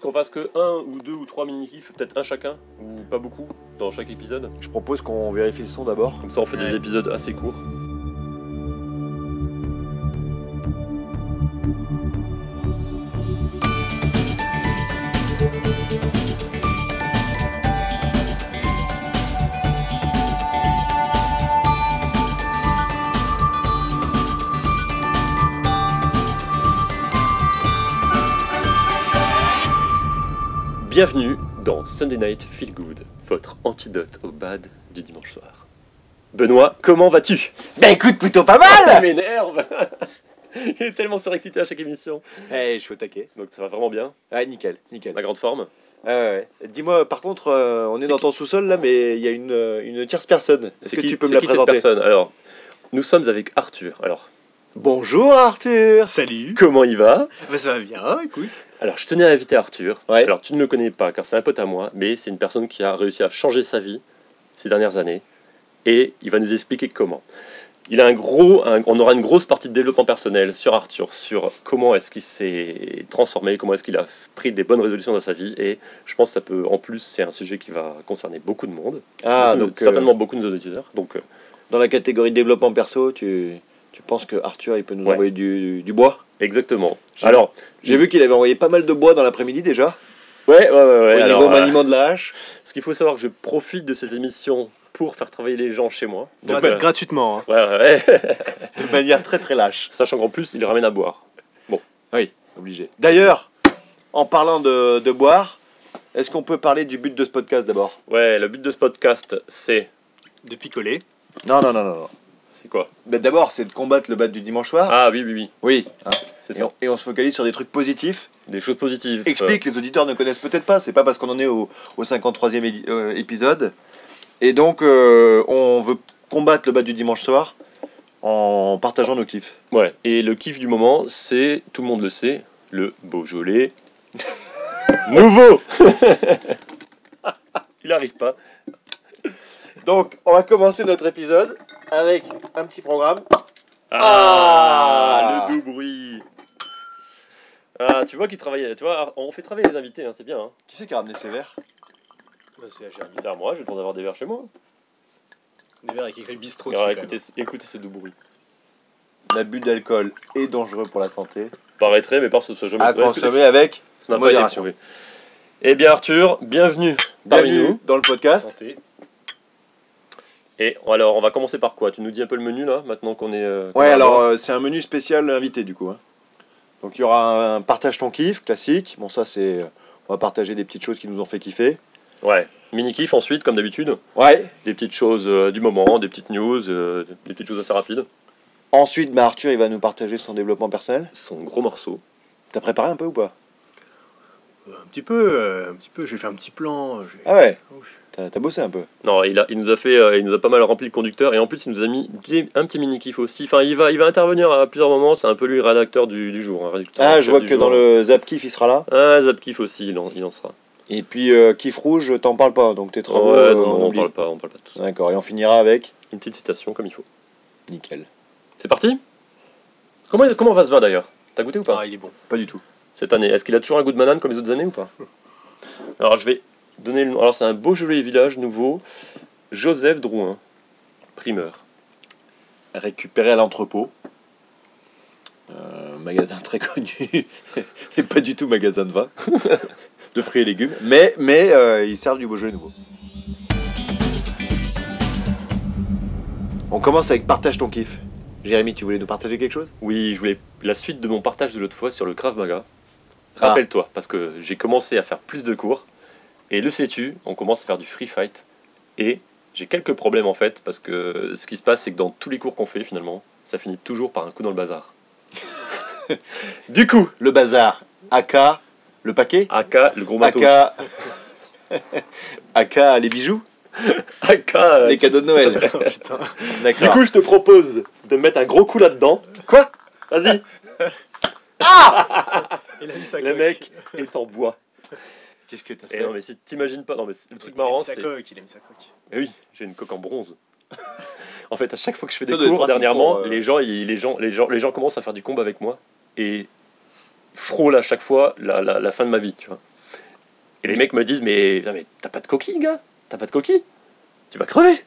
qu'on fasse que un ou deux ou trois mini-kifs, peut-être un chacun, ou pas beaucoup, dans chaque épisode. Je propose qu'on vérifie le son d'abord. Comme ça, on fait des épisodes assez courts. Bienvenue dans Sunday Night Feel Good, votre antidote au bad du dimanche soir. Benoît, comment vas-tu? Bah écoute, plutôt pas Il mal m'énerve Il est tellement surexcité à chaque émission. Eh, je suis au taquet. Donc ça va vraiment bien, Ouais, nickel, nickel. la grande forme? Ouais, ouais, ouais. Dis-moi, par contre, euh, on est, C'est dans qui ton sous-sol là, mais il y a une, euh, une tierce personne. Est-ce C'est que qui- tu peux me c'est la qui cette présenter? personne? Alors, nous sommes avec Arthur. Alors, Bonjour Arthur Salut comment il va Bah ça va bien, écoute. Alors, je tenais à inviter Arthur. Ouais. Alors, tu ne le connais pas car c'est un pote à moi, mais c'est une personne qui a réussi à changer sa vie ces dernières années et il va nous expliquer comment. Il a un gros, un- on aura une grosse partie de développement personnel sur Arthur, sur comment est-ce qu'il s'est transformé, comment est-ce qu'il a pris des bonnes résolutions dans sa vie et je pense que ça peut, en plus, c'est un sujet qui va concerner beaucoup de monde, Ah, Beaucoup de- donc euh, certainement beaucoup de nos auditeurs. Donc, euh, dans la catégorie développement perso, tu, tu penses que Arthur il peut nous Ouais. envoyer du, du bois? Exactement. J'ai- Alors, J'ai vu qu'il avait envoyé pas mal de bois dans l'après-midi déjà, ouais, ouais, ouais. ouais, au alors, niveau euh, maniement de la hache. ce qu'il faut savoir, que je profite de ces émissions pour faire travailler les gens chez moi. Euh, Gratuitement. hein. ouais, ouais, ouais. de manière très très lâche. Sachant qu'en plus, il ramène à boire. Oui, obligé. D'ailleurs, en parlant de, de boire, est-ce qu'on peut parler du but de ce podcast d'abord? Ouais, le but de ce podcast, c'est. De picoler. Non, non, non, non. non. C'est quoi d'abord, c'est de combattre le bad du dimanche soir. Ah oui, oui, oui. Oui. hein. C'est Et, ça. on, et on se focalise sur des trucs positifs. Des choses positives. Explique, les auditeurs ne connaissent peut-être pas. C'est pas parce qu'on en est au, au 53e édi- euh, épisode. Et donc, euh, on veut combattre le bad du dimanche soir en partageant nos kiffs. Euh, ouais. Et le kiff du moment, c'est, tout le monde le sait, le Beaujolais. Nouveau Il arrive pas. Donc, on va commencer notre épisode avec un petit programme. Ah, Ah Le doux bruit Ah, tu vois qu'il travaille. Tu vois, on fait travailler les invités, hein, c'est bien. Hein. Qui c'est qui a ramené ces verres? Bah, c'est Jérémy. C'est à moi, j'ai le droit d'avoir des verres chez moi. Des verres avec écrit bistrot Alors, dessus. quand écoutez, écoutez ce doux bruit. L'abus d'alcool est dangereux pour la santé. Paraîtrait, mais par ce ce jamais. À consommer avec modération. Eh bien Arthur, bienvenue parmi bienvenue nous. dans le podcast. Santé. Et alors on va commencer par quoi? Tu nous dis un peu le menu là, maintenant qu'on est... euh, Ouais, alors euh, c'est un menu spécial invité du coup. hein. Donc il y aura un partage ton kiff classique. Bon ça c'est, on va partager des petites choses qui nous ont fait kiffer. Ouais, mini-kiff ensuite, comme d'habitude? Ouais. Des petites choses euh, du moment, des petites news, euh, des petites choses assez rapides. Ensuite, bah, Arthur il va nous partager son développement personnel. Son gros morceau. T'as préparé un peu ou pas? Euh, Un petit peu, euh, un petit peu. J'ai fait un petit plan. Ah ouais? Oh, T'as bossé un peu. Non, il, a, il nous a fait, euh, il nous a pas mal rempli le conducteur et en plus il nous a mis un petit mini-kiff aussi. Enfin, il va, il va intervenir à plusieurs moments, c'est un peu lui le rédacteur du, du jour. hein, rédacteur Ah, je vois que dans le zap kiff il sera là. Ah, Zapkiff aussi, il en, il en sera. Et puis euh, kiff rouge, t'en parles pas. Donc tes travaux. ouais, euh, non, on on oublie. parle pas, on parle pas de tout ça. D'accord. Et on finira avec. Une petite citation comme il faut. Nickel. C'est parti? Comment, comment va ce vin d'ailleurs? T'as goûté ou pas? Ah, il est bon. Pas du tout. cette année. Est-ce qu'il a toujours un goût de banane comme les autres années ou pas? Alors je vais donner le nom. Alors c'est un Beaujolais village nouveau, Joseph Drouin, primeur. récupéré à l'entrepôt. Euh, magasin très connu et pas du tout magasin de vin, de fruits et légumes, mais, mais euh, ils servent du Beaujolais nouveau. On commence avec partage ton kiff. Jérémy, tu voulais nous partager quelque chose? Oui, je voulais la suite de mon partage de l'autre fois sur le Krav Maga. Ah. Rappelle-toi, parce que j'ai commencé à faire plus de cours. Et le sais-tu, on commence à faire du free fight. Et j'ai quelques problèmes en fait, parce que ce qui se passe, c'est que dans tous les cours qu'on fait finalement, ça finit toujours par un coup dans le bazar. du coup, Le bazar, AK, le paquet, AK, le gros matos. AK, AK, les bijoux, AK, euh, les cadeaux de Noël. Oh, putain. Du coup, je te propose de mettre un gros coup là-dedans. Quoi? Vas-y, Il a mis sa le coque. mec est en bois. Qu'est-ce que t'as Et fait non, mais si t'imagines pas, non, mais c'est- le truc Il a marrant, mis sa c'est. coque, il a mis sa coque. Mais oui, j'ai une coque en bronze. en fait, à chaque fois que je fais Ça des cours, dernièrement, pour, euh, les, gens, ils- les, gens, les, gens, les gens commencent à faire du combat avec moi et frôlent à chaque fois la, la, la fin de ma vie, tu vois. Et les mecs me disent Mais, non, mais t'as pas de coquille, gars? T'as pas de coquille? Tu vas crever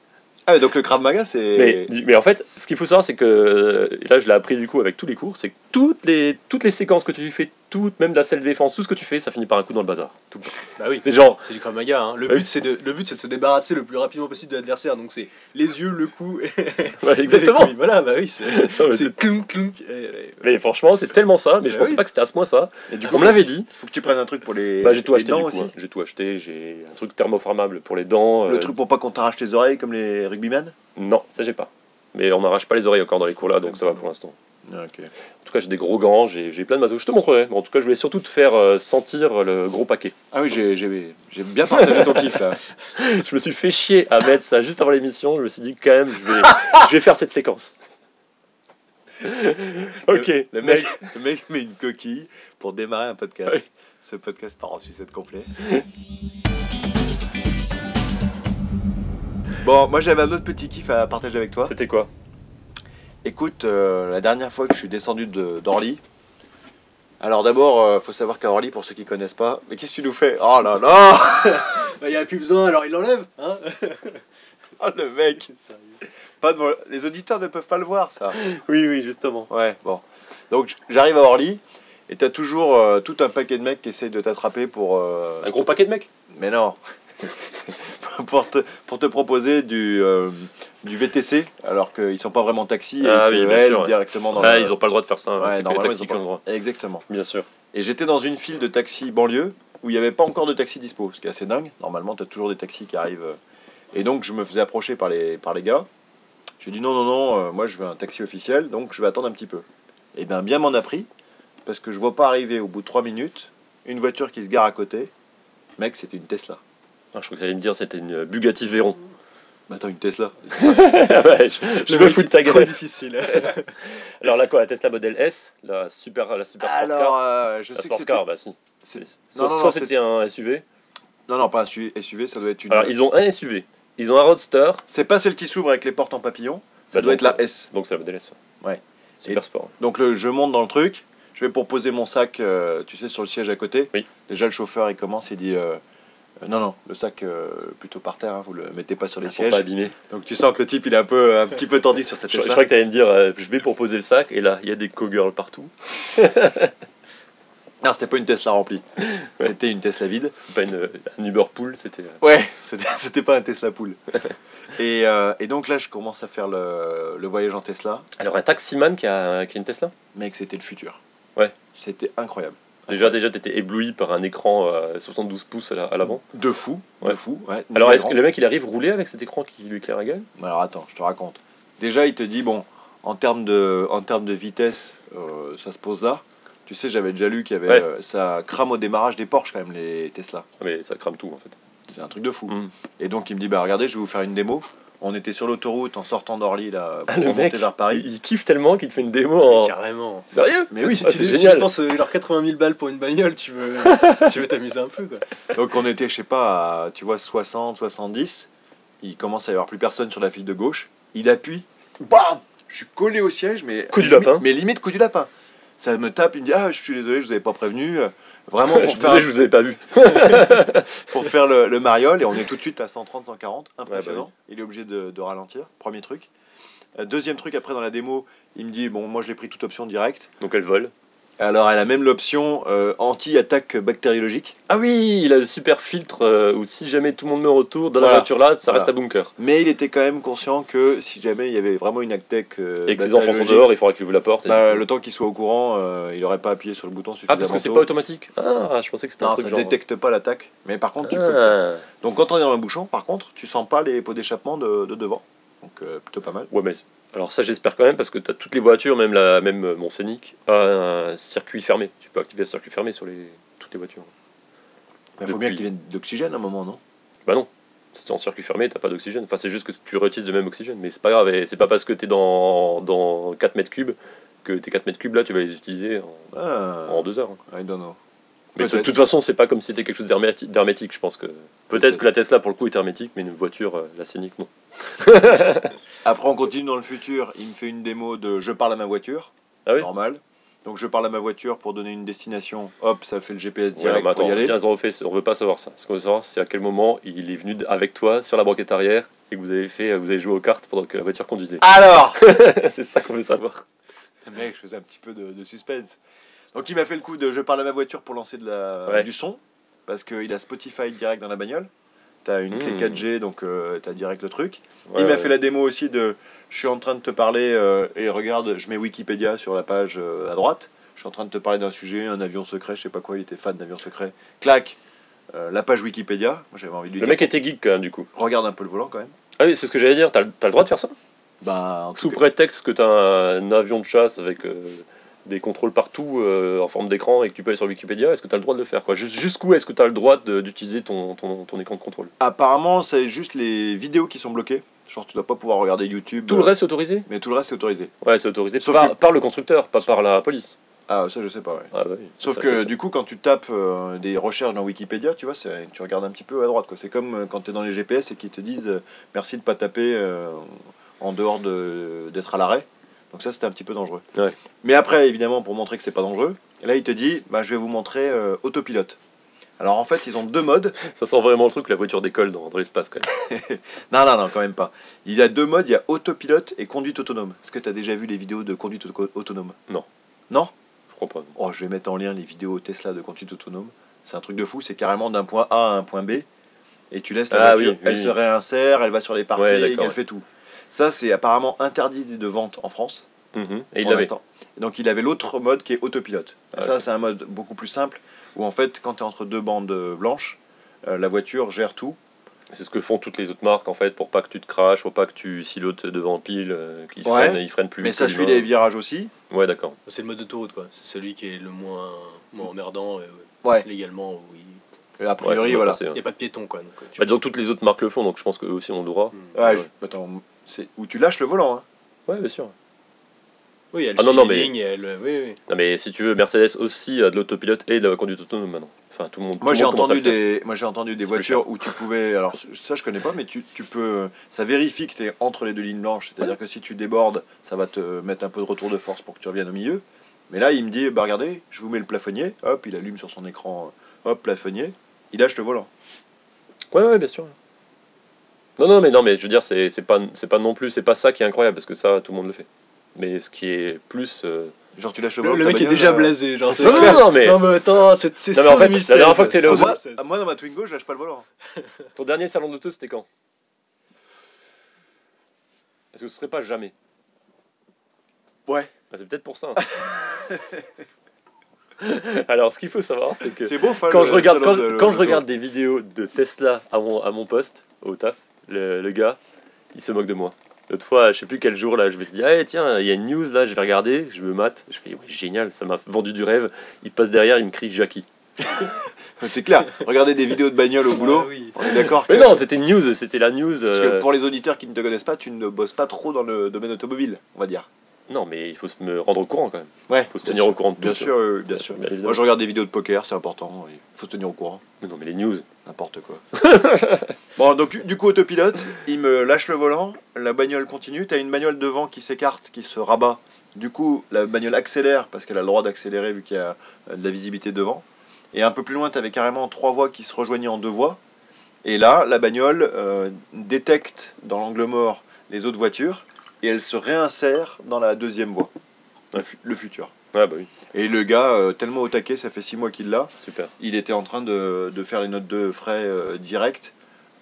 Ah, mais donc le Krav Maga, c'est. mais, mais en fait, ce qu'il faut savoir, c'est que et là, je l'ai appris du coup avec tous les cours, c'est que toutes les, toutes les séquences que tu fais, toutes, même de la self défense, tout ce que tu fais, ça finit par un coup dans le bazar. Tout. Bah oui, C'est genre, C'est du Krav Maga. Hein. Le, Oui. but, c'est de, le but, c'est de se débarrasser le plus rapidement possible de l'adversaire. Donc, c'est les yeux, le cou. Et exactement. Voilà, bah oui, c'est. Non, mais c'est c'est- clunk, clunk. Et- et- Mais franchement, c'est tellement ça, mais je Bah pensais oui. pas que c'était à ce point ça. Et du On me l'avait dit. Faut que tu prennes un truc pour les. Bah, j'ai tout les acheté dents du aussi. coup. hein. J'ai tout acheté. J'ai un truc thermoformable pour les dents. Le euh, truc pour pas qu'on t'arrache tes oreilles comme les rugbymen Non, ça j'ai pas. Mais on n'arrache pas les oreilles encore dans les cours là, donc ça va pour l'instant. Ah. En tout cas, j'ai des gros gants, j'ai j'ai plein de matos. Je te montrerai. Mais en tout cas, je voulais surtout te faire euh, sentir le gros paquet. Ah oui, j'ai j'ai- j'ai bien partagé ton kiff là. Je me suis fait chier à mettre ça juste avant l'émission. Je me suis dit quand même, je vais, je vais faire cette séquence. ok. Le, le mec, le mec met une coquille pour démarrer un podcast. Oui. Ce podcast part en sucette complet. bon, moi j'avais un autre petit kiff à partager avec toi. C'était quoi? Écoute, euh, la dernière fois que je suis descendu de- d'Orly, alors d'abord, euh, faut savoir qu'à Orly, pour ceux qui connaissent pas, mais qu'est-ce que tu nous fais? Oh là là Bah, il n'y a plus besoin, alors il l'enlève. Hein Oh le mec pas devant- Les auditeurs ne peuvent pas le voir ça. Oui, oui, justement. Ouais, bon. Donc j'arrive à Orly, et t'as toujours euh, tout un paquet de mecs qui essayent de t'attraper pour. euh, Un gros paquet de mecs? Mais non pour, te, pour te proposer du, euh, du VTC, alors qu'ils sont pas vraiment taxis, Ah et ils oui, te bien hèlent sûr, ouais. directement dans Ah, le- ils ont pas le droit de faire ça. hein. Ouais, c'est que les taxis ils qui ont le droit. Exactement. Bien sûr. Et j'étais dans une file de taxis banlieue où il n'y avait pas encore de taxi dispo, ce qui est assez dingue. Normalement, tu as toujours des taxis qui arrivent. euh. Et donc, je me faisais approcher par les, par les gars. J'ai dit non, non, non, euh, moi je veux un taxi officiel, donc je vais attendre un petit peu. Et bien, bien m'en a pris, parce que je vois pas arriver au bout de 3 minutes une voiture qui se gare à côté. Mec, c'était une Tesla. Ah, je crois que ça allait me dire c'était une Bugatti Veyron. Mais attends, une Tesla Ah ouais, je je me fous de ta gueule. difficile. Alors là quoi, la Tesla Model S, la super, la super sport Alors, car. euh, je La sais que sport c'était. car, bah si. c'est- Soit, Non, non, soit non, c'était un SUV. non, non, pas un SUV, ça doit être une. Alors ils ont un SUV, ils ont un Roadster, C'est pas celle qui s'ouvre avec les portes en papillon, ça Bah, doit donc, être la S. donc c'est la Model S. Ouais. Super sport. Donc le, je monte dans le truc, je vais pour poser mon sac, euh, tu sais, sur le siège à côté. Oui. Déjà le chauffeur il commence, il dit euh, euh, non non, le sac euh, plutôt par terre, hein, vous le mettez pas sur les Pour sièges. pas abîmer. Donc tu sens que le type il est un peu un petit peu tendu sur cette Je, je crois que tu allais me dire, euh, je vais pour poser le sac, et là, il y a des co-girls partout. Non, c'était pas une Tesla remplie, c'était une Tesla vide. Pas une, un Uber Pool, c'était. Ouais, c'était pas un Tesla pool. et, et donc là je commence à faire le, le voyage en Tesla. Alors un taximan qui a, qui a une Tesla? Mec, c'était le futur. Ouais. C'était incroyable. Déjà, déjà, t'étais ébloui par un écran euh, 72 pouces à la- à l'avant. De fou, Ouais. de fou. Ouais, Alors, est-ce que le mec il arrive rouler avec cet écran qui lui éclaire la gueule? Alors attends, je te raconte. Déjà, il te dit, bon, en termes de, en termes de vitesse, euh, ça se pose là. Tu sais, j'avais déjà lu qu'il y avait. Ouais. euh, ça crame au démarrage des Porsche quand même, les Tesla. Ah, Mais ça crame tout en fait. C'est un truc de fou. Mm. Et donc, il me dit, bah regardez, je vais vous faire une démo. On était sur l'autoroute en sortant d'Orly là, pour Ah, le remonter mec, vers Paris. Il, kiffe tellement qu'il te fait une démo en. Carrément. Sérieux Mais oui, Ah, tu, c'est tu euh, genre 80 000 balles pour une bagnole, tu veux tu veux t'amuser un peu quoi. donc on était, je sais pas, à, tu vois, 60, 70. Il commence à y avoir plus personne sur la file de gauche. Il appuie. Bam Je suis collé au siège, mais. Coup du limite- lapin. Mais limite coup du lapin. Ça me tape, il me dit Ah, je suis désolé, je vous avais pas prévenu. Vraiment, je pour suis faire, désolé, je vous avais pas vu. pour faire le, le mariole, et on est tout de suite à 130, 140. Impressionnant. bah Il est obligé de, de ralentir. Premier truc. Euh, Deuxième truc, après dans la démo, il me dit Bon, moi je l'ai pris toute option directe. Donc elle vole. Alors, elle a même l'option euh, anti-attaque bactériologique. Ah oui, il a le super filtre euh, où si jamais tout le monde meurt autour dans la Voilà. voiture là, ça Voilà. reste un bunker. Mais il était quand même conscient que si jamais il y avait vraiment une attaque euh, Et que ses enfants sont bactériologique, dehors, il faudra qu'il ouvre la porte. et bah, le temps qu'il soit au courant, euh, il aurait pas appuyé sur le bouton Ah, suffisamment parce que c'est tôt. pas automatique Ah, je pensais que c'était un Non, truc ça genre. détecte pas l'attaque. Mais par contre, tu peux. le faire. Ah. Donc quand on est dans un bouchon, par contre, tu sens pas les pots d'échappement de, de devant. Donc euh, plutôt pas mal. Ouais, mais alors ça j'espère quand même parce que tu as toutes les voitures, même la même euh, mon Scénic, a un circuit fermé. Tu peux activer le circuit fermé sur les toutes les voitures. Il faut bien qu'il vienne d'oxygène à un moment, non? Bah non. Si t'es en circuit fermé, t'as pas d'oxygène. Enfin, c'est juste que tu réutilises le même oxygène. Mais c'est pas grave. et C'est pas parce que t'es dans, dans 4 mètres cubes que tes 4 mètres cubes là, tu vas les utiliser en, ah, en 2 heures. hein. I don't know. Mais de toute façon, c'est pas comme si c'était quelque chose d'herméti- d'hermétique. Je pense que peut-être que la Tesla pour le coup est hermétique, mais une voiture, euh, la Scénic, non. Après, on continue dans le futur. Il me fait une démo de je parle à ma voiture. Ah oui Normal. Donc je parle à ma voiture pour donner une destination, hop, ça fait le GPS Ouais, direct mais pour y aller. on, refait, on veut pas savoir ça. Ce qu'on veut savoir, c'est à quel moment il est venu avec toi sur la banquette arrière et que vous avez fait, vous avez joué aux cartes pendant que la voiture conduisait. Alors c'est ça qu'on veut savoir. Mec, je faisais un petit peu de, de suspense. Donc il m'a fait le coup de je parle à ma voiture pour lancer de la, Ouais. du son, parce qu'il a Spotify direct dans la bagnole. T'as une clé Hmm. 4G, donc euh, t'as direct le truc. Ouais, il m'a ouais. fait la démo aussi de je suis en train de te parler euh, et regarde, je mets Wikipédia sur la page euh, à droite. Je suis en train de te parler d'un sujet, un avion secret, je sais pas quoi, il était fan d'avions secrets. Clac, euh, la page Wikipédia. Moi j'avais envie de lui Le dire mec était geek quand même, du coup. regarde un peu le volant quand même. Ah oui, c'est ce que j'allais dire. T'as le t'as le droit de faire ça? Bah, en Sous prétexte que t'as un avion de chasse avec des contrôles partout euh, en forme d'écran et que tu peux aller sur Wikipédia, est-ce que t'as le droit de le faire quoi? Jusqu'où est-ce que t'as le droit d'utiliser ton, ton, ton écran de contrôle? Apparemment, c'est juste les vidéos qui sont bloquées. Genre, tu dois pas pouvoir regarder YouTube. Tout le euh, reste est autorisé? Mais tout le reste, c'est autorisé. Ouais, c'est autorisé Sauf par, que- par le constructeur, pas par la police. Ah, ça, je sais pas, ouais. Ah, bah oui, Sauf que du coup, quand tu tapes euh, des recherches dans Wikipédia, tu vois, tu regardes un petit peu à droite. C'est comme euh, quand tu es dans les GPS et qu'ils te disent euh, merci de pas taper en dehors de- d'être à l'arrêt. Donc ça, c'était un petit peu dangereux. Ouais. Mais après, évidemment, pour montrer que c'est pas dangereux, là, il te dit bah, je vais vous montrer euh, autopilote. Alors en fait, ils ont deux modes. Ça sent vraiment le truc la voiture décolle dans, dans l'espace quand même. Non, non, non, quand même pas. Il y a deux modes il y a autopilote et conduite autonome. Est-ce que tu as déjà vu les vidéos de conduite auto- autonome? Non. Non? Je crois pas. Oh, je vais mettre en lien les vidéos Tesla de conduite autonome. C'est un truc de fou, c'est carrément d'un point A à un point B. Et tu laisses la Ah voiture, oui, elle oui. se réinsère, elle va sur les parkings, Ouais, elle fait tout. Ça, c'est apparemment interdit de vente en France. Mhm. Et il pour l'avait. l'instant. Donc il avait l'autre mode qui est autopilote. Ah, ça, c'est un mode beaucoup plus simple, où en fait, quand tu es entre deux bandes blanches, euh, la voiture gère tout. C'est ce que font toutes les autres marques en fait pour pas que tu te craches, pour pas que tu silotes devant pile, euh, qu'ils Ouais. freinent, ils freinent plus Mais vite ça que suit les virages aussi. Ouais, d'accord. C'est le mode d'autoroute, quoi. C'est celui qui est le moins, moins emmerdant, euh, Ouais. légalement, oui. Et a priori, voilà. Il hein. n'y a pas de piéton, quoi. Donc, tu- Bah, disons que toutes les autres marques le font, donc je pense qu'eux aussi ont le droit. Hmm. Ouais, je- attends, c'est où tu lâches le volant. Hein. Ouais, bien sûr. Oui, elle Ah non, suit non, les mais- lignes, elle... Oui, oui. Non, mais si tu veux, Mercedes aussi a de l'autopilote et de la conduite autonome maintenant. Enfin, tout le monde. Moi j'ai entendu des, moi j'ai entendu des voitures où tu pouvais, alors ça je connais pas, mais tu, tu peux, ça vérifie que tu es entre les deux lignes blanches, c'est-à-dire que si tu débordes, ça va te mettre un peu de retour de force pour que tu reviennes au milieu. Mais là il me dit, bah regardez, je vous mets le plafonnier, hop, il allume sur son écran, euh, hop, plafonnier, il lâche le volant. Ouais, ouais, bien sûr. Non, non, mais non, mais je veux dire, c'est pas, c'est pas non plus, c'est pas ça qui est incroyable parce que ça, tout le monde le fait. Mais ce qui est plus. euh, Genre tu lâches le Le, volant. le mec est déjà euh, blasé, genre. Non, non, non, mais Non, mais attends, c'est c'est Non, mais en fait, la 2016, dernière fois que t'es allé au- c'est Moi, 2016. moi, dans ma Twingo je lâche pas le volant. ton dernier salon d'auto, c'était quand? Est-ce que ce serait pas jamais? Ouais. Bah, C'est peut-être pour ça. Alors, ce qu'il faut savoir, c'est que C'est beau, quand le je regarde, salon quand, de- quand je l'auto. regarde des vidéos de Tesla à mon, à mon poste, au taf, le, le gars, il se moque de moi. L'autre fois, je sais plus quel jour, là, je me suis dit, ah tiens, il y a une news là, je vais regarder, je me mate, je fais, ouais, génial, ça m'a vendu du rêve. Il passe derrière, il me crie Jackie. C'est clair, regardez des vidéos de bagnole au boulot, Ah oui. on est d'accord que... Mais non, c'était une news, c'était la news. Parce que euh, pour les auditeurs qui ne te connaissent pas, tu ne bosses pas trop dans le domaine automobile, on va dire. Non, mais il faut se me rendre au courant quand même. Ouais, Il faut se tenir sûr. au courant de tout. Bien sûr, euh, bien sûr. Bien. Moi, je regarde des vidéos de poker, c'est important. Il faut se tenir au courant. Mais non, mais les news. N'importe quoi. bon, donc, du- du coup, autopilote, il me lâche le volant, la bagnole continue. T'as une bagnole devant qui s'écarte, qui se rabat. Du coup, la bagnole accélère parce qu'elle a le droit d'accélérer vu qu'il y a euh, de la visibilité devant. Et un peu plus loin, t'avais carrément trois voies qui se rejoignaient en deux voies. Et là, la bagnole euh, détecte dans l'angle mort les autres voitures et elle se réinsère dans la deuxième voie, le, fu- le futur. Ouais, bah oui, Et le gars, euh, tellement au taquet, ça fait six mois qu'il l'a, super. il était en train de, de faire les notes de frais euh, directs.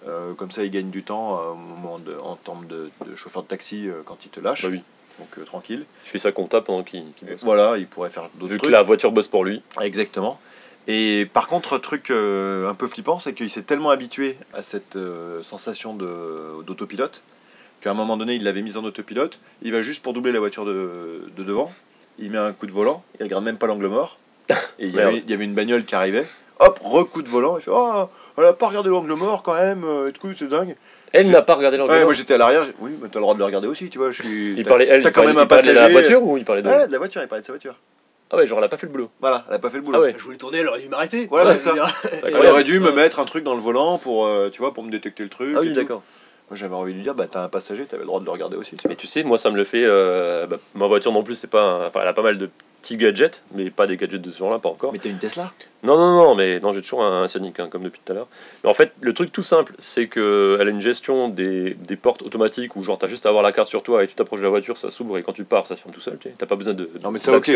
Euh, comme ça, il gagne du temps euh, au moment de, en termes de, de chauffeur de taxi quand il te lâche. Bah oui. Donc tranquille. Je fais sa compta pendant qu'il qu'il bosse. Voilà, il pourrait faire d'autres Vu que trucs. la voiture bosse pour lui. Exactement. Et par contre, truc un peu flippant, c'est qu'il s'est tellement habitué à cette sensation d'autopilote qu'à un moment donné, il l'avait mise en autopilote. Il va juste pour doubler la voiture de, de devant. Il met un coup de volant. Il regarde même pas l'angle mort. Et il y, avait, il y avait une bagnole qui arrivait. Hop, recoup de volant. Il fait Oh, elle a pas regardé l'angle mort quand même. euh, Et du coup, c'est dingue. Elle n'a pas regardé l'angle. Ouais, mort. moi j'étais à l'arrière. Oui, mais t'as le droit de le regarder aussi, tu vois. Je suis. il parlait, elle, t'as il quand parlait- même un il parlait de la passager. voiture ou il parlait de. Ouais, de la voiture, il parlait de sa voiture. Ah ouais, genre elle a pas fait le boulot. Voilà, elle a pas fait le boulot. Ah ouais. Je voulais tourner, elle aurait dû m'arrêter. Voilà, Ouais, c'est ça. je Elle aurait dû me mettre un truc dans le volant pour, euh, tu vois, pour me détecter le truc. Ah et oui, d'accord. J'avais envie de lui dire, bah t'as un passager, t'avais le droit de le regarder aussi. Mais tu sais, moi ça me le fait. euh, bah, ma voiture non plus, c'est pas. un- Enfin, elle a pas mal de petits gadgets, mais pas des gadgets de ce genre-là, pas encore. Mais t'as une Tesla? Non, non, non, mais non, j'ai toujours un, un hein, comme depuis tout à l'heure. Mais en fait, le truc tout simple, c'est qu'elle a une gestion des, des portes automatiques où, genre, t'as juste à avoir la carte sur toi et tu t'approches de la voiture, ça s'ouvre et quand tu pars, ça se ferme tout seul. T'as pas besoin de. Non, mais ça, ok.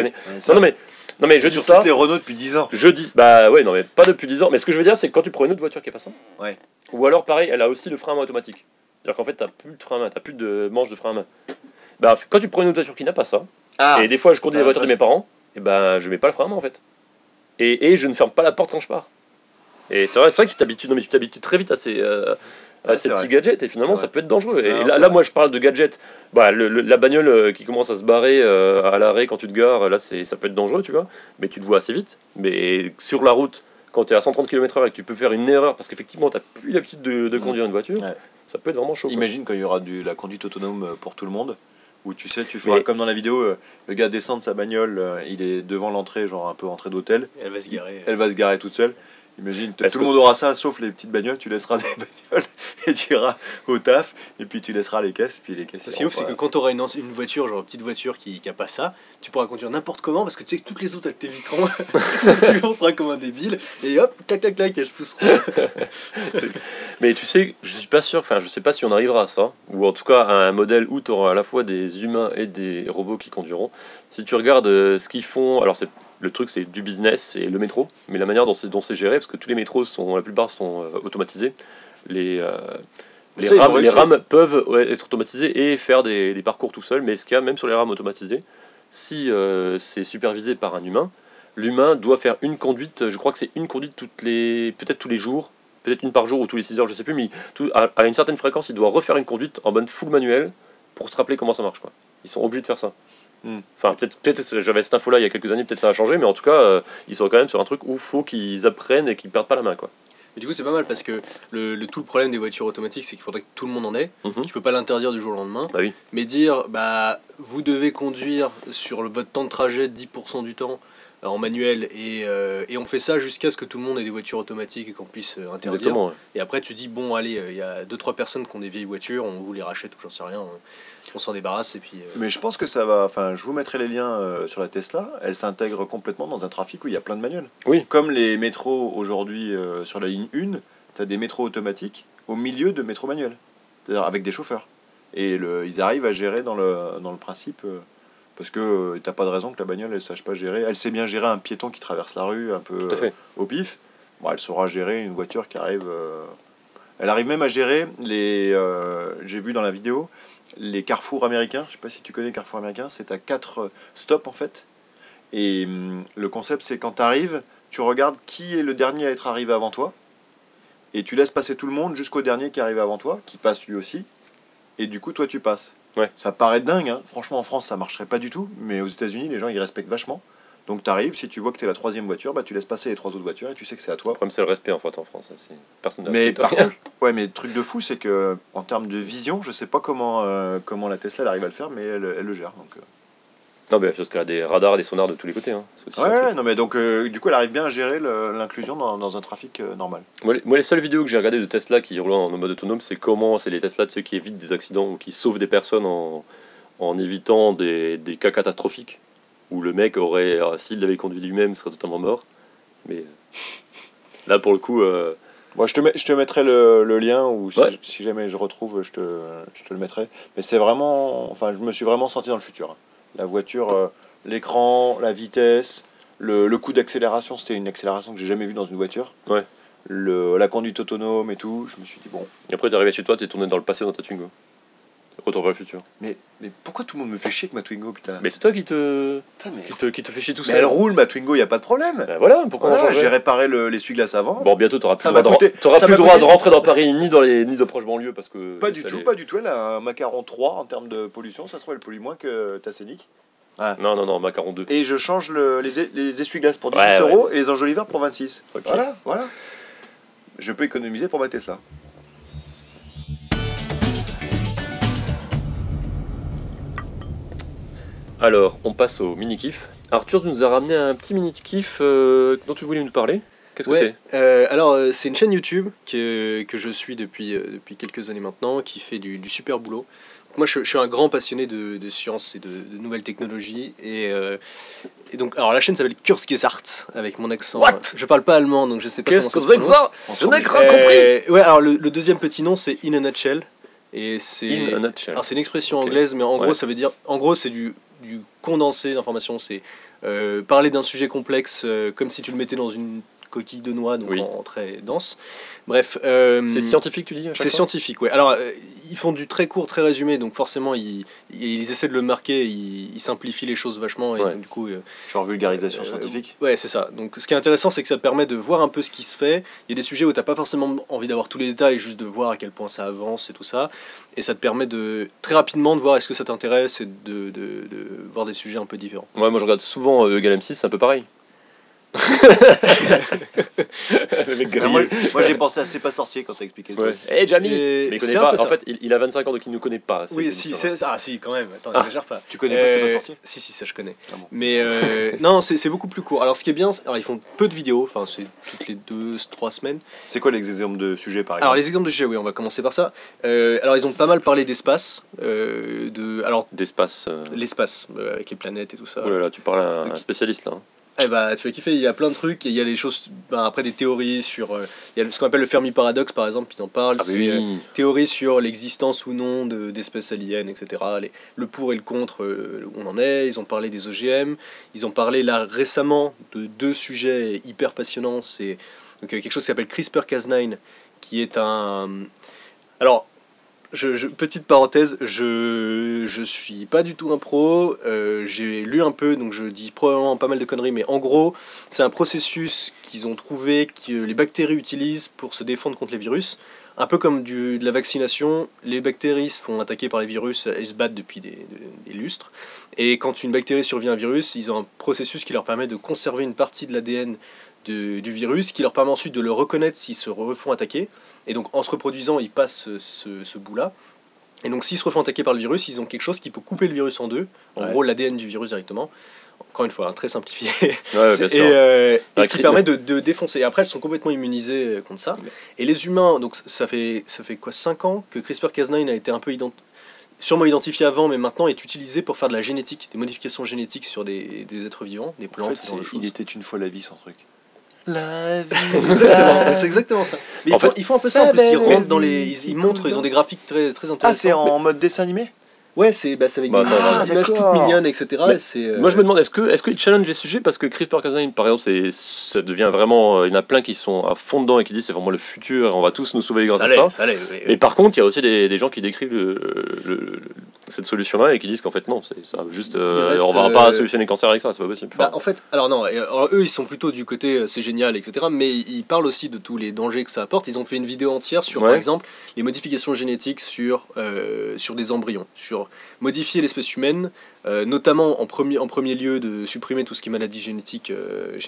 Ça, Non, non, mais, non, mais je dis ça. les Renault depuis 10 ans. Je dis, bah ouais, non, mais pas depuis 10 ans. Mais ce que je veux dire, c'est que quand tu prends une autre voiture qui est pas ça, Ouais. ou alors pareil, elle a aussi le frein automatique. C'est-à-dire qu'en fait, t'as plus de frein à main, t'as plus de manche de frein à main. Bah, quand tu prends une voiture qui n'a pas ça, Ah, et des fois je conduis t'as les voitures de mes parents, et ben je mets pas le frein à main en fait. Et, et je ne ferme pas la porte quand je pars. Et c'est vrai, c'est vrai que tu t'habitues, non mais tu t'habitues très vite à ces, euh, à ces petits vrai. gadgets et finalement ça peut être dangereux. Et là, là moi je parle de gadgets. Bah, le- le- la bagnole euh, qui commence à se barrer euh, à l'arrêt quand tu te gares, là c'est, ça peut être dangereux, tu vois. Mais tu le vois assez vite. Mais sur la route, quand tu es à 130 km/h et que tu peux faire une erreur parce qu'effectivement tu n'as plus l'habitude de, de Mm. conduire une voiture, Ouais. Ça peut être vraiment chaud. quoi. Imagine quand il y aura du, la conduite autonome euh, pour tout le monde, où tu sais, tu feras Mais- comme dans la vidéo, euh, le gars descend de sa bagnole, euh, il est devant l'entrée, genre un peu entrée d'hôtel, Elle va se garer. elle va se garer toute seule. Imagine, tout le monde aura ça, sauf les petites bagnoles, tu laisseras des bagnoles et tu iras au taf, et puis tu laisseras les caisses, puis les caisses. Ce qui est ouf, c'est que quand tu auras une, une voiture, genre une petite voiture qui, qui a pas ça, tu pourras conduire n'importe comment parce que tu sais que toutes les autres elles t'éviteront. tu penseras comme un débile et hop, clac clac clac, elles pousseront. Mais tu sais, je suis pas sûr, enfin je sais pas si on arrivera à ça, ou en tout cas à un modèle où tu auras à la fois des humains et des robots qui conduiront. Si tu regardes euh, ce qu'ils font, alors c'est le truc c'est du business et le métro, mais la manière dont c'est dont c'est géré, parce que tous les métros sont, la plupart sont euh, automatisés, les, euh, les, Ça, rames, les rames peuvent être automatisées et faire des, des parcours tout seuls, mais ce qu'il y a même sur les rames automatisées, si euh, c'est supervisé par un humain, l'humain doit faire une conduite, je crois que c'est une conduite toutes les, peut-être tous les jours, peut-être une par jour ou tous les 6 heures, je sais plus, mais tout- à, à une certaine fréquence, il doit refaire une conduite en mode full manuel pour se rappeler comment ça marche. Quoi. Ils sont obligés de faire ça. Hmm. Enfin, peut-être, peut-être j'avais cette info-là il y a quelques années, peut-être ça a changé, mais en tout cas, euh, ils sont quand même sur un truc où il faut qu'ils apprennent et qu'ils perdent pas la main. Quoi. Du coup, c'est pas mal parce que le, le- tout le problème des voitures automatiques, c'est qu'il faudrait que tout le monde en ait. Mhm. Tu peux pas l'interdire du jour au lendemain. Bah oui. Mais dire, bah, vous devez conduire sur le- votre temps de trajet 10% du temps en manuel et, euh, et on fait ça jusqu'à ce que tout le monde ait des voitures automatiques et qu'on puisse euh, interdire. Ouais. Et après, tu dis, bon, allez, euh, il y a 2-3 personnes qui ont des vieilles voitures, on vous les rachète ou j'en sais rien, on s'en débarrasse et puis. euh, Mais je pense que ça va. Enfin, je vous mettrai les liens euh, sur la Tesla. Elle s'intègre complètement dans un trafic où il y a plein de bagnoles. Oui. Comme les métros aujourd'hui euh, sur la ligne 1, tu as des métros automatiques au milieu de métros manuels. C'est-à-dire avec des chauffeurs. Et le, ils arrivent à gérer dans le, dans le principe. Euh, parce que euh, t'as pas de raison que la bagnole elle sache pas gérer. Elle sait bien gérer un piéton qui traverse la rue un peu fait. au pif. Bon, elle saura gérer une voiture qui arrive. euh, Elle arrive même à gérer les. euh, J'ai vu dans la vidéo les carrefours américains. Je sais pas si tu connais les carrefours américains. C'est à quatre stops en fait. Et hum, le concept c'est quand tu arrives, tu regardes qui est le dernier à être arrivé avant toi. Et tu laisses passer tout le monde jusqu'au dernier qui arrive avant toi, qui passe lui aussi. Et du coup, toi, tu passes. Ouais. Ça paraît dingue, hein. franchement, en France, ça marcherait pas du tout. Mais aux États-Unis, les gens, ils respectent vachement. Donc, tu arrives, si tu vois que tu es la troisième voiture, bah, tu laisses passer les trois autres voitures et tu sais que c'est à toi. Le problème, c'est le respect en fait en France. hein, Personne ne Mais par contre, ouais, mais le truc de fou, c'est que en termes de vision, je sais pas comment, euh, comment la Tesla elle arrive à le faire, mais elle, elle le gère. Donc, euh. Non, mais parce qu'elle a des radars, des sonars de tous les côtés. hein. Ouais, non, mais donc, euh, du coup, elle arrive bien à gérer l'inclusion dans, dans un trafic euh, normal. Moi, les- moi, les seules vidéos que j'ai regardées de Tesla qui roulent en mode autonome, c'est comment c'est les Tesla de ceux qui évitent des accidents ou qui sauvent des personnes en, en évitant des, des cas catastrophiques où le mec aurait, euh, s'il l'avait conduit lui-même, serait totalement mort. Mais là, pour le coup, euh, Moi, je te, mets- je te mettrai le, le lien ou si, Ouais. si jamais je retrouve, je te, je te le mettrai. Mais c'est vraiment. Enfin, je me suis vraiment senti dans le futur. La voiture, euh, l'écran, la vitesse, le, le coup d'accélération, c'était une accélération que j'ai jamais vue dans une voiture. Ouais. Le, la conduite autonome et tout, je me suis dit, bon. après, t'es arrivé chez toi, t'es tourné dans le passé dans ta Twingo. Retour vers le futur? Mais, mais pourquoi tout le monde me fait chier avec ma Twingo, putain? Mais c'est toi qui te, Putain, mais- qui te, qui te fait chier tout Mais elle seul. roule, ma Twingo, y a pas de problème. Ben voilà, pourquoi on Voilà, changerait j'ai réparé le- l'essuie-glace avant. Bon, bientôt, t'auras plus, Ça le droit, de, coûté- t'auras ça plus le droit coûté- de rentrer dans Paris ni dans les ni de proches banlieues parce que. Pas du tout, pas du tout. Elle a un macaron 3 en termes de pollution. Ça se trouve, elle pollue moins que ta Scénic. Non, non, non, Macaron 2. Et je change le- les, es- les essuie-glaces pour 18 Ouais, ouais. euros et les enjoliveurs pour 26. Ok. Voilà, voilà. Je peux économiser pour ma Tesla. Alors, on passe au mini-kiff. Arthur, tu nous as ramené un petit mini-kiff euh, dont tu voulais nous parler. Qu'est-ce que Ouais, c'est euh, alors euh, c'est une chaîne YouTube que, que je suis depuis, depuis quelques années maintenant, qui fait du, du super boulot. moi, je, je suis un grand passionné de, de science et de, de nouvelles technologies. Et, et donc, alors la chaîne s'appelle Kurzgesagt, avec mon accent. What je parle pas allemand, donc je sais pas Qu'est-ce que c'est que ça Je n'ai compris Ouais, alors le, le deuxième petit nom, c'est In a Nutshell. Et c'est. In a nutshell. Alors c'est une expression anglaise, mais en Ouais. gros ça veut dire, en gros c'est du, du condensé d'informations. C'est euh, parler d'un sujet complexe euh, comme si tu le mettais dans une coquille de noix, donc Oui. en, très dense. Bref. euh, C'est scientifique, tu dis C'est scientifique, ouais. Alors euh, ils font du très court, très résumé, donc forcément ils, ils essaient de le marquer, ils, ils simplifient les choses vachement, et Ouais. donc, du coup. euh, Genre vulgarisation euh, scientifique. Ouais, c'est ça. Donc, ce qui est intéressant, c'est que ça te permet de voir un peu ce qui se fait. Il y a des sujets où t'as pas forcément envie d'avoir tous les détails, juste de voir à quel point ça avance et tout ça. Et ça te permet de très rapidement de voir est-ce que ça t'intéresse et de, de, de voir des sujets un peu différents. Ouais, moi je regarde souvent euh, Egal M6, c'est un peu pareil. le mec moi, j'ai pensé à C'est pas sorcier quand t'as expliqué le Ouais. truc. Eh Jamie Et Mais il connaît c'est un pas. ça. En fait, il, il a 25 ans donc il nous connaît pas. c'est Oui, si, c'est ah si, quand même. Attends, Ah. pas. Tu connais pas C'est pas Euh, sorcier Si, si, ça je connais. Ah bon. Mais euh, non, c'est c'est beaucoup plus court. Alors, ce qui est bien, c'est- alors ils font peu de vidéos. Enfin, c'est toutes les deux, trois semaines. C'est quoi les exemples de sujets par Alors exemple les exemples de sujets, oui, on va commencer par ça. Euh, alors ils ont pas mal parlé d'espace, euh, de alors D'espace. euh, l'espace euh, avec les planètes et tout ça. Oh là là, tu parles à un, Ok. un spécialiste là. hein. Eh bah tu vas kiffer, il y a plein de trucs, et il y a des choses, ben, après des théories sur, euh, il y a ce qu'on appelle le Fermi paradoxe par exemple, ils en parlent, Ah, c'est euh, théorie sur l'existence ou non de- d'espèces aliens, etc. Les- le pour et le contre, euh, on en est, ils ont parlé des OGM, ils ont parlé là récemment de deux sujets hyper passionnants, c'est donc, euh, quelque chose qui s'appelle CRISPR-Cas9, qui est un... Alors, je, petite parenthèse, je, je suis pas du tout un pro, euh, j'ai lu un peu, donc je dis probablement pas mal de conneries, mais en gros, c'est un processus qu'ils ont trouvé que les bactéries utilisent pour se défendre contre les virus. Un peu comme de la vaccination, les bactéries se font attaquer par les virus, elles se battent depuis des lustres. Et quand une bactérie survit à un virus, ils ont un processus qui leur permet de conserver une partie de l'ADN de- du virus, qui leur permet ensuite de le reconnaître s'ils se refont attaquer. Et donc en se reproduisant, ils passent ce, ce- ce bout-là. Et donc s'ils se refont attaquer par le virus, ils ont quelque chose qui peut couper le virus en deux. En Ouais. gros, l'ADN du virus directement. Encore une fois, hein, très simplifié. Ouais, bien et, sûr. euh, et qui cri- permet de, de défoncer. Et après, elles sont complètement immunisées euh, contre ça. Et les humains, donc ça fait, ça fait quoi 5 ans que CRISPR-Cas9 a été un peu ident- sûrement identifié avant, mais maintenant est utilisé pour faire de la génétique, des modifications génétiques sur des, des êtres vivants, des En plantes, fait, ce genre de c'est- choses. il était une fois la vie son truc. La vie. Exactement, c'est exactement ça. Mais En ils, font, fait- ils font un peu ça en Ah, plus, ils rentrent dans les. Ils, montrent, ils ont des graphiques très, très Ah, intéressants. c'est en mode dessin animé? Ouais, c'est bah, avec Bah, des, petites images toutes mignonnes, etc. Mais et c'est, euh, Moi je me demande, est-ce que est-ce qu'ils challenge les sujets? Parce que CRISPR-Cas9 par exemple, c'est ça devient vraiment, euh, il y en a plein qui sont à fond dedans et qui disent c'est vraiment le futur, on va tous nous sauver grâce ça à ça. ça oui. Mais par contre, il y a aussi des, des gens qui décrivent le- le- le- cette solution-là et qui disent qu'en fait non, c'est ça juste, euh, on va pas euh, solutionner le cancer avec ça, c'est pas possible. Enfin, Bah, en fait, alors non, alors eux ils sont plutôt du côté c'est génial, etc. Mais ils parlent aussi de tous les dangers que ça apporte. Ils ont fait une vidéo entière sur, par exemple, les modifications génétiques sur, euh, sur des embryons, sur modifier l'espèce humaine, euh, notamment en premier, lieu de supprimer tout ce qui est maladie génétique euh,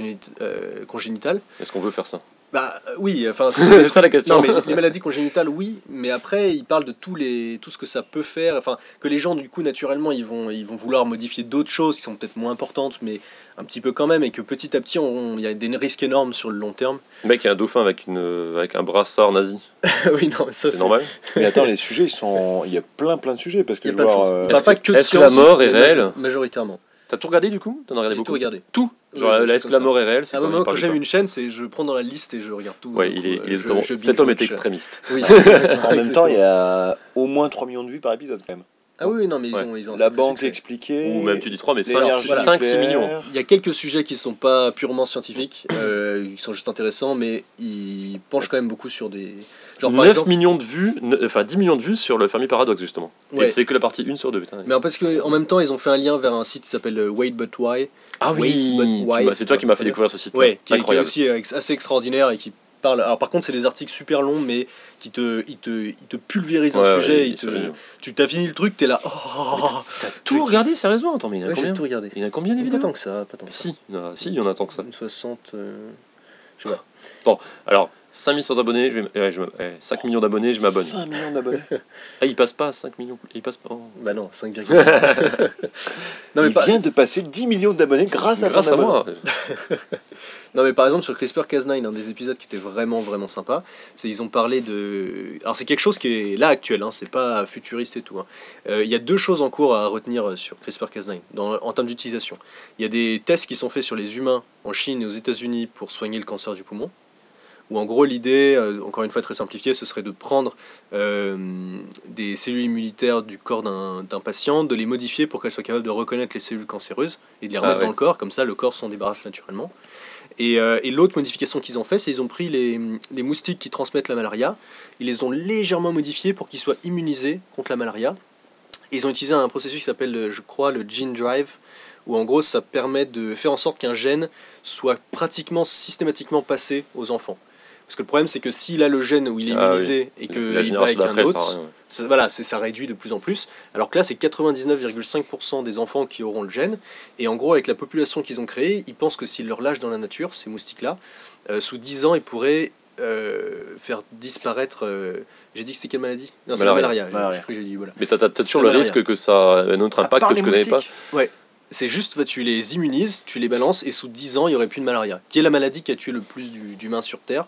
euh, congénitale. Est-ce qu'on veut faire ça? Bah euh, oui, enfin C'est ça la question. Non, mais les maladies congénitales, oui, mais après, ils parlent de tous les, tout ce que ça peut faire. Enfin, que les gens, du coup, naturellement, ils vont, ils vont vouloir modifier d'autres choses qui sont peut-être moins importantes, mais un petit peu quand même, et que petit à petit, on- il y a des risques énormes sur le long terme. Le mec, il y a un dauphin avec, une, avec un brassard nazi, oui, non, mais ça, c'est normal. Mais attends, les sujets, ils sont. Il y a plein, plein de sujets. Parce que Il y a je plein de vois, choses. euh, Pas, pas que de est-ce que la mort est réelle? majo- Majoritairement. T'as tout regardé du coup? T'en as regardé beaucoup tout regardé. Tout Genre, la ça. mort est réelle c'est À un quoi, moment, il parle quand j'aime une chaîne, c'est je prends dans la liste et je regarde tout. Ouais, il est, euh, il est je- je cet homme est extrémiste. Oui, En même temps, il y a au moins 3 millions de vues par épisode quand même. Ah oui, non, mais ils Ouais. ont, ils ont La banque expliquée. Ou même tu dis 3, mais l'énergie 5, 6 nucléaire. millions. Il y a quelques sujets qui sont pas purement scientifiques, euh, qui sont juste intéressants, mais ils penchent quand même beaucoup sur des. Genre 9 par exemple. millions de vues, enfin 10 millions de vues sur le Fermi Paradoxe justement. Ouais. Et c'est que la partie 1 sur 2. Putain. Mais parce qu'en même temps, ils ont fait un lien vers un site qui s'appelle euh, Wait But Why. ah oui, c'est toi qui m'as fait découvrir ce site. Ouais, qui est, qui est incroyable. aussi euh, assez extraordinaire et qui parle. Alors par contre, c'est des articles super longs, mais qui te, ils te, ils te pulvérisent Ouais, un sujet. ils te- tu t'as fini le truc, t'es là. Oh, T'as tout regardé sérieusement Attends, mais il y en a Ouais, j'ai combien tout regardé. Il y en a combien les Pas tant que ça, pas tant que ça. Si, non, si, il y en a tant que ça. Une 60. euh, Je sais pas. Alors, 5100 abonnés, je vais, ouais, je me- ouais, 5 millions d'abonnés, je m'abonne. 5 millions d'abonnés. Ah, il passe pas à 5 millions. Il passe pas. oh. Bah non, 5, non, mais il pas- vient de passer 10 millions d'abonnés grâce à Grâce ton à abonnement. moi. Non mais par exemple sur CRISPR-Cas9, un des épisodes qui était vraiment vraiment sympa, c'est ils ont parlé de... Alors c'est quelque chose qui est là actuel, hein, c'est pas futuriste et tout. hein. Euh, Il y a deux choses en cours à retenir sur CRISPR-Cas9 dans- en termes d'utilisation. Il y a des tests qui sont faits sur les humains en Chine et aux États-Unis pour soigner le cancer du poumon. Où en gros l'idée, euh, encore une fois très simplifiée, ce serait de prendre euh, des cellules immunitaires du corps d'un patient, de les modifier pour qu'elles soient capables de reconnaître les cellules cancéreuses et de les Ah remettre ouais. dans le corps, comme ça le corps s'en débarrasse naturellement. Et, euh, et l'autre modification qu'ils ont fait, c'est qu'ils ont pris les, les moustiques qui transmettent la malaria, ils les ont légèrement modifiés pour qu'ils soient immunisés contre la malaria. Et ils ont utilisé un processus qui s'appelle, je crois, le gene drive, où en gros ça permet de faire en sorte qu'un gène soit pratiquement systématiquement passé aux enfants. Parce que le problème c'est que s'il a le gène où il est Ah oui. immunisé et La qu'il va avec un ça autre, rien, ouais. ça, voilà, c'est- ça réduit de plus en plus. Alors que là, c'est 99,5% des enfants qui auront le gène. Et en gros, avec la population qu'ils ont créée, ils pensent que s'ils leur lâchent dans la nature, ces moustiques-là, euh, sous 10 ans, ils pourraient euh, faire disparaître. euh, j'ai dit que c'était quelle maladie? Non, c'est la Malaria. cru dit voilà. Mais t'as t'as- t'as toujours le malaria. risque que ça ait un autre impact que les je connais pas. moustiques. C'est juste, tu les immunises, tu les balances, et sous 10 ans, il n'y aurait plus de malaria. Qui est la maladie qui a tué le plus d'humains sur Terre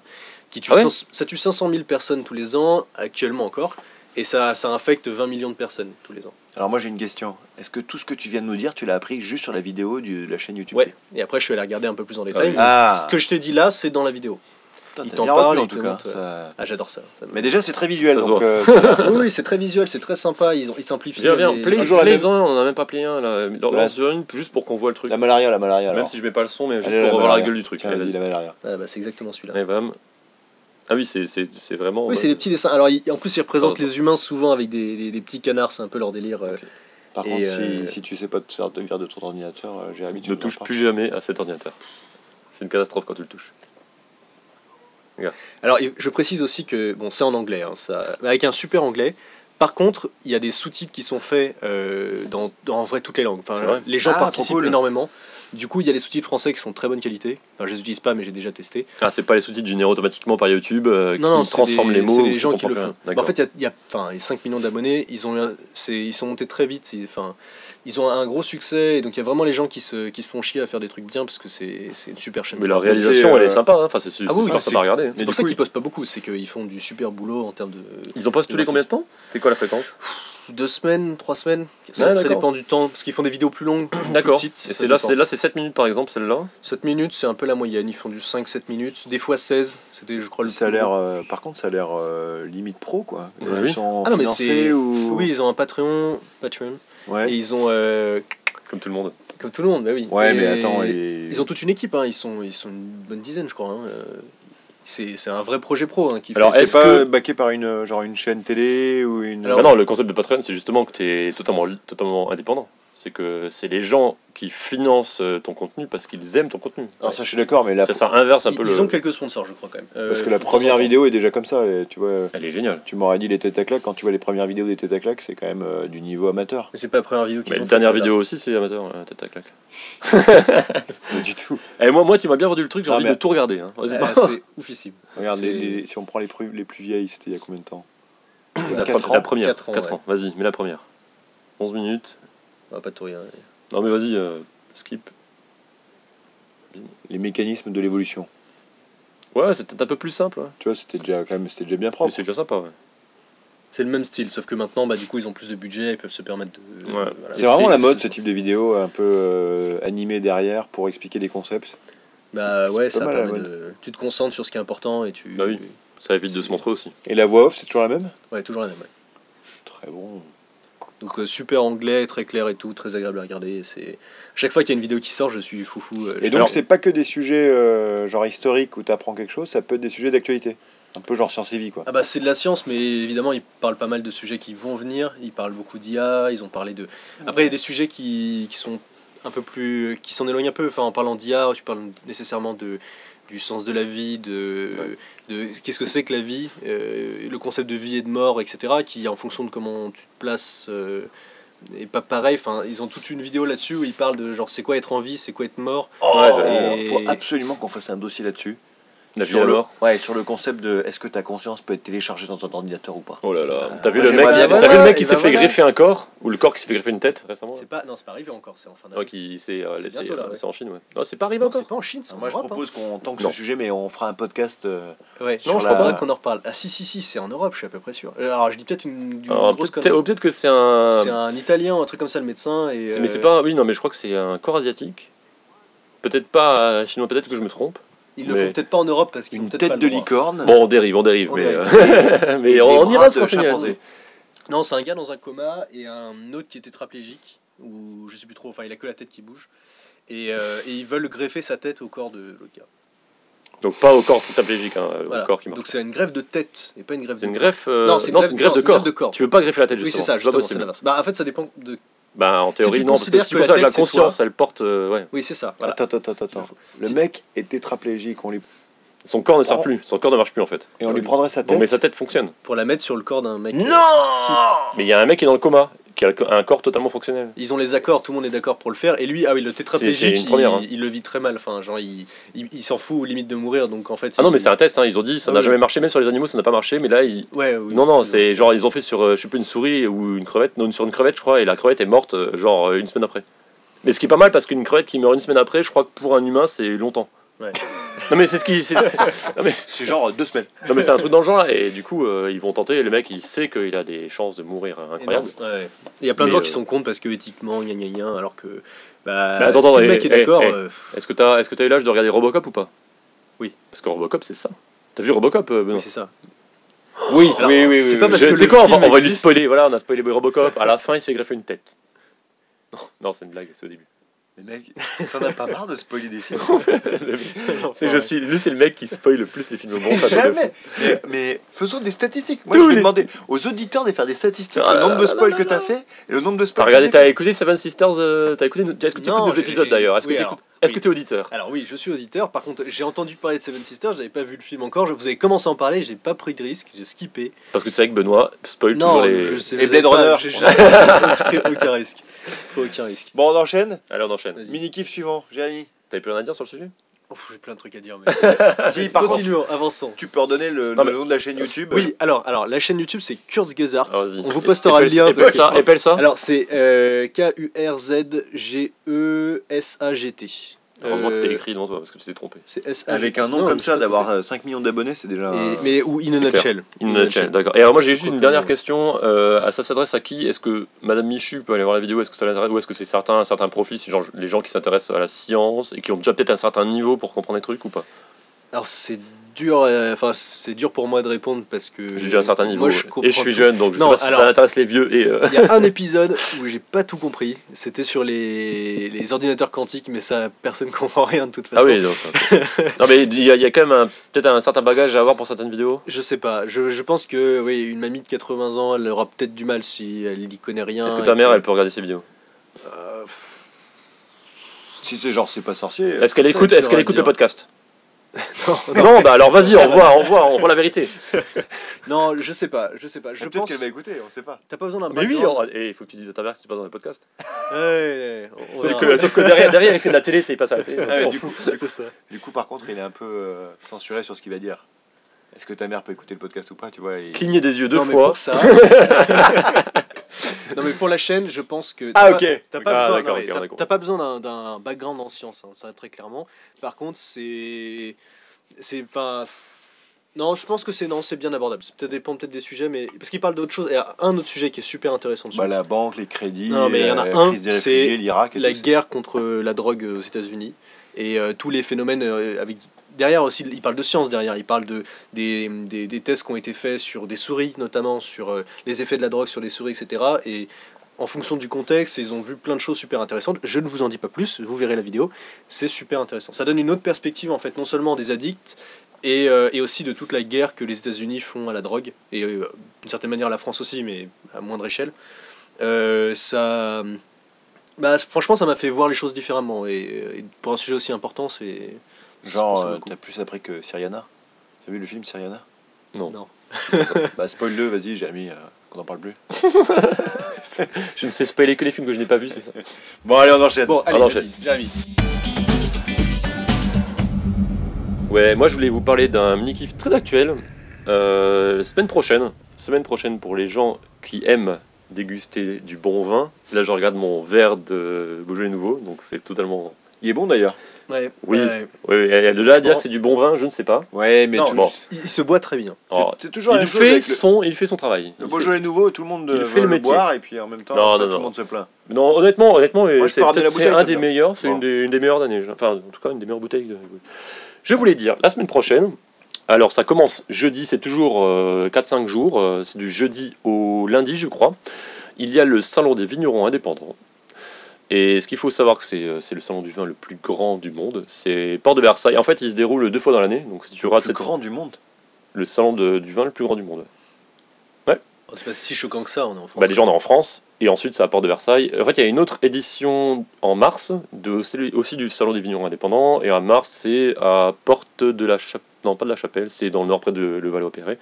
qui tue Ah ouais cinq- Ça tue 500 000 personnes tous les ans, actuellement encore, et ça, ça infecte 20 millions de personnes tous les ans. Alors moi j'ai une question. Est-ce que tout ce que tu viens de nous dire, tu l'as appris juste sur la vidéo du- de la chaîne YouTube? Ouais, et après je suis allé regarder un peu plus en détail. Ah. Ce que je t'ai dit là, c'est dans la vidéo. Putain, il t'en parle, en tout cas. ça- Ah, j'adore ça. Mais déjà c'est très visuel donc euh, oui, oui, c'est très visuel, c'est très sympa. Ils, ont, ils simplifient. Viens, viens, les- play, toujours la play même- en, on en a même pas plié un là. Lance sur une juste pour qu'on voit le truc. la malaria, la malaria. Même alors. si je mets pas le son, mais juste Allez, pour la revoir la malaria. gueule du truc. Tiens, Allez, vas-y, vas-y. la malaria. Ah, bah, c'est exactement celui-là. Ah oui, c'est- c'est c'est vraiment. Oui, c'est des petits dessins. Alors, ils- en plus, ils représentent les humains souvent avec des, des- des petits canards, c'est un peu leur délire. euh. Par Et, contre, euh, si, si tu sais pas te servir de ton ordinateur, euh, Jérémy, tu Ne me touche l'en plus jamais à cet ordinateur. C'est une catastrophe quand tu le touches. Alors, je précise aussi que, bon, c'est en anglais, hein, ça, avec un super anglais. Par contre, il y a des sous-titres qui sont faits euh, dans, dans en vrai toutes les langues. Enfin, les gens Ah, participent cool. énormément. Du coup, il y a des sous-titres français qui sont de très bonne qualité. Enfin, je les utilise pas, mais j'ai déjà testé. Ah, c'est pas les sous-titres générés automatiquement par YouTube euh, Non, qui transforment des, les mots. c'est tu gens qui le font. Bah, en fait, il y a, y a enfin, les 5 millions d'abonnés, ils, ont, ils sont montés très vite. Enfin, ils ont un gros succès. Et donc, il y a vraiment les gens qui se, qui se font chier à faire des trucs bien parce que c'est c'est une super chaîne. Mais c'est, réalisation, elle euh, est sympa. hein. Enfin, c'est c'est Ah oui, super oui, sympa à regarder. C'est pour ça qu'ils postent pas beaucoup, c'est qu'ils font du super boulot en termes de. Ils ont postent tous les combien de temps? C'est quoi la fréquence? Deux semaines, trois semaines Ah, Ça, d'accord. dépend du temps, parce qu'ils font des vidéos plus longues. plus D'accord. petites, Et c'est là, c'est là, c'est 7 minutes par exemple, celle-là? 7 minutes, c'est un peu la moyenne. Ils font du 5-7 minutes, des fois 16. C'était, je crois, le Ça a l'air, euh, par contre, ça a l'air euh, limite pro quoi. Ouais, Ils oui. sont Ah non, mais financés ou. Oui, ils ont un Patreon, Patreon Ouais. et ils ont, euh, Comme tout le monde. comme tout le monde, bah oui. Ouais, Et mais attends, et... Ils ont toute une équipe, hein. ils, sont, ils sont une bonne dizaine, je crois. hein. Euh, C'est, c'est un vrai projet pro hein, qui fait- Alors, c'est est-ce pas que- backé par une euh, genre une chaîne télé ou une. Alors- Bah non, le concept de Patreon, c'est justement que tu es totalement, totalement indépendant. C'est que c'est les gens qui financent euh, ton contenu parce qu'ils aiment ton contenu. Alors ça, je suis d'accord, mais la... Ça, ça inverse un Ils, peu ils le. ont quelques sponsors, je crois, quand même. Euh, parce que la première vidéo est déjà comme ça. et tu vois, Elle est géniale. tu m'aurais dit les têtes à claques quand tu vois les premières vidéos des têtes à claques, c'est quand même euh, du niveau amateur. Mais c'est pas la première vidéo qu'ils Mais la dernière vidéo aussi, c'est amateur, euh, tête à claque. Pas du tout. Et moi, moi, tu m'as bien vendu le truc, j'ai Non, envie mais- de tout regarder. hein. Euh, c'est oufissime. Regarde, les, C'est- les- si on prend les plus, les plus vieilles, c'était il y a combien de temps? La, quatre pre- ans. la première, Quatre 4 ans, ans. Vas-y, mets la première. 11 minutes. On va pas tout rien. Non, mais vas-y, euh, skip. Les mécanismes de l'évolution. Ouais, c'est peut-être un peu plus simple. ouais. Tu vois, c'était déjà quand même, c'était déjà bien Mais propre. c'est déjà sympa, ouais. C'est le même style, sauf que maintenant, bah, du coup, ils ont plus de budget, ils peuvent se permettre de. Ouais. voilà. C'est vraiment la mode, ce type de vidéo un peu euh, animé derrière pour expliquer des concepts. Bah ouais, C'est ça pas mal, permet la de. Tu te concentres sur ce qui est important et tu. Bah oui. Ça évite de se montrer aussi. Et la voix off, c'est toujours la même? Ouais, toujours la même. ouais. Très bon. Donc euh, super anglais, très clair et tout, très agréable à regarder. C'est chaque fois qu'il y a une vidéo qui sort, je suis foufou. euh, Et donc, Alors- c'est pas que des sujets euh, genre historiques où tu apprends quelque chose, ça peut être des sujets d'actualité. Un peu genre science et vie, quoi. Ah bah c'est de la science, mais évidemment ils parlent pas mal de sujets qui vont venir. Ils parlent beaucoup d'IA. Ils ont parlé de. Après il y a des sujets qui, qui sont un peu plus, qui s'en éloignent un peu. Enfin en parlant d'IA, tu parles nécessairement de du sens de la vie, de, de qu'est-ce que c'est que la vie, euh, le concept de vie et de mort, etc. Qui en fonction de comment tu te places. euh, et pas pareil, enfin, ils ont toute une vidéo là-dessus où ils parlent de genre c'est quoi être en vie, c'est quoi être mort. Oh, Ouais, et- faut absolument qu'on fasse un dossier là-dessus. La vie sur le, mort. ouais, sur le concept de est-ce que ta conscience peut être téléchargée dans un ordinateur ou pas Oh là là. Ah, T'as vu, le mec, t'as vu le mec qui s'est fait greffer un corps Ou le corps qui s'est fait greffer une tête récemment C'est pas, non, c'est pas arrivé encore, c'est en fin d'année. qui s'est euh, C'est laissé. euh, ouais. C'est en Chine, ouais. Non, c'est pas arrivé Non, encore. c'est pas en Chine, c'est en Moi, je Europe, propose qu'on tanque Non. ce sujet, mais on fera un podcast. euh. Ouais, non, je crois pas qu'on en reparle. Ah si, si, si, c'est en Europe, je suis à peu près sûr. Euh, Alors, je dis peut-être une, grosse peut-être que c'est un. C'est un Italien, un truc comme ça, le médecin. Mais c'est euh, pas. Oui, non, mais je crois que c'est un corps asiatique. Peut-être pas euh, chinois, peut-être que je me trompe. Ils le mais- font peut-être pas en Europe parce qu'ils ont une peut-être tête pas de licorne. Bon, on dérive, on dérive. On mais dérive. euh, mais on, ira se renseigner. Non, c'est un gars dans un coma et un autre qui est tétraplégique, ou je sais plus trop, enfin il a que la tête qui bouge. Et, euh, et ils veulent greffer sa tête au corps de l'autre gars. Donc pas au corps tétraplégique, hein, Voilà. au corps qui marche. Donc c'est une greffe de tête et pas une greffe C'est de une corps. greffe. euh, Non, c'est une non, greffe- c'est une greffe non, de c'est une greffe corps. de corps. Tu veux pas greffer la tête Oui, justement. c'est ça, justement, c'est l'inverse. Bah, en fait, ça dépend de. Bah en théorie tu non, parce que si que la la conscience, elle porte, euh, ouais, Oui, c'est ça. Voilà. Attends, attends, attends, attends. Le mec est tétraplégique, on lui... son corps ne sert Oh. plus, son corps ne marche plus en fait. et on lui prendrait sa Bon, tête. mais sa tête fonctionne. Pour la mettre sur le corps d'un mec. Non Mais il y a un mec qui est dans le coma, un corps totalement fonctionnel. Ils ont les accords, tout le monde est d'accord pour le faire. Et lui, ah oui, le tétraplégique, hein. il, le vit très mal. Enfin, genre, il, il, il s'en fout limite de mourir. Donc en fait. Ah non, mais c'est un test, hein, ils ont dit ça Ah n'a oui. jamais marché, même sur les animaux ça n'a pas marché, mais là ils. Ouais, oui. Non, non, c'est genre ils ont fait sur, euh, je sais plus, une souris ou une crevette, non, sur une crevette je crois, et la crevette est morte euh, genre euh, une semaine après. Mais ce qui est pas mal parce qu'une crevette qui meurt une semaine après, je crois que pour un humain c'est longtemps. Ouais. Non mais c'est ce qui. c'est- c'est- mais, C'est genre deux semaines. non, mais c'est un truc dans le genre là, et du coup euh, ils vont tenter, le mec il sait qu'il a des chances de mourir hein, incroyables. Ouais. Il y a plein de Mais, gens qui euh, sont contre parce que éthiquement, gna gna gna, alors que. Bah, Mais attends, si attends, le mec eh, est d'accord. eh, euh, Est-ce que t'as est-ce que t'as eu l'âge de regarder Robocop ou pas? Oui. Parce que Robocop c'est ça. T'as vu Robocop euh, Benoît? Oui, c'est ça. Oui, Alors, oui, oui, c'est oui, pas parce Je- que le quoi, on va, film on va lui spoiler, voilà, on a spoilé Robocop, à la fin il se fait greffer une tête. Non, non c'est une blague, c'est au début. Mais mec, t'en as pas marre de spoiler des films C'est- je suis, lui c'est le mec qui spoil le plus les films bons. ça, c'est Jamais mais, mais faisons des statistiques. Moi, Tous je vais les- demander aux auditeurs de faire des statistiques. Ah le nombre de spoils que t'as fait et le nombre de T'as spoils regardé, que t'as écouté Seven Sisters, euh, t'as écouté, est-ce que tu Non, écoutes nos épisodes d'ailleurs? Est-ce que oui, alors, oui. t'es auditeur? Alors oui, je suis auditeur. Par contre, j'ai entendu parler de Seven Sisters, j'avais pas vu le film encore. Je- Vous avez commencé à en parler, j'ai pas pris de risque, j'ai skippé. Parce que tu sais que Benoît spoil Non, toujours les. je sais, Et j'ai Blade Runner. J'ai pris aucun risque. Aucun risque. Bon, on enchaîne? Allez, on enchaîne. Vas-y. Mini kiff suivant, Jérémy. T'avais plus rien à dire sur le sujet? J'ai plein de trucs à dire. Mais... Si, par contre, Continuons, avançons. tu peux redonner le, Non, le mais- nom de la chaîne YouTube. Oui, alors, alors la chaîne YouTube c'est Kurzgesagt. Ah. On vous postera le lien. Épelle ça, épelle ça. Alors c'est euh, K-U-R-Z-G-E-S-A-G-T. Heureusement que c'était Euh, écrit devant toi parce que tu t'es trompé. Avec un nom Non, comme ça, d'avoir pas euh, 5 millions d'abonnés, c'est déjà. Et- Mais ou in a nutshell. In In a nutshell, d'accord. Et alors moi j'ai juste une dernière ouais. question. Euh, ça s'adresse à qui? Est-ce que Madame Michu peut aller voir la vidéo? Est-ce que ça l'intéresse? Ou est-ce que c'est certains, certains profils, genre les gens qui s'intéressent à la science et qui ont déjà peut-être un certain niveau pour comprendre les trucs ou pas? Alors c'est dur, euh, enfin c'est dur pour moi de répondre parce que J'ai déjà un certain niveau Moi, je et je suis tout. jeune donc je Non, sais pas si alors- ça intéresse les vieux et euh, Il y a un épisode où j'ai pas tout compris. C'était sur les, les ordinateurs quantiques, mais ça personne comprend rien de toute façon. ah oui donc, non mais il y, a- il y a quand même peut-être un certain bagage à avoir pour certaines vidéos. Je sais pas. Je, je pense que oui, une mamie de 80 ans, elle aura peut-être du mal si elle y connaît rien. Est-ce que ta mère que- elle peut regarder ces vidéos? Euh, Si c'est genre, c'est pas sorcier. Est-ce qu'elle écoute Est-ce qu'elle écoute le podcast? Non, Non bah alors vas-y on voit on voit on voit la vérité. non, je sais pas. Je sais pas. Je pense. qu'elle va écouter, on sait pas. T'as pas besoin d'un Mais oui on- et il faut que tu dises à ta mère que tu passes dans le podcast. Ouais, on- Sauf que, sauf que derrière, derrière il fait de la télé, c'est il passe à la télé. Ah, du coup, ça. Du coup, par contre, il est un peu euh, censuré sur ce qu'il va dire. Est-ce que ta mère peut écouter le podcast ou pas Tu vois Cligner des yeux deux non, mais fois. pour ça. non, mais pour la chaîne, je pense que. Ah, ok. pas- T'as pas, Ah, besoin- mais t'as- pas besoin d'un- d'un background en sciences, hein, ça très clairement. Par contre, c'est. C'est. Enfin. Non, je pense que c'est non, c'est bien abordable. Ça peut dépend peut-être des sujets, mais parce qu'il parle d'autre chose. Il y a un autre sujet qui est super intéressant dessus. Bah, la banque, les crédits, Non, mais il y en a la un, c'est l'Irak. la guerre contre la drogue aux États-Unis et euh, tous les phénomènes euh, avec derrière aussi il parle de science derrière il parle de des, des, tests qui ont été faits sur des souris notamment sur euh, les effets de la drogue sur les souris etc et en fonction du contexte ils ont vu plein de choses super intéressantes. Je ne vous en dis pas plus vous verrez la vidéo. C'est super intéressant. Ça donne une autre perspective en fait non seulement des addicts et, euh, et aussi de toute la guerre que les États-Unis font à la drogue. Et euh, d'une certaine manière la France aussi mais à moindre échelle. Ça bah, franchement, ça m'a fait voir les choses différemment. Et pour un sujet aussi important, c'est. Genre, euh, t'as plus appris que Syriana T'as vu le film Syriana Non. Non. Bah, spoil-le, vas-y, j'ai mis euh, qu'on en parle plus. Je ne sais spoiler que les films que je n'ai pas vus, c'est ça. Bon, allez, on enchaîne. Bon, allez, Alors, vas-y, Jérémy. Ouais, moi je voulais vous parler d'un mini-kiff très actuel. Euh, semaine prochaine, semaine prochaine pour les gens qui aiment déguster du bon vin. Là, je regarde mon verre de Beaujolais Nouveau, donc c'est totalement. Il est bon d'ailleurs. Ouais. Oui. ouais. Oui, et de là à dire que c'est du bon vin, je ne sais pas. Ouais, mais Non, tout- bon. Il, il se boit très bien. c'est- Alors, c'est toujours la il même chose fait avec le, son, il fait son travail. le Il Beaujolais nouveau, tout le monde il veut fait le le métier. boire et puis en même temps, Non, après, non, tout le monde se plaint. Non, honnêtement, honnêtement, c'est un des me- meilleurs, c'est une, des, une des meilleures d'année. Enfin, en tout cas, une des meilleures bouteilles. de- Je voulais dire, la semaine prochaine, alors ça commence jeudi, c'est toujours euh, 4-5 jours, euh, c'est du jeudi au lundi, je crois. Il y a le salon des vignerons indépendants. Et ce qu'il faut savoir, que c'est euh, c'est le salon du vin le plus grand du monde. C'est Port de Versailles. En fait, il se déroule deux fois dans l'année. Donc, si tu rates Le cette- plus grand du monde. le salon de- du vin le plus grand du monde. Oh, c'est pas si choquant que ça, on est en France. Bah, déjà, on est en France, et ensuite, c'est à Port de Versailles. En fait, il y a une autre édition en mars, de, aussi du Salon des Vignerons Indépendants, et en mars, c'est à Porte de la Chapelle. Non, pas de la Chapelle, c'est dans le nord, près de le Val-Opéré.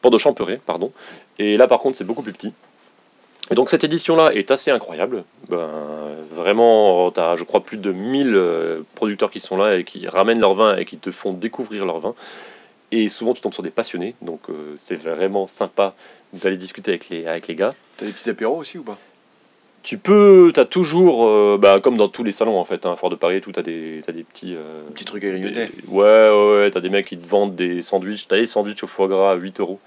Porte de Champeret, pardon. Et là, par contre, c'est beaucoup plus petit. Et donc, cette édition-là est assez incroyable. Ben, vraiment, tu as, je crois, plus de 1000 euh, producteurs qui sont là et qui ramènent leur vin et qui te font découvrir leur vin. Et souvent, tu tombes sur des passionnés, donc euh, c'est vraiment sympa d'aller discuter avec les, avec les gars. T'as des petits apéros aussi ou pas? Tu peux, t'as toujours, euh, bah, comme dans tous les salons en fait, hein, Fort de Paris et tout, t'as des, t'as des petits. euh, Un petit truc à grignoter. des- Ouais, ouais, ouais, t'as des mecs qui te vendent des sandwichs. T'as des sandwichs au foie gras à 8 euros.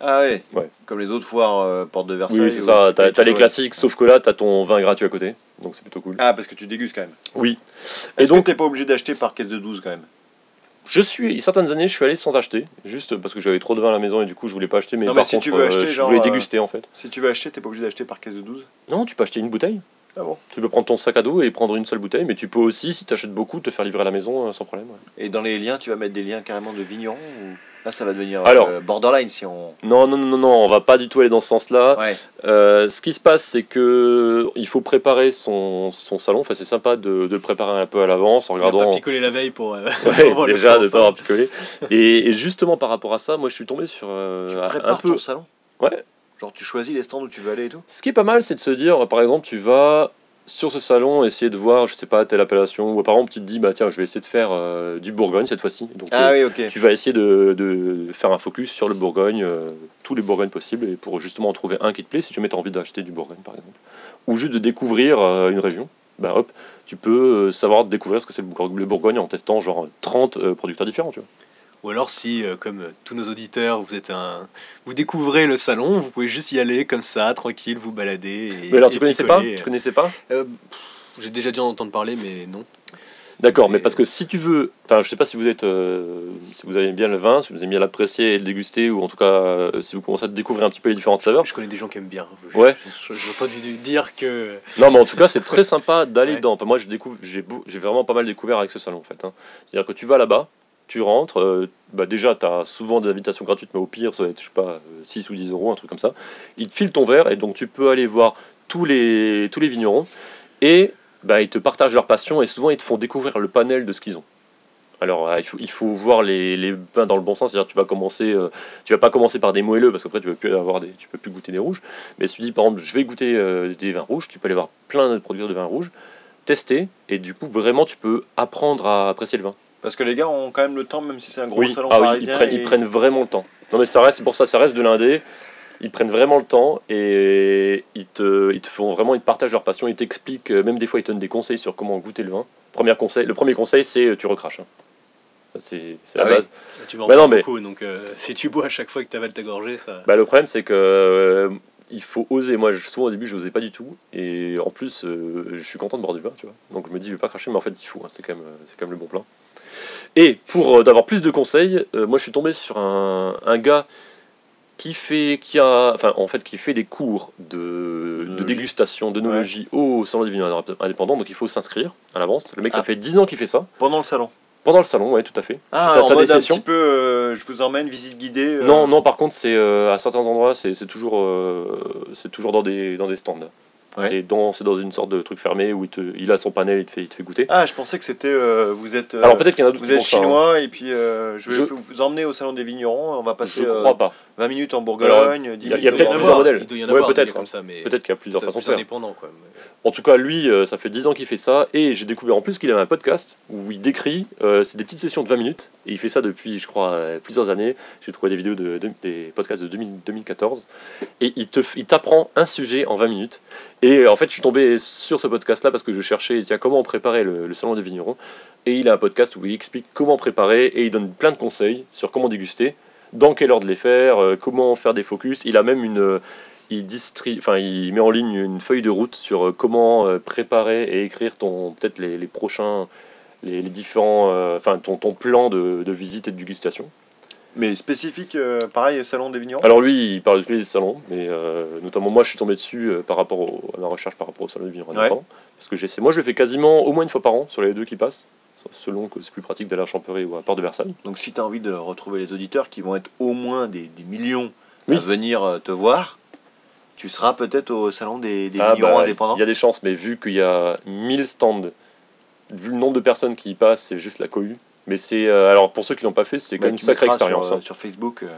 Ah ouais. Ouais. Comme les autres foires euh, Porte de Versailles. Oui, c'est ça. tu T'as, t'as les classiques, sauf que là, t'as ton vin gratuit à côté. Donc c'est plutôt cool. Ah, parce que tu dégustes quand même. Oui. Et Est-ce donc, que t'es pas obligé d'acheter par caisse de 12 quand même? Je suis, certaines années, je suis allé sans acheter, juste parce que j'avais trop de vin à la maison et du coup, je voulais pas acheter. Mais Non, mais par si contre, tu veux euh, acheter, je voulais euh, déguster en fait. Si tu veux acheter, t'es pas obligé d'acheter par caisse de 12 Non, tu peux acheter une bouteille. Ah bon? Tu peux prendre ton sac à dos et prendre une seule bouteille, mais tu peux aussi, si tu achètes beaucoup, te faire livrer à la maison euh, sans problème. ouais. Et dans les liens, tu vas mettre des liens carrément de vignerons ou... Là, ça va devenir Alors- euh, borderline si on. Non, non, non, non, on va pas du tout aller dans ce sens-là. Ouais. Euh, ce qui se passe, c'est que il faut préparer son, son salon. Enfin, c'est sympa de, de le préparer un peu à l'avance en On va pas regardant. picoler la veille pour. euh, Ouais, pour déjà de pas avoir picolé. Et, et justement par rapport à ça, moi je suis tombé sur euh, Tu un prépares peu. ton salon? Ouais. Genre, tu choisis les stands où tu veux aller et tout? Ce qui est pas mal, c'est de se dire, par exemple, tu vas sur ce salon essayer de voir, je sais pas, telle appellation, ou par exemple tu te dis, bah tiens, je vais essayer de faire euh, du Bourgogne cette fois-ci. Donc Ah euh, oui, tu vas essayer de, de faire un focus sur le Bourgogne, euh, tous les Bourgognes possibles, et pour justement en trouver un qui te plaît, si jamais tu as envie d'acheter du Bourgogne par exemple. Ou juste de découvrir une région, bah hop, tu peux savoir découvrir ce que c'est le Bourg- le Bourgogne en testant genre 30 euh, producteurs différents, tu vois. Ou alors si, euh, comme euh, tous nos auditeurs, vous êtes un, vous découvrez le salon, vous pouvez juste y aller comme ça, tranquille, vous balader. Et, Mais alors tu et connaissais pas. Tu connaissais pas Euh, J'ai déjà dû en entendre parler, mais non. D'accord, mais Mais- parce que si tu veux, enfin, je sais pas si vous êtes, euh, si vous aimez bien le vin, si vous aimez bien l'apprécier et le déguster, ou en tout cas, euh, si vous commencez à découvrir un petit peu les différentes saveurs. Je connais des gens qui aiment bien. Je- Ouais. J'ai entendu dire que. Non, mais en tout cas, c'est très sympa d'aller Ouais. dedans. Enfin, moi, je découvre, j'ai, j'ai vraiment pas mal découvert avec ce salon, en fait. hein. C'est-à-dire que tu vas là-bas, tu rentres, euh, bah déjà, tu as souvent des invitations gratuites, mais au pire, ça va être, je sais pas, euh, 6 ou 10 euros, un truc comme ça. Ils te filent ton verre, et donc tu peux aller voir tous les, vignerons, et bah, ils te partagent leur passion, et souvent, ils te font découvrir le panel de ce qu'ils ont. Alors, euh, il, faut, voir les, vins dans le bon sens, c'est-à-dire tu vas commencer, euh, tu vas pas commencer par des moelleux, parce qu'après, tu peux plus avoir des, tu peux plus goûter des rouges. Mais si tu dis, par exemple, je vais goûter euh, des vins rouges, tu peux aller voir plein de producteurs de vins rouges, tester, et du coup, vraiment, tu peux apprendre à apprécier le vin. Parce que les gars ont quand même le temps, même si c'est un gros Oui, salon ah oui, ils prennent, ils et- prennent vraiment le temps. Non mais ça reste, pour ça, ça reste de l'indé. Ils prennent vraiment le temps et ils te, ils te font vraiment, ils te partagent leur passion, ils t'expliquent, euh, même des fois ils te donnent des conseils sur comment goûter le vin. Premier conseil, le premier conseil c'est euh, tu recraches. hein. C'est la Ah oui. base. Tu vas en Bah non, prendre mais- beaucoup, donc euh, si tu bois à chaque fois que tu avales ta gorgée, ça. Bah, le problème c'est que euh, il faut oser. Moi je- souvent au début je n'osais pas du tout et en plus euh, je suis content de boire du vin, tu vois. Donc je me dis je vais pas cracher mais en fait il faut. hein. C'est quand même, c'est quand même le bon plan. Et pour euh, d'avoir plus de conseils, euh, moi je suis tombé sur un, un gars qui fait, qui a, enfin en fait qui fait des cours de, dégustation, d'œnologie au salon des vignes indépendants. Donc il faut s'inscrire à l'avance. Le mec ça Ah. fait 10 ans qu'il fait ça. Pendant le salon. Pendant le salon, ouais, tout à fait. Ah, T'as- en t'as des mode un petit peu, euh, je vous emmène, visite guidée. euh, Non, non, par contre, c'est euh, à certains endroits, c'est toujours, c'est toujours dans des, dans des stands. Ouais. C'est dans, dans une sorte de truc fermé où il, te, il a son panel, il te fait, il te fait goûter. Ah, je pensais que c'était. euh, vous êtes. euh, Alors peut-être qu'il y en a d'autres Vous êtes ça, hein. chinois et puis euh, je vais Je- vous- emmener au salon des vignerons. On va passer Je euh, crois pas. 20 minutes en Alors, Bourgogne. 10 il y a- a peut-être plusieurs modèles. Il doit y en Ouais, avoir des peut-être, comme ça, mais Peut-être qu'il y a plusieurs façons de faire. En tout cas, lui, euh, ça fait 10 ans qu'il fait ça, et j'ai découvert en plus qu'il avait un podcast où il décrit, euh, c'est des petites sessions de 20 minutes, et il fait ça depuis, je crois, euh, plusieurs années. J'ai trouvé des vidéos, de, de- des podcasts de 2000 2014, et il te, il t'apprend un sujet en 20 minutes. Et en fait, je suis tombé sur ce podcast-là parce que je cherchais, tiens, comment préparer le, le salon des vignerons, et il a un podcast où il explique comment préparer, et il donne plein de conseils sur comment déguster, dans quelle heure de les faire, euh, comment faire des focus. Il a même une euh, il distri- enfin il met en ligne une feuille de route sur euh, comment préparer et écrire ton peut-être les, les prochains les, les différents enfin ton, ton plan de, de visite et de dégustation. Mais spécifique, euh, pareil, salon des vignerons? Alors lui il parle de tous les salons mais euh, notamment moi je suis tombé dessus euh, par rapport au- à ma recherche par rapport au salon du vigneron Ouais. indépendant. parce que j'essaie moi je le fais quasiment au moins une fois par an sur les deux qui passent selon que c'est plus pratique d'aller à Champéry ou à Port de Versailles. Donc si tu as envie de retrouver les auditeurs qui vont être au moins des, des millions Oui. à venir euh, te voir, tu seras peut-être au salon des, des Ah, bah, indépendants. Il y a des chances, mais vu qu'il y a 1000 stands, vu le nombre de personnes qui y passent, c'est juste la cohue. Mais c'est. euh, alors pour ceux qui l'ont pas fait, c'est quand Bah, même une sacrée expérience. Sur, hein. sur Facebook. euh,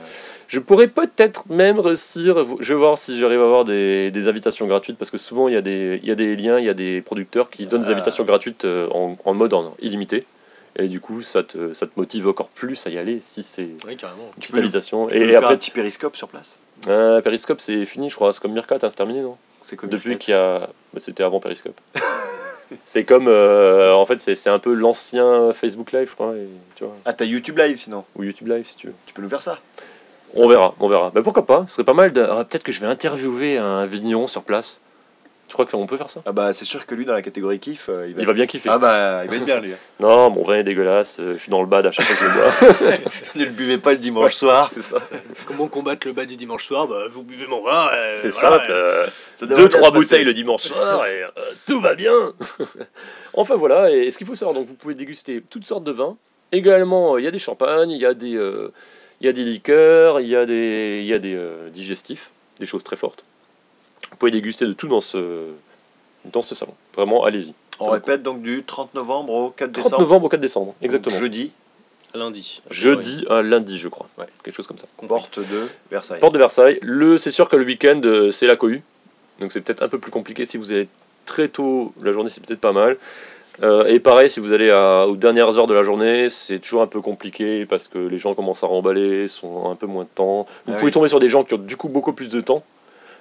Je pourrais peut-être même réussir. Je vais voir si j'arrive à avoir des, des invitations gratuites parce que souvent il y, a des, il y a des liens, il y a des producteurs qui donnent des Ah. invitations gratuites euh, en, en mode en illimité. Et du coup, ça te, ça te motive encore plus à y aller si c'est une Oui, carrément. peux le- tu peux Et, faire un après, petit périscope sur place? euh, Periscope, c'est fini, je crois. C'est comme Mirkat, hein, c'est terminé, non? C'est comme Depuis qu'il y a. bah, C'était avant Periscope. c'est comme. euh, en fait, c'est un peu l'ancien Facebook Live, je crois. et- tu vois, Ah, t'as YouTube Live sinon. ou YouTube Live, si tu veux. Tu peux nous faire ça. On verra, on verra. Mais pourquoi pas Ce serait pas mal. De... ah, Peut-être que je vais interviewer un vigneron sur place. Tu crois qu'on peut faire ça Ah bah c'est sûr que lui dans la catégorie kiff, euh, il va. Il va bien kiffer. Ah bah il va être bien lui. Non, mon vin est dégueulasse. euh, Je suis dans le bad à chaque fois que je le bois. ne le buvez pas le dimanche soir. c'est ça. Comment combattre le bas du dimanche soir Bah, vous buvez mon vin. euh, C'est voilà, simple. euh, euh, Ça devrait deux, trois bouteilles le dimanche soir et euh, tout va bien. enfin voilà, et ce qu'il faut savoir, donc vous pouvez déguster toutes sortes de vins. Également, euh, il y a des champagnes, il y a des, euh, il y a des liqueurs, il y a des, il y a des euh, digestifs, des choses très fortes. Vous pouvez déguster de tout dans ce, dans ce salon. Vraiment, allez-y. On Ça répète donc du 30 novembre au 4 30 décembre. novembre au 4 décembre, exactement. Donc, jeudi, Lundi. Jeudi à lundi, je crois. Ouais. Quelque chose comme ça. porte de Versailles. Porte de Versailles. Le, c'est sûr que le week-end, euh, c'est la cohue. Donc c'est peut-être un peu plus compliqué. Si vous allez très tôt la journée, c'est peut-être pas mal. Euh, et pareil, si vous allez à- aux dernières heures de la journée, c'est toujours un peu compliqué parce que les gens commencent à remballer, sont un peu moins de temps. Vous Ah pouvez oui. tomber sur des gens qui ont du coup beaucoup plus de temps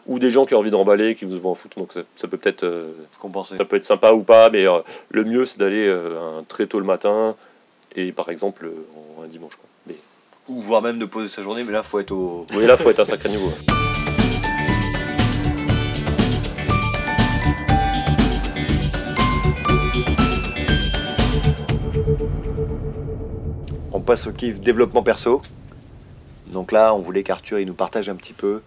ou des gens qui ont envie de remballer, qui vous vont en foutre. Donc ça, ça peut peut-être euh, ça peut être sympa ou pas, mais euh, le mieux c'est d'aller euh, très tôt le matin et par exemple un dimanche. Quoi. Mais Ou voire même de poser sa journée, mais là faut être au. oui, là faut être à un sacré niveau. On passe au kiff développement perso. Donc là, on voulait qu'Arthur il nous partage un petit peu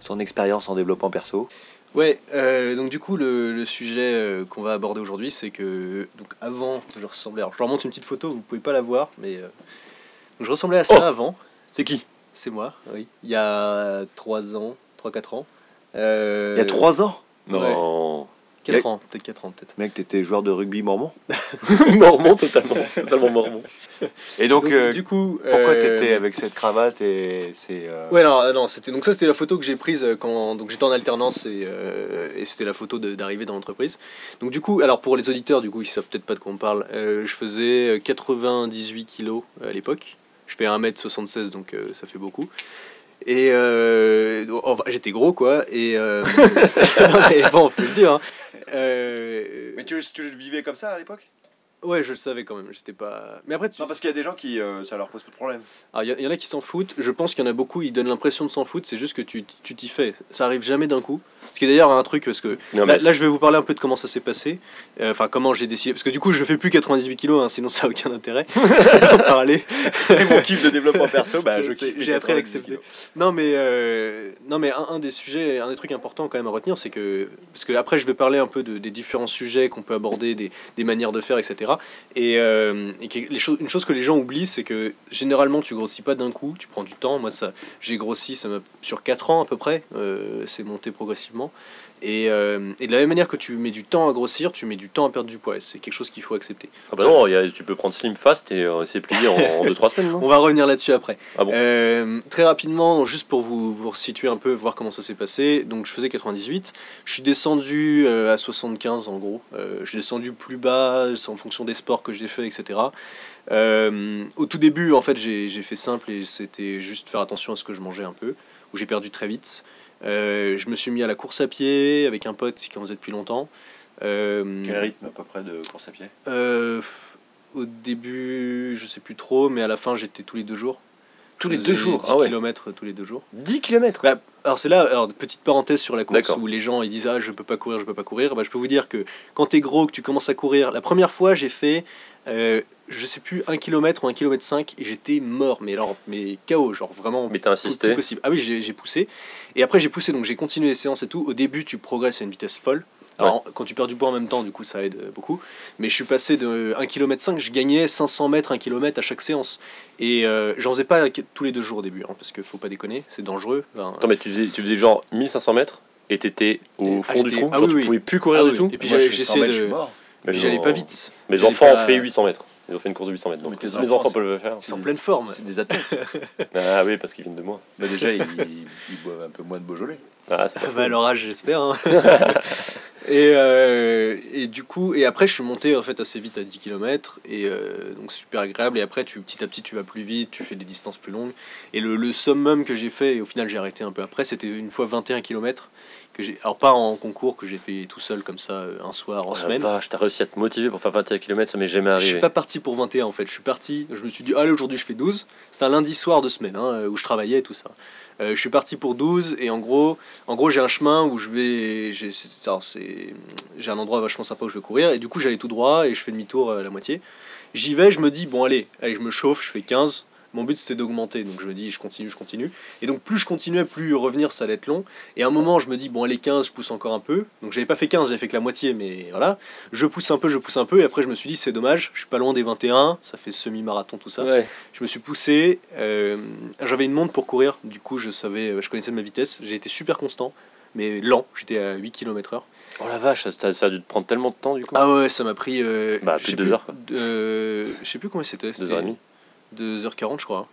son expérience en développement perso. Ouais, euh, donc du coup, le, le sujet euh, qu'on va aborder aujourd'hui, c'est que donc avant, je ressemblais. Alors, je leur montre une petite photo, vous pouvez pas la voir, mais euh, donc, je ressemblais à ça Oh avant. C'est qui? C'est moi, oui. Il y a 3 ans, 3-4 ans. Euh, Il y a 3 ans, Non. 4 ans, peut-être 4 ans, peut-être. mec, t'étais joueur de rugby mormon. mormon, totalement. Totalement mormon. Et donc, euh, du coup, pourquoi euh, t'étais avec cette cravate et c'est. euh, Ouais, non, euh, non, c'était donc ça, c'était la photo que j'ai prise quand donc j'étais en alternance et, euh, et c'était la photo d'arrivée dans l'entreprise. Donc du coup, alors pour les auditeurs, du coup, ils savent peut-être pas de quoi on parle. euh, je faisais euh, 98 kilos à l'époque. Je fais 1m76, donc euh, ça fait beaucoup. Et euh, j'étais gros, quoi. Et euh, bon, faut le dire. hein. Euh, Mais tu, tu vivais comme ça à l'époque? Ouais, je le savais quand même. J'étais pas. Mais après, tu, Non, parce qu'il y a des gens qui. euh, ça leur pose pas de problème. Alors, il y, en a qui s'en foutent. Je pense qu'il y en a beaucoup, ils donnent l'impression de s'en foutre. C'est juste que tu tu t'y fais. Ça arrive jamais d'un coup. Ce qui est d'ailleurs un truc, parce que Non, là, je vais vous parler un peu de comment ça s'est passé. Euh, Enfin, comment j'ai décidé. Parce que du coup, je fais plus 98 kilos, hein, sinon ça n'a aucun intérêt d'en parler. Et mon kiff de développement perso, bah, je j'ai appris à 98 l'accepter. kilos. Non, mais, euh, non, mais un, un des sujets, un des trucs importants quand même à retenir, c'est que. Parce que après, je vais parler un peu de- des différents sujets qu'on peut aborder, des, des manières de faire, etc. Et, euh, une chose que les gens oublient, c'est que généralement tu grossis pas d'un coup, tu prends du temps. Moi, ça, j'ai grossi ça sur 4 ans à peu près, euh, c'est monté progressivement. Et, euh, et de la même manière que tu mets du temps à grossir, tu mets du temps à perdre du poids. C'est quelque chose qu'il faut accepter. Ah bah non, il y a- tu peux prendre Slim Fast et euh, c'est plié en 2-3 semaines, non On va revenir là-dessus après. Ah bon Euh, très rapidement, juste pour vous, vous situer un peu, voir comment ça s'est passé. Donc, je faisais 98. Je suis descendu euh, à 75 en gros. Je suis descendu plus bas en fonction des sports que j'ai fait, etc. Au tout début, en fait, j'ai fait simple et c'était juste faire attention à ce que je mangeais un peu, où j'ai perdu très vite. Euh, je me suis mis à la course à pied avec un pote qui en faisait depuis longtemps. Euh, Quel rythme à peu près de course à pied? Euh, au début, je sais plus trop, mais à la fin, j'étais tous les deux jours. Tous les deux jours 10 Ah ouais kilomètres tous les deux jours. 10 km Bah, alors c'est là, alors petite parenthèse sur la course où les gens ils disent ah je peux pas courir, je peux pas courir. Bah, je peux vous dire que quand t'es gros, que tu commences à courir, la première fois j'ai fait euh, je sais plus un kilomètre ou un kilomètre 5 et j'étais mort, mais alors mais KO, genre vraiment Mais t'as tout- tout insisté. possible. Ah oui j'ai poussé et après j'ai poussé donc j'ai continué les séances et tout. Au début tu progresses à une vitesse folle. Alors, quand tu perds du poids en même temps, du coup, ça aide beaucoup. Mais je suis passé de 1 km 5, je gagnais 500 mètres, 1 km à chaque séance. Et euh, j'en faisais pas tous les deux jours au début, hein, parce qu'il faut pas déconner, c'est dangereux. Enfin, Attends, mais tu faisais, tu faisais genre 1500 mètres et t'étais au fond du trou, ah genre oui, tu oui. pouvais plus courir Ah du oui. tout. Et puis j'ai- je fais 100 j'essaie mètres, de- je suis mort. Mais puis j'allais pas vite. Mes enfants pas- ont fait 800 mètres. Ils ont fait une course de 800 mètres. Mais Donc, mes enfants, enfants peuvent le faire. Ils sont en pleine forme. C'est des athlètes. Ah oui, parce qu'ils viennent de moi. bah déjà, ils, ils boivent un peu moins de Beaujolais. Ah, c'est pas Bah, faux. à leur âge, j'espère. hein. et, euh, et du coup, et après, je suis monté en fait assez vite à 10 km. Et euh, donc, super agréable. Et après, tu, petit à petit, tu vas plus vite, tu fais des distances plus longues. Et le, le summum que j'ai fait, et au final, j'ai arrêté un peu après, c'était une fois 21 km. Que j'ai, alors, pas en concours, que j'ai fait tout seul comme ça, euh, un soir en Oh semaine. vache, t'as réussi à te motiver pour faire 21 km, ça m'est jamais Je arrivé. suis pas parti pour 21 en fait, je suis parti, je me suis dit allez aujourd'hui je fais 12, c'était un lundi soir de semaine hein, où je travaillais et tout ça. Euh, je suis parti pour 12 et en gros, en gros j'ai un chemin où je vais, j'ai c'est- un endroit vachement sympa où je vais courir et du coup j'allais tout droit et je fais demi-tour euh, à la moitié. J'y vais, je me dis bon allez, allez je me chauffe, je fais 15. Mon but c'était d'augmenter, donc je me dis je continue, je continue. Et donc plus je continuais, plus revenir ça allait être long. Et à un moment je me dis bon allez 15, je pousse encore un peu. Donc j'avais pas fait 15, j'avais fait que la moitié, mais voilà je pousse un peu, je pousse un peu, et après je me suis dit c'est dommage, je suis pas loin des 21, ça fait semi-marathon tout ça. Ouais. Je me suis poussé, euh, j'avais une montre pour courir, du coup je savais, je connaissais ma vitesse, j'ai été super constant, mais lent, j'étais à 8 km heure. Oh la vache, ça, a dû te prendre tellement de temps du coup. Ah ouais, ça m'a pris... euh, Bah, plus de heures, quoi. euh, je sais plus combien c'était. 2h30. 2h40 je crois.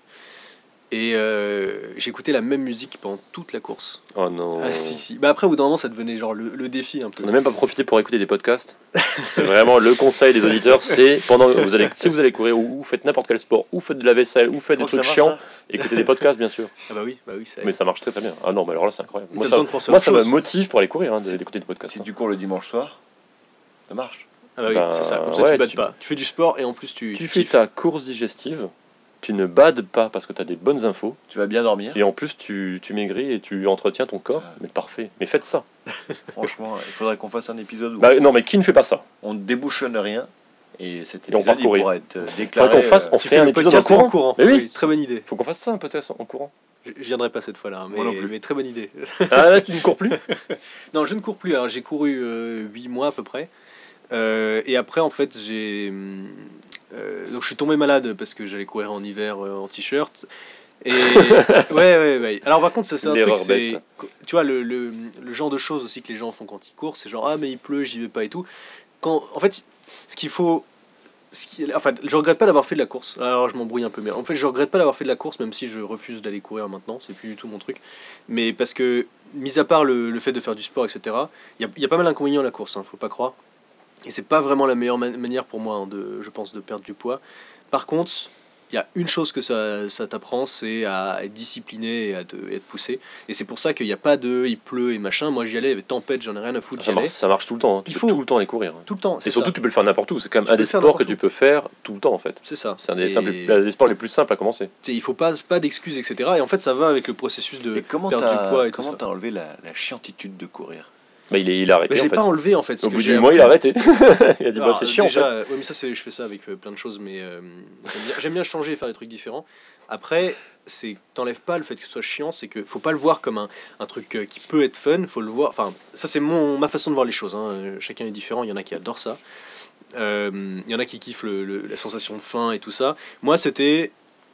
Et euh, j'ai écouté la même musique pendant toute la course. Oh non. Ah si si. Bah après au bout d'un moment ça devenait genre le, le défi un peu. On n'a même pas profité pour écouter des podcasts. C'est vraiment le conseil des auditeurs, c'est pendant que vous allez, si vous allez courir ou, ou faites n'importe quel sport, ou faites de la vaisselle, ou faites des trucs chiants, écoutez des podcasts bien sûr. Ah bah oui, bah oui, ça Mais ça marche très très bien. Ah non, mais alors là c'est incroyable. Moi ça, moi, me motive pour aller courir, hein, de- d'écouter des podcasts. Si hein. tu cours le dimanche soir, ça marche. Ah bah oui, Bah, c'est ça. Comme ça ouais, tu tu- pas. Tu fais du sport et en plus tu. Tu fais ta course digestive, tu ne bades pas parce que tu as des bonnes infos, Tu vas bien dormir. et en plus tu, tu maigris et tu entretiens ton corps. Mais parfait. Mais faites ça. Franchement, il faudrait qu'on fasse un épisode où Bah, non, mais qui ne fait pas ça? on ne débouchonne rien. Et cet Et on épisode, il pourra être euh, déclaré. qu'on fasse, euh, on Tu fait un épisode en courant. Mais oui, très bonne idée. faut qu'on fasse ça un podcast en courant. Je viendrai pas cette fois-là, mais, Moi non plus. mais très bonne idée. Ah là, tu ne cours plus? Non, je ne cours plus. Alors j'ai couru 8 mois à peu près. Euh, et après, en fait, j'ai. Euh, donc je suis tombé malade parce que j'allais courir en hiver euh, en t-shirt. Et ouais, ouais, ouais. Alors par contre, ça c'est un truc, c'est tu vois le, le, le genre de choses aussi que les gens font quand ils courent, c'est genre ah mais il pleut, j'y vais pas et tout. Quand en fait, ce qu'il faut, ce qui, enfin, je regrette pas d'avoir fait de la course. Alors je m'embrouille un peu, mais en fait, je regrette pas d'avoir fait de la course, même si je refuse d'aller courir maintenant, c'est plus du tout mon truc. Mais parce que, mis à part le, le fait de faire du sport, etc., il y y a pas mal d'inconvénients à la course, hein, faut pas croire. Et c'est pas vraiment la meilleure man- manière pour moi, hein, de, je pense, de perdre du poids. Par contre, il y a une chose que ça, ça t'apprend, c'est à être discipliné et à te, et à te pousser. Et c'est pour ça qu'il n'y a pas de il pleut et machin. Moi j'y allais, il y avait tempête, j'en ai rien à foutre, ça marche, ça marche tout le temps. hein. Tu Il peux faut. tout le temps aller courir. Tout le temps, Et c'est surtout, ça. tu peux le faire n'importe où. C'est quand même Tu un des sports que tu peux faire tout le temps en fait. C'est ça. C'est un des, Et- simples- un des sports les plus simples à commencer. Il faut pas, pas d'excuses, etc. Et en fait, ça va avec le processus de Et comment perdre du poids t'as et tout comment t'as enlevé la, la chiantitude de courir? Bah, il, est, il a arrêté Mais en j'ai fait. pas enlevé en fait. Au bout du il a arrêté. il a dit bah, c'est chiant déjà, en fait. ouais, mais ça, c'est- je fais ça avec euh, plein de choses, mais euh, j'aime bien, changer et faire des trucs différents. Après, c'est t'enlèves pas le fait que ce soit chiant, c'est que faut pas le voir comme un, un truc euh, qui peut être fun, faut le voir. Enfin, ça c'est mon ma façon de voir les choses. hein. Chacun est différent. Il y en a qui adorent ça. Il y en a qui kiffent le- le- la sensation de faim et tout ça. Moi, c'était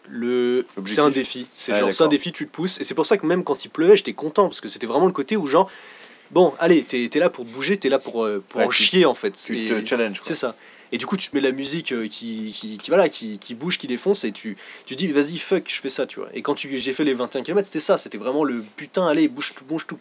le. C'est un défi. C'est Ah, genre, c'est un défi, tu te pousses. Et c'est pour ça que même quand il pleuvait, j'étais content parce que c'était vraiment le côté où, genre, bon, allez, t'es es là pour bouger, t'es là pour, euh, pour Ouais, en tu- chier en fait. Tu te challenge. c'est ça. Et du coup, tu te mets la musique euh, qui, qui, qui, voilà, qui, qui bouge, qui défonce, et tu, tu dis, vas-y, fuck, je fais ça, tu vois. Et quand tu- j'ai fait les 21 km, c'était ça, c'était vraiment le putain, allez, bouge tout, bouge tout.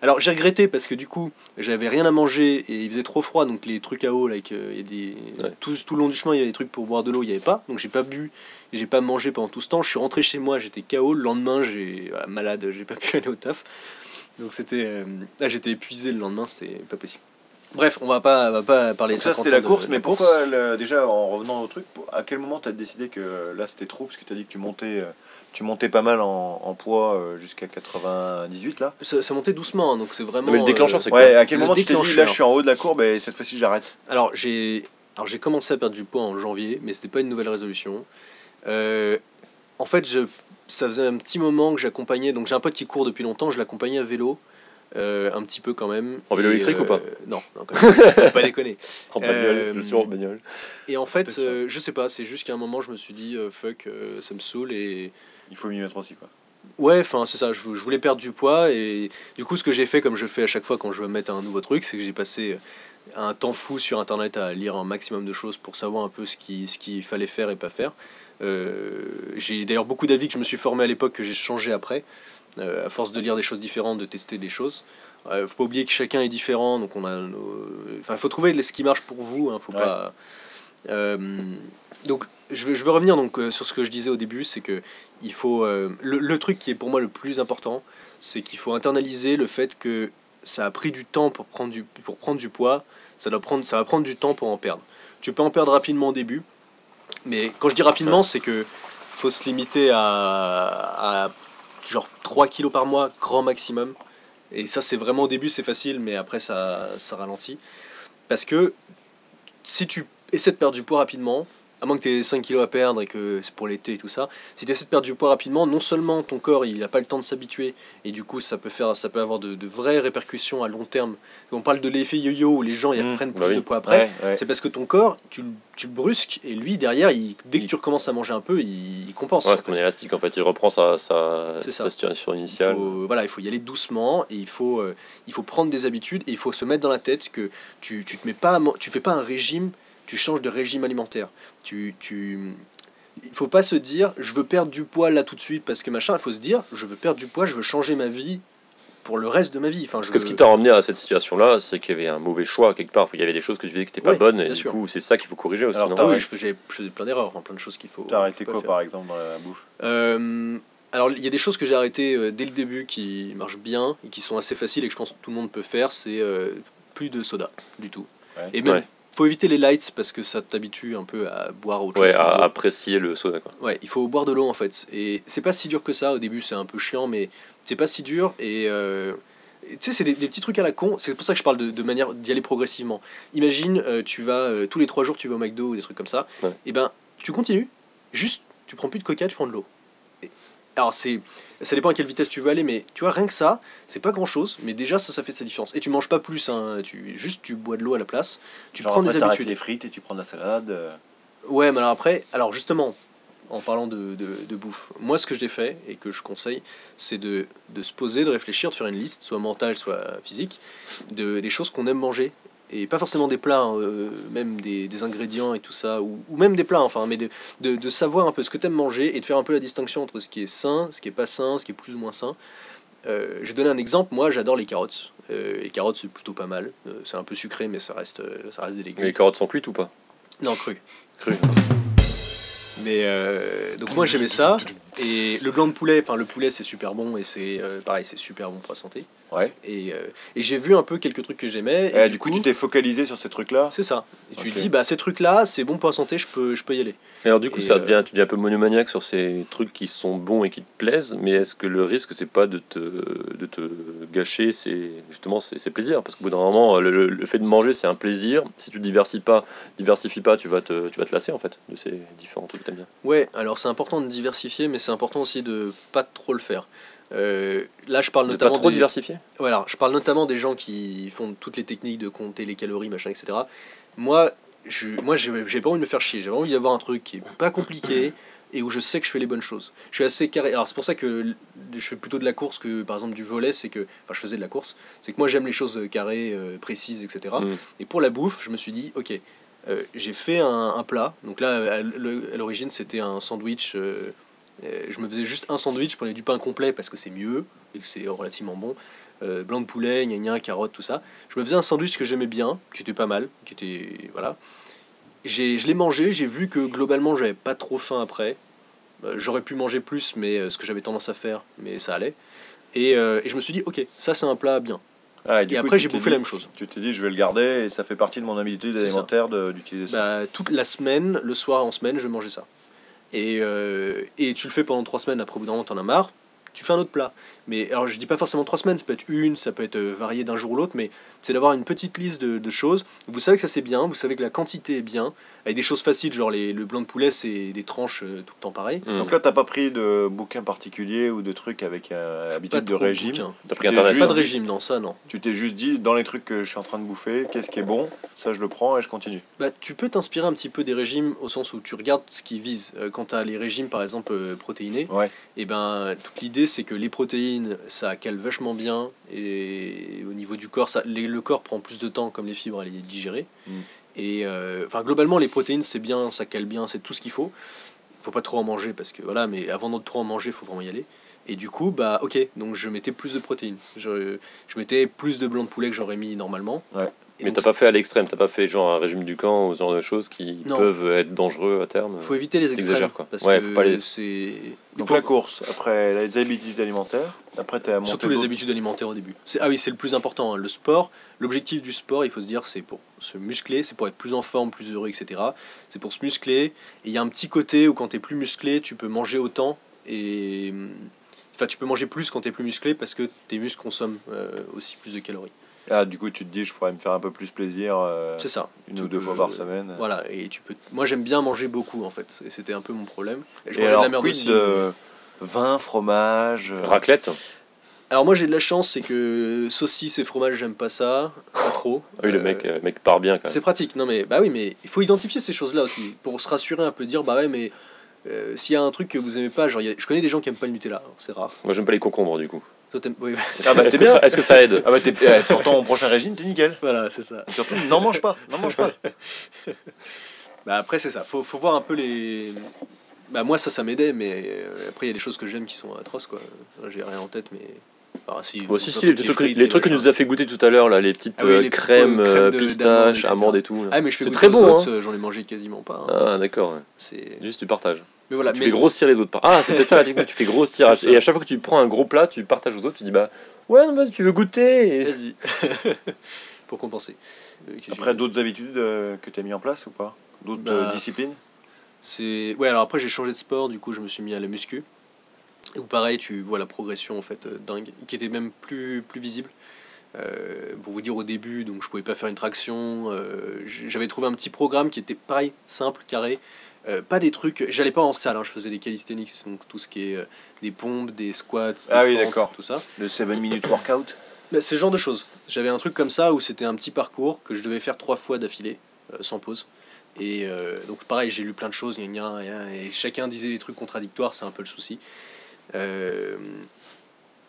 Alors, j'ai regretté parce que du coup, j'avais rien à manger et il faisait trop froid, donc les trucs à eau, là, avec, euh, il y a des, Ouais. tout, tout le long du chemin, il y avait des trucs pour boire de l'eau, il n'y avait pas, donc j'ai pas bu, j'ai pas mangé pendant tout ce temps. Je suis rentré chez moi, j'étais KO. Le lendemain, j'ai voilà, malade, j'ai pas pu aller au taf. Donc c'était, euh, là, j'étais épuisé le lendemain, c'était pas possible. Bref, on va pas, on va pas parler Donc ça 50 c'était la course, de mais course. pourquoi le- déjà en revenant au truc, à quel moment tu as décidé que là c'était trop Parce que tu as dit que tu montais, euh, tu montais pas mal en, en poids euh, jusqu'à 98 là? Ça, ça montait doucement, hein, donc c'est vraiment. Non, mais le déclencheur, euh, c'est quoi Ouais, à quel Le moment tu t'es dit là déclencheur. je suis en haut de la courbe et cette fois-ci j'arrête? Alors j'ai, alors j'ai commencé à perdre du poids en janvier, mais c'était pas une nouvelle résolution. Euh, en fait, je, ça faisait un petit moment que j'accompagnais. Donc j'ai un pote qui court depuis longtemps, je l'accompagnais à vélo. euh, un petit peu quand même. En vélo électrique ou pas Non, non quand même. Pas déconner. En bagnole, Euh, je suis en bagnole. Et en fait, euh, je sais pas, c'est juste qu'à un moment, je me suis dit, euh, fuck, euh, ça me saoule et. Il faut m'y mettre aussi quoi. Ouais, enfin, c'est ça, je, je voulais perdre du poids et du coup, ce que j'ai fait, comme je fais à chaque fois quand je veux mettre un nouveau truc, c'est que j'ai passé un temps fou sur internet à lire un maximum de choses pour savoir un peu ce qu'il ce qu'il fallait faire et pas faire. Euh, j'ai d'ailleurs beaucoup d'avis que je me suis formé à l'époque que j'ai changé après, euh, à force de lire des choses différentes, de tester des choses. Euh, faut pas oublier que chacun est différent, donc on a. nos- Enfin, faut trouver ce qui marche pour vous. Hein, faut Ouais. pas. Donc, je veux, je veux revenir donc euh, sur ce que je disais au début, c'est que il faut euh, le, le truc qui est pour moi le plus important, c'est qu'il faut internaliser le fait que ça a pris du temps pour prendre du pour prendre du poids. Ça doit prendre, ça va prendre du temps pour en perdre. Tu peux en perdre rapidement au début, mais quand je dis rapidement, c'est que faut se limiter à, genre 3 kilos par mois, grand maximum. Et ça, c'est vraiment au début, c'est facile, mais après, ça, ça ralentit. Parce que si tu essaies de perdre du poids rapidement, à moins que tu aies 5 kilos à perdre et que c'est pour l'été et tout ça, si tu essaies de perdre du poids rapidement, non seulement ton corps il n'a pas le temps de s'habituer, et du coup ça peut, faire, ça peut avoir de, de vraies répercussions à long terme. On parle de l'effet yo-yo où les gens ils Mmh, reprennent bah plus oui. de poids après. Ouais, ouais. C'est parce que ton corps, tu, le- tu le brusques et lui derrière, il, dès que tu recommences à manger un peu, il, il compense. Ouais, c'est comme élastique en fait, il reprend sa, sa, situation Il initiale. faut, voilà, il faut y aller doucement et il faut, euh, il faut prendre des habitudes et il faut se mettre dans la tête que tu, tu te mets pas, tu fais pas un régime, tu changes de régime alimentaire. Tu, tu, il faut pas se dire je veux perdre du poids là tout de suite parce que machin. Il faut se dire je veux perdre du poids, je veux changer ma vie pour le reste de ma vie. Enfin, Parce je que ce qui t'a ramené à cette situation-là, c'est qu'il y avait un mauvais choix quelque part. Il y avait des choses que tu faisais qui n'étaient pas Ouais, bonnes, et du sûr. coup, c'est ça qu'il faut corriger aussi. Alors, non t'as Ah oui, je faisais, je faisais plein d'erreurs, hein, plein de choses qu'il faut. T'as arrêté quoi faire. par exemple dans la bouffe? Euh, alors, il y a des choses que j'ai arrêtées euh, dès le début qui marchent bien et qui sont assez faciles et que je pense que tout le monde peut faire. C'est euh, plus de soda du tout. Ouais. Et même, Ouais. Faut éviter les lights parce que ça t'habitue un peu à boire autre Ouais, chose. à apprécier le soda. Quoi. Ouais, il faut boire de l'eau en fait. Et c'est pas si dur que ça. Au début, c'est un peu chiant, mais c'est pas si dur. Et euh, tu sais, c'est des, des petits trucs à la con. C'est pour ça que je parle de, de manière d'y aller progressivement. Imagine, euh, tu vas euh, tous les trois jours, tu vas au McDo ou des trucs comme ça. Ouais. Et ben, tu continues. Juste, tu prends plus de coca, tu prends de l'eau. Alors, c'est, ça dépend à quelle vitesse tu veux aller, mais tu vois, rien que ça, c'est pas grand chose, mais déjà, ça, ça fait sa différence. Et tu manges pas plus, hein, tu, juste tu bois de l'eau à la place, tu Genre prends après, des habitudes. les frites et tu prends de la salade. euh, Ouais, mais alors après, alors justement, en parlant de, de, de bouffe, moi ce que j'ai fait et que je conseille, c'est de, de se poser, de réfléchir, de faire une liste, soit mentale, soit physique, de, des choses qu'on aime manger. Et pas forcément des plats, hein, euh, même des, des ingrédients et tout ça, ou, ou même des plats, enfin, mais de, de, de savoir un peu ce que tu aimes manger et de faire un peu la distinction entre ce qui est sain, ce qui est pas sain, ce qui est plus ou moins sain. Euh, je vais donner un exemple, moi j'adore les carottes. Euh, les carottes c'est plutôt pas mal, c'est un peu sucré mais ça reste, ça reste des légumes. Les carottes sont cuites ou pas? Non, cru. Crues. Mais euh, donc moi j'aimais ça. Et le blanc de poulet, enfin le poulet c'est super bon et c'est euh, pareil c'est super bon pour la santé. Ouais. et, euh, et j'ai vu un peu quelques trucs que j'aimais et, Et Eh, du coup, tu t'es focalisé sur ces trucs-là? c'est ça. Et tu te dis bah ces trucs là c'est bon pour la santé je peux je peux y aller Et alors du coup, Et, ça euh, devient, tu deviens un peu monomaniaque sur ces trucs qui sont bons et qui te plaisent, mais est-ce que le risque, c'est pas de te, de te gâcher c'est justement ces, ces plaisirs? Parce qu'au bout d'un moment, le, fait de manger, c'est un plaisir. Si tu diversifies pas, diversifies pas, tu vas te, tu vas te lasser en fait de ces différents trucs que t'aimes bien. ouais alors c'est important de diversifier mais c'est important aussi de pas trop le faire Euh, là je parle De pas notamment trop des- diversifier? Voilà, je parle notamment des gens qui font toutes les techniques de compter les calories, machin, etc. Moi, je, moi, j'ai pas envie de me faire chier. J'ai envie d'avoir un truc qui est pas compliqué et où je sais que je fais les bonnes choses. Je suis assez carré. Alors, c'est pour ça que je fais plutôt de la course que, par exemple, du volet. C'est que, enfin, je faisais de la course. C'est que moi, j'aime les choses carrées, euh, précises, etc. Mm. Et pour la bouffe, je me suis dit, ok, euh, j'ai fait un, un plat. Donc là, à l'origine, c'était un sandwich. euh, euh, je me faisais juste un sandwich, je prenais du pain complet parce que c'est mieux et que c'est relativement bon. Euh, blanc de poulet, gna gna, carottes, tout ça. Je me faisais un sandwich que j'aimais bien, qui était pas mal, qui était voilà. Je l'ai mangé, j'ai vu que globalement j'avais pas trop faim après. Euh, j'aurais pu manger plus, mais euh, ce que j'avais tendance à faire, mais ça allait. Et, et je me suis dit, ok, ça c'est un plat bien. Ah, Et, du coup, après j'ai bouffé dit- la même chose. Tu t'es dit, je vais le garder et ça fait partie de mon habitude alimentaire d'utiliser ça. Bah, toute la semaine, le soir en semaine, je mangeais ça. Et, et tu le fais pendant trois semaines, après au bout d'un moment, t'en as marre, tu fais un autre plat. Mais alors, je dis pas forcément trois semaines, ça peut être une, ça peut être euh, varié d'un jour ou l'autre, mais c'est d'avoir une petite liste de, de choses. Vous savez que ça c'est bien, vous savez que la quantité est bien, avec des choses faciles, genre les, le blanc de poulet, c'est des tranches euh, tout le temps pareil. Mm. Donc là, t'as pas pris de bouquin particulier ou de trucs avec euh, habitude de régime? T'as pris internet. juste- Pas de régime, non, ça non. Tu t'es juste dit, dans les trucs que je suis en train de bouffer, qu'est-ce qui est bon? Ça, je le prends et je continue. Bah, tu peux t'inspirer un petit peu des régimes au sens où tu regardes ce qu'ils visent. Euh, quand tu as les régimes, par exemple, euh, protéinés, Ouais. et ben, toute l'idée, c'est que les protéines, ça cale vachement bien. Et au niveau du corps, ça, les- le corps prend plus de temps, comme les fibres, à les digérer. Mm. Et euh, enfin, globalement, les protéines, c'est bien, ça cale bien, c'est tout ce qu'il faut. faut pas trop en manger, parce que voilà, mais avant de trop en manger, il faut vraiment y aller. Et du coup, bah ok, donc je mettais plus de protéines. Je, je mettais plus de blanc de poulet que j'aurais mis normalement. Ouais. Et Mais t'as pas fait à l'extrême, t'as pas fait genre un régime du camp ou ce genre de choses qui Non. peuvent être dangereux à terme? faut éviter les extrêmes. Quoi. Parce Ouais, que faut pas les- c'est. faut- la course, après les habitudes alimentaires, après t'es à monter Surtout les habitudes alimentaires au début. C'est- Ah oui, c'est le plus important. hein. Le sport, l'objectif du sport, il faut se dire, c'est pour se muscler, c'est pour être plus en forme, plus heureux, etc. C'est pour se muscler. Et il y a un petit côté où quand tu es plus musclé, tu peux manger autant. Et. Enfin, tu peux manger plus quand tu es plus musclé parce que tes muscles consomment euh, aussi plus de calories. Ah, du coup, tu te dis, je pourrais me faire un peu plus plaisir euh, C'est ça. une Tu ou deux peux- fois par semaine. Voilà, et tu peux. Moi, j'aime bien manger beaucoup en fait. C'était un peu mon problème. Et je Et mangeais alors, de la merde aussi. de vin, fromage euh, Raclette Alors moi j'ai de la chance, c'est que saucisses et fromage j'aime pas ça, pas trop. Ah oui, le Euh, mec, euh, le mec part bien quand C'est même. pratique, non mais bah oui mais il faut identifier ces choses-là aussi pour se rassurer un peu, dire bah ouais mais euh, s'il y a un truc que vous aimez pas, genre il y a- je connais des gens qui aiment pas le Nutella, c'est rare. Moi j'aime pas les concombres du coup. Toi t'aimes, oui, Ah bah Est-ce t'es que, bien ça- est-ce que ça aide Ah bah t'es... eh, pour ton prochain régime, t'es nickel. voilà c'est ça. Surtout, n'en mange pas, n'en mange pas. Bah après c'est ça, faut, faut voir un peu les. Bah moi ça ça m'aidait mais euh, après il y a des choses que j'aime qui sont atroces quoi. J'ai rien en tête mais. Enfin, si, Bon, si, les, trucs, frites, les trucs que nous a fait goûter tout à l'heure, là, les petites Ah oui, euh, les crèmes, crèmes euh, de- pistaches, d'amandes, amandes et tout. là. Ah mais je fais C'est très bon, hein. euh, j'en ai mangé quasiment pas. hein. Ah d'accord. C'est. juste tu partages. Mais voilà, tu mais fais grossir les autres. Ah, c'est peut-être ça la technique, tu fais grossir. Et à chaque fois que tu prends un gros plat, tu partages aux autres, tu dis bah ouais, non, vas-y, tu veux goûter et- Vas-y. Pour compenser. Euh, Après, d'autres habitudes euh, que t'as mis en place ou pas? D'autres Bah, disciplines? C'est ouais alors après j'ai changé de sport du coup je me suis mis à la muscu où pareil tu vois la progression en fait euh, dingue qui était même plus plus visible Euh, pour vous dire au début donc je pouvais pas faire une traction euh, j'avais trouvé un petit programme qui était pareil simple carré Euh, pas des trucs j'allais pas en salle hein, je faisais des calisthenics donc tout ce qui est des pompes des squats des Ah oui, d'accord. tout ça Le 7 minute workout Bah, c'est ce genre de choses. J'avais un truc comme ça où c'était un petit parcours que je devais faire trois fois d'affilée, sans pause. Et donc pareil, j'ai lu plein de choses, et chacun disait des trucs contradictoires, c'est un peu le souci. Euh,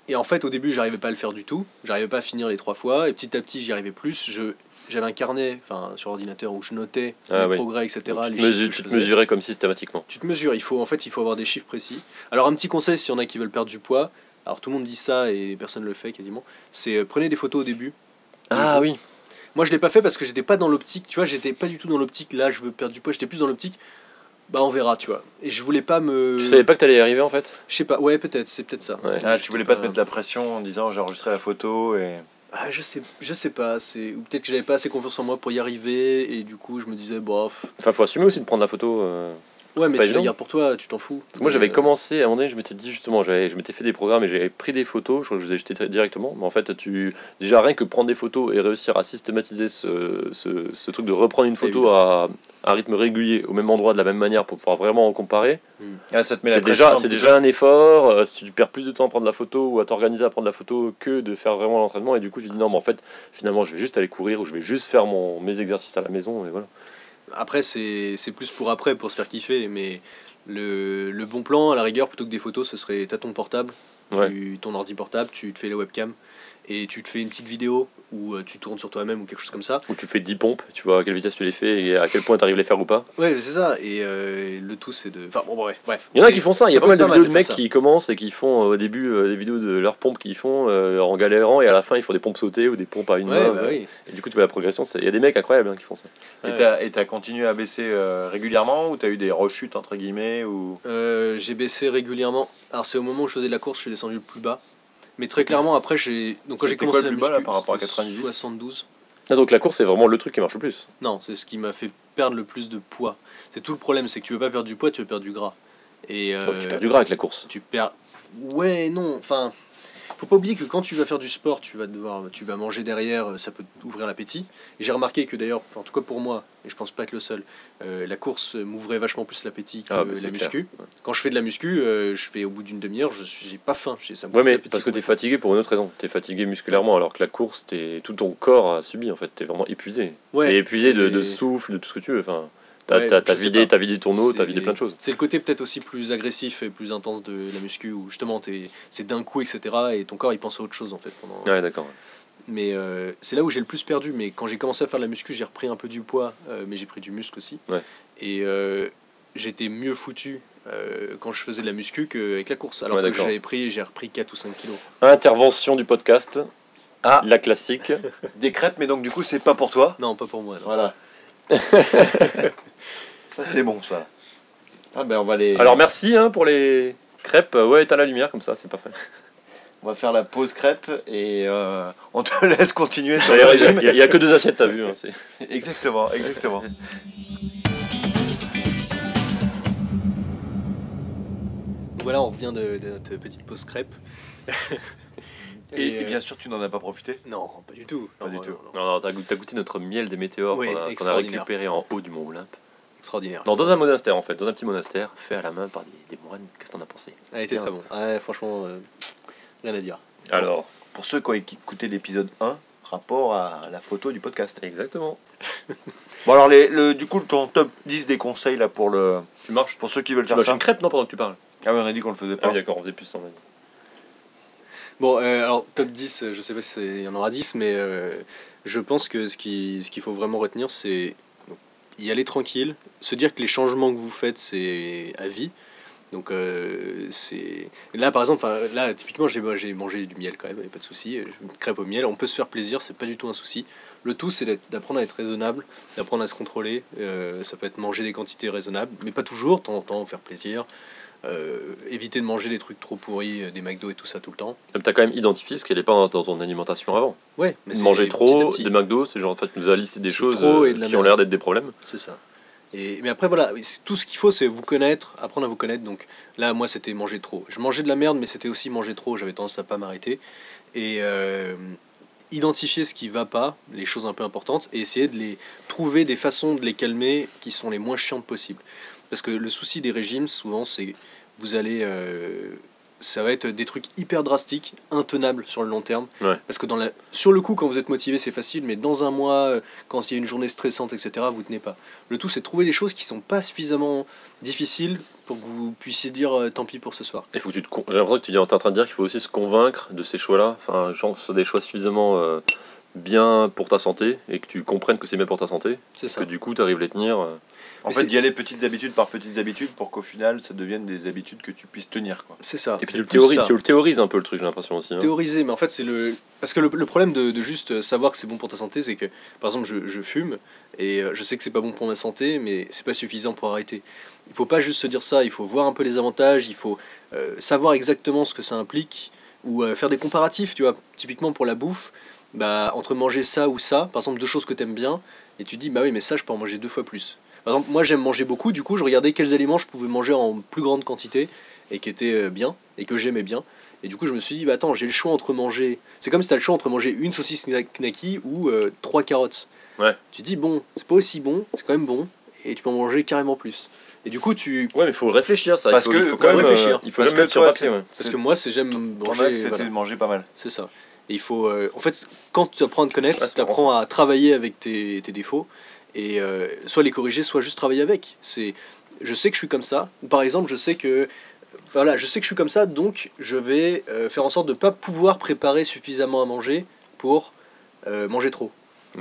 et en fait, au début, j'arrivais pas à le faire du tout. J'arrivais pas à finir les trois fois, et petit à petit, j'y arrivais plus. Je j'avais un carnet, enfin sur ordinateur où je notais Ah les oui. progrès, etc. Donc, tu, te tu mesurais comme systématiquement. Tu te mesures, il faut en fait il faut avoir des chiffres précis. Alors un petit conseil s'il y en a qui veulent perdre du poids, alors tout le monde dit ça et personne ne le fait quasiment, c'est euh, prenez des photos au début. Ah oui. Moi je l'ai pas fait parce que j'étais pas dans l'optique, tu vois, j'étais pas du tout dans l'optique là je veux perdre du poids, j'étais plus dans l'optique bah on verra, tu vois. Et je voulais pas me Tu savais pas que t'allais y arriver en fait? Je sais pas, ouais, peut-être, c'est peut-être ça. Ouais. Ah, tu voulais pas te mettre la pression en disant j'ai enregistré la photo et. Ah, je sais je sais pas, c'est ou peut-être que j'avais pas assez confiance en moi pour y arriver et du coup je me disais bof. Enfin, faut assumer aussi de prendre la photo. euh. Ouais, mais pas tu évident. gardes pour toi, tu t'en fous. Parce que moi j'avais Euh, commencé, à un moment donné, je m'étais dit justement, j'avais, je m'étais fait des programmes et j'avais pris des photos, je crois que je les ai jetées directement. Mais en fait, tu, déjà rien que prendre des photos et réussir à systématiser ce, ce, ce truc de reprendre une photo à, à un rythme régulier, au même endroit, de la même manière, pour pouvoir vraiment en comparer, Ah, ça te met la c'est déjà, un c'est déjà un effort. euh, si tu perds plus de temps à prendre la photo ou à t'organiser à prendre la photo que de faire vraiment l'entraînement, et du coup tu dis non, mais en fait, finalement, je vais juste aller courir ou je vais juste faire mon, mes exercices à la maison, et voilà. Après, c'est c'est plus pour après, pour se faire kiffer, mais le, le bon plan, à la rigueur, plutôt que des photos, ce serait t'as ton portable, Ouais. tu- ton ordi portable, tu te fais la webcam, et tu te fais une petite vidéo où euh, tu tournes sur toi-même ou quelque chose comme ça. Où tu fais 10 pompes, tu vois à quelle vitesse tu les fais et à quel point tu arrives à les faire ou pas. Ouais, c'est ça, et euh, le tout, c'est de... Enfin, bon, bref, bref. Il y en a qui font ça, il y a pas mal de vidéos mecs ça. qui commencent et qui font euh, au début euh, des vidéos de leurs pompes qu'ils font euh, en galérant et à la fin ils font des pompes sautées ou des pompes à une Ouais, main. bah oui. Et du coup tu vois la progression, il y a des mecs incroyables hein, qui font ça. Et Ouais. t'as- Et t'as continué à baisser euh, régulièrement ou t'as eu des rechutes entre guillemets ou? Euh, j'ai baissé régulièrement. Alors c'est au moment où je faisais de la course, je suis descendu le plus bas. Mais très clairement après j'ai donc quand j'ai C'était commencé quoi le la plus bas, là, muscu, par rapport à c'était 98? 72. Ah, donc la course c'est vraiment le truc qui marche le plus. Non, c'est ce qui m'a fait perdre le plus de poids. C'est tout le problème, c'est que tu veux pas perdre du poids, tu veux perdre du gras. Et euh, tu perds du gras avec la course. tu perds. Ouais, non, enfin. Faut pas oublier que quand tu vas faire du sport, tu vas devoir, tu vas manger derrière, euh, ça peut t'ouvrir l'appétit. Et j'ai remarqué que d'ailleurs, en tout cas pour moi, et je pense pas être le seul, euh, la course euh, m'ouvrait vachement plus l'appétit que Ah, bah, la clair. muscu. Quand je fais de la muscu, euh, je fais au bout d'une demi-heure, je suis- j'ai pas faim, j'ai ça Ouais mais parce que t'es complètement. fatigué pour une autre raison. T'es fatigué musculairement alors que la course, t'es tout ton corps a subi en fait. T'es vraiment épuisé. Ouais, t'es épuisé de, de souffle, de tout ce que tu veux. Enfin, t'as Ouais, vidé, t'as vidé ton eau, t'as vidé plein de choses. C'est le côté peut-être aussi plus agressif et plus intense de la muscu où justement c'est d'un coup, etc. Et ton corps il pense à autre chose en fait pendant. Ouais d'accord. Mais euh, c'est là où j'ai le plus perdu. Mais quand j'ai commencé à faire de la muscu, j'ai repris un peu du poids, euh, mais j'ai pris du muscle aussi. Ouais. Et euh, j'étais mieux foutu euh, quand je faisais de la muscu qu'avec la course. Alors Ouais, que j'avais pris, j'ai repris 4 ou 5 kilos. Intervention du podcast, Ah la classique. des crêpes mais donc du coup c'est pas pour toi? Non, pas pour moi. non. Voilà. ça c'est bon ça. Ah ben on va les. Alors merci hein, pour les crêpes. Ouais, t'as la lumière comme ça, c'est parfait. On va faire la pause crêpe et euh, on te laisse continuer sur le il y a- régime. il y, a- il y a que deux assiettes, t'as vu. hein, Exactement, exactement. Voilà, on revient de, de notre petite pause crêpe. Et, et euh, bien sûr tu n'en as pas profité. Non, pas du tout. Pas Non, du non, tout. non, non. Non, non, t'as goûté, notre miel des météores Oui, qu'on a, a récupéré en haut du Mont Olympe. Extraordinaire. Non, dans un monastère en fait, dans un petit monastère fait à la main par des, des moines. Qu'est-ce que t'en as pensé? Elle était très bon. Ouais, franchement, euh, rien à dire. Alors, Pour ceux qui ont écouté l'épisode 1, rapport à la photo du podcast. exactement. Bon alors les, le, du coup ton top 10 des conseils là pour le Tu marches? pour ceux qui veulent Tu faire ça. une crêpe non pendant que tu parles? Ah oui on a dit qu'on le faisait Ah pas. oui, d'accord, on faisait plus ça. on a dit. Bon, euh, alors top 10, euh, je sais pas si c'est- il y en aura 10, mais euh, je pense que ce qui- ce qu'il faut vraiment retenir, c'est y aller tranquille, se dire que les changements que vous faites, c'est à vie. Donc, euh, c'est. Là, par exemple, là, typiquement, j'ai mangé du miel quand même, y a pas de souci. euh, Une crêpe au miel, on peut se faire plaisir, c'est pas du tout un souci. Le tout, c'est d'apprendre à être raisonnable, d'apprendre à se contrôler. euh, ça peut être manger des quantités raisonnables, mais pas toujours, de temps en temps, faire plaisir. Euh, éviter de manger des trucs trop pourris, euh, des McDo et tout ça tout le temps. Même t'as quand même identifié ce qui n'allait pas dans, ton alimentation avant. Ouais, mais Manger trop, des McDo, c'est genre en fait, tu nous a listé des choses trop euh, et de qui ont l'air d'être des problèmes. C'est ça. Et, mais après, voilà, tout ce qu'il faut, c'est vous connaître, apprendre à vous connaître. Donc là, moi, c'était manger trop. Je mangeais de la merde, mais c'était aussi manger trop. J'avais tendance à pas m'arrêter. Et euh, identifier ce qui va pas, les choses un peu importantes, et essayer de les trouver des façons de les calmer qui sont les moins chiantes possibles. Parce que le souci des régimes, souvent, c'est vous allez. euh, ça va être des trucs hyper drastiques, intenables sur le long terme. Ouais. Parce que dans la, sur le coup, quand vous êtes motivé, c'est facile, mais dans un mois, euh, quand il y a une journée stressante, etc., vous tenez pas. Le tout, c'est de trouver des choses qui sont pas suffisamment difficiles pour que vous puissiez dire euh, tant pis pour ce soir. Il faut que tu te con- J'ai l'impression que tu es en train de dire qu'il faut aussi se convaincre de ces choix-là. Enfin, genre ce soit des choix suffisamment euh, bien pour ta santé et que tu comprennes que c'est bien pour ta santé. C'est ça. Que du coup, tu arrives à les tenir. euh. En Mais fait d'y aller petites habitudes par petites habitudes pour qu'au final ça devienne des habitudes que tu puisses tenir quoi. C'est ça. Et puis tu le, tu le théorises un peu le truc, j'ai l'impression aussi. hein. Théoriser, mais en fait, c'est le. Parce que le, le problème de, de juste savoir que c'est bon pour ta santé, c'est que, par exemple, je, je fume et euh, je sais que c'est pas bon pour ma santé, mais c'est pas suffisant pour arrêter. Il faut pas juste se dire ça, il faut voir un peu les avantages, il faut euh, savoir exactement ce que ça implique ou euh, faire des comparatifs, tu vois. Typiquement pour la bouffe, bah, entre manger ça ou ça, par exemple, deux choses que tu aimes bien, et tu dis, bah oui, mais ça, je peux en manger deux fois plus. Par exemple, moi, j'aime manger beaucoup, du coup, je regardais quels aliments je pouvais manger en plus grande quantité et qui étaient euh, bien et que j'aimais bien. Et du coup, je me suis dit, bah attends, j'ai le choix entre manger. C'est comme si tu as le choix entre manger une saucisse kna- knacky ou euh, trois carottes. Ouais. Tu dis, bon, c'est pas aussi bon, c'est quand même bon, et tu peux en manger carrément plus. Et du coup, tu. Ouais, mais il faut réfléchir ça. Parce il faut, que- il faut quand même réfléchir. euh, Il faut mettre sur papier. ouais. Parce que moi, c'est j'aime manger. c'était voilà. de manger pas mal. C'est ça. Et il faut. euh, en fait, quand tu apprends à te connaître, Ouais, tu apprends à travailler avec tes, tes défauts et euh, soit les corriger, soit juste travailler avec. C'est, je sais que je suis comme ça. Ou par exemple, je sais que voilà, je sais que je suis comme ça, donc je vais euh, faire en sorte de ne pas pouvoir préparer suffisamment à manger pour euh, manger trop.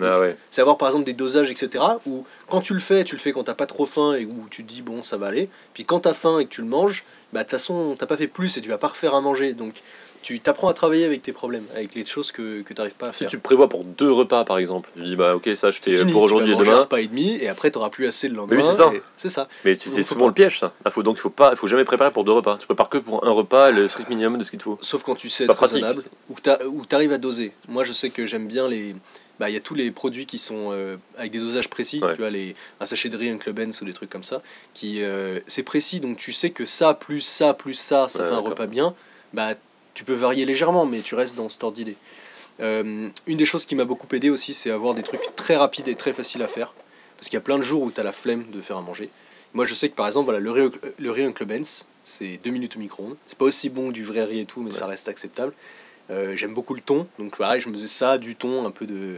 Ah ouais. C'est avoir par exemple des dosages, etc. Où quand tu le fais, tu le fais quand t'as pas trop faim et où tu te dis bon ça va aller. Puis quand t'as faim et que tu le manges, bah de toute façon t'as pas fait plus et tu vas pas refaire à manger. Donc tu t'apprends à travailler avec tes problèmes, avec les choses que, que tu n'arrives pas à Si faire. tu prévois pour deux repas par exemple, tu dis bah ok ça je fais fini, pour tu aujourd'hui et manger un demain. repas et demi et après t'auras plus assez le lendemain. oui, c'est ça. C'est ça. Mais tu- faut souvent pas. le piège ça. Il faut donc il faut pas, faut jamais préparer pour deux repas. Tu prépares que pour un repas, le strict minimum de ce qu'il te faut. Sauf quand tu sais être raisonnable ou tu arrives à doser. Moi je sais que j'aime bien les. Bah, il y a tous les produits qui sont euh, avec des dosages précis, Ouais. tu vois, les, un sachet de riz, un Club Benz ou des trucs comme ça, qui euh, c'est précis, donc tu sais que ça, plus ça, plus ça, ça Ouais, fait un repas bien, bah tu peux varier légèrement, mais tu restes dans cet ordre d'idée. Euh, une des choses qui m'a beaucoup aidé aussi, c'est avoir des trucs très rapides et très faciles à faire, parce qu'il y a plein de jours où tu as la flemme de faire à manger. Moi je sais que par exemple, voilà, le riz, au- le riz Uncle Ben's, c'est deux minutes au micro-ondes. C'est pas aussi bon que du vrai riz et tout, mais ça reste acceptable. Euh, J'aime beaucoup le thon, donc pareil, je me faisais ça, du thon, un peu de,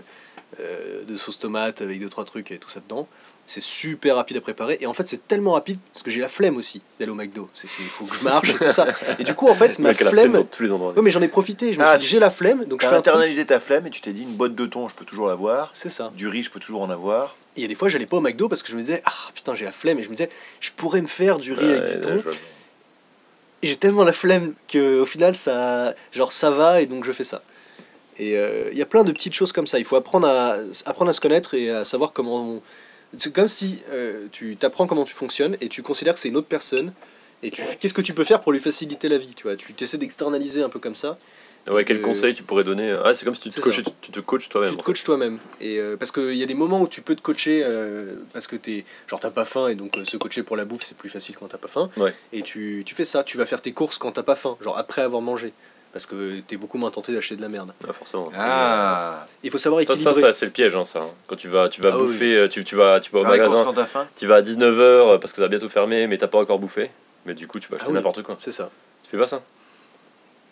euh, de sauce tomate avec deux trois trucs et tout ça dedans. C'est super rapide à préparer et en fait c'est tellement rapide parce que j'ai la flemme aussi d'aller au McDo. C'est il faut que je marche et tout ça. Et du coup en fait ma flemme. dans tous les endroits. Ouais mais j'en ai profité. Je me Ah, suis dit j'ai la flemme donc je Tu fais internalisé ta flemme et tu t'es dit une boîte de thon, je peux toujours l'avoir. C'est ça. Du riz, je peux toujours en avoir. Et il y a des fois j'allais pas au McDo parce que je me disais ah putain j'ai la flemme et je me disais je pourrais me faire du riz Ouais, avec du thon. Et j'ai tellement la flemme que au final ça genre ça va et donc je fais ça. Et euh, il y a plein de petites choses comme ça. Il faut apprendre à apprendre à se connaître et à savoir comment. on- C'est comme si euh, tu t'apprends comment tu fonctionnes et tu considères que c'est une autre personne. Et tu qu'est-ce que tu peux faire pour lui faciliter la vie, tu vois? Tu essaies d'externaliser un peu comme ça. Ouais, quel Euh, conseil tu pourrais donner? Ah, c'est comme si tu te coachais, ça. tu te coaches toi-même. Tu te coaches toi-même. Et euh, parce qu'il y a des moments où tu peux te coacher euh, parce que t'es genre t'as pas faim et donc euh, se coacher pour la bouffe c'est plus facile quand t'as pas faim. Ouais. Et tu, tu fais ça. Tu vas faire tes courses quand t'as pas faim, genre après avoir mangé. Parce que t'es beaucoup moins tenté d'acheter de la merde. Ah, forcément. Ah Il faut savoir équilibrer. ça, ça, c'est le piège, hein, ça. hein. Quand tu vas, tu vas Ah bouffer, euh, tu, tu vas, tu vas au magasin, quand t'as faim tu vas à 19h parce que ça va bientôt fermer, mais t'as pas encore bouffé. Mais du coup, tu vas acheter Ah oui. n'importe quoi. C'est ça. Tu fais pas ça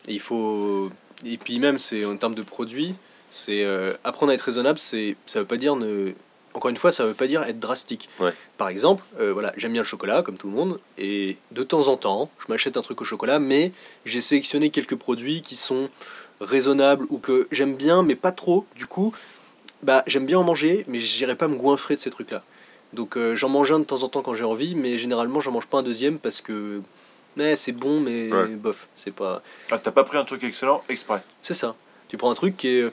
Et il faut. Et puis même, c'est en termes de produits, c'est euh, apprendre à être raisonnable. C'est ça veut pas dire ne. Encore une fois, ça veut pas dire être drastique. Ouais. Par exemple, euh, voilà, j'aime bien le chocolat comme tout le monde, et de temps en temps, je m'achète un truc au chocolat, mais j'ai sélectionné quelques produits qui sont raisonnables ou que j'aime bien, mais pas trop. Du coup, bah j'aime bien en manger, mais j'irai pas me goinfrer de ces trucs-là. Donc euh, j'en mange un de temps en temps quand j'ai envie, mais généralement j'en mange pas un deuxième parce que mais c'est bon, mais Ouais. bof, c'est pas. Ah, t'as pas pris un truc excellent exprès? C'est ça. Tu prends un truc qui est,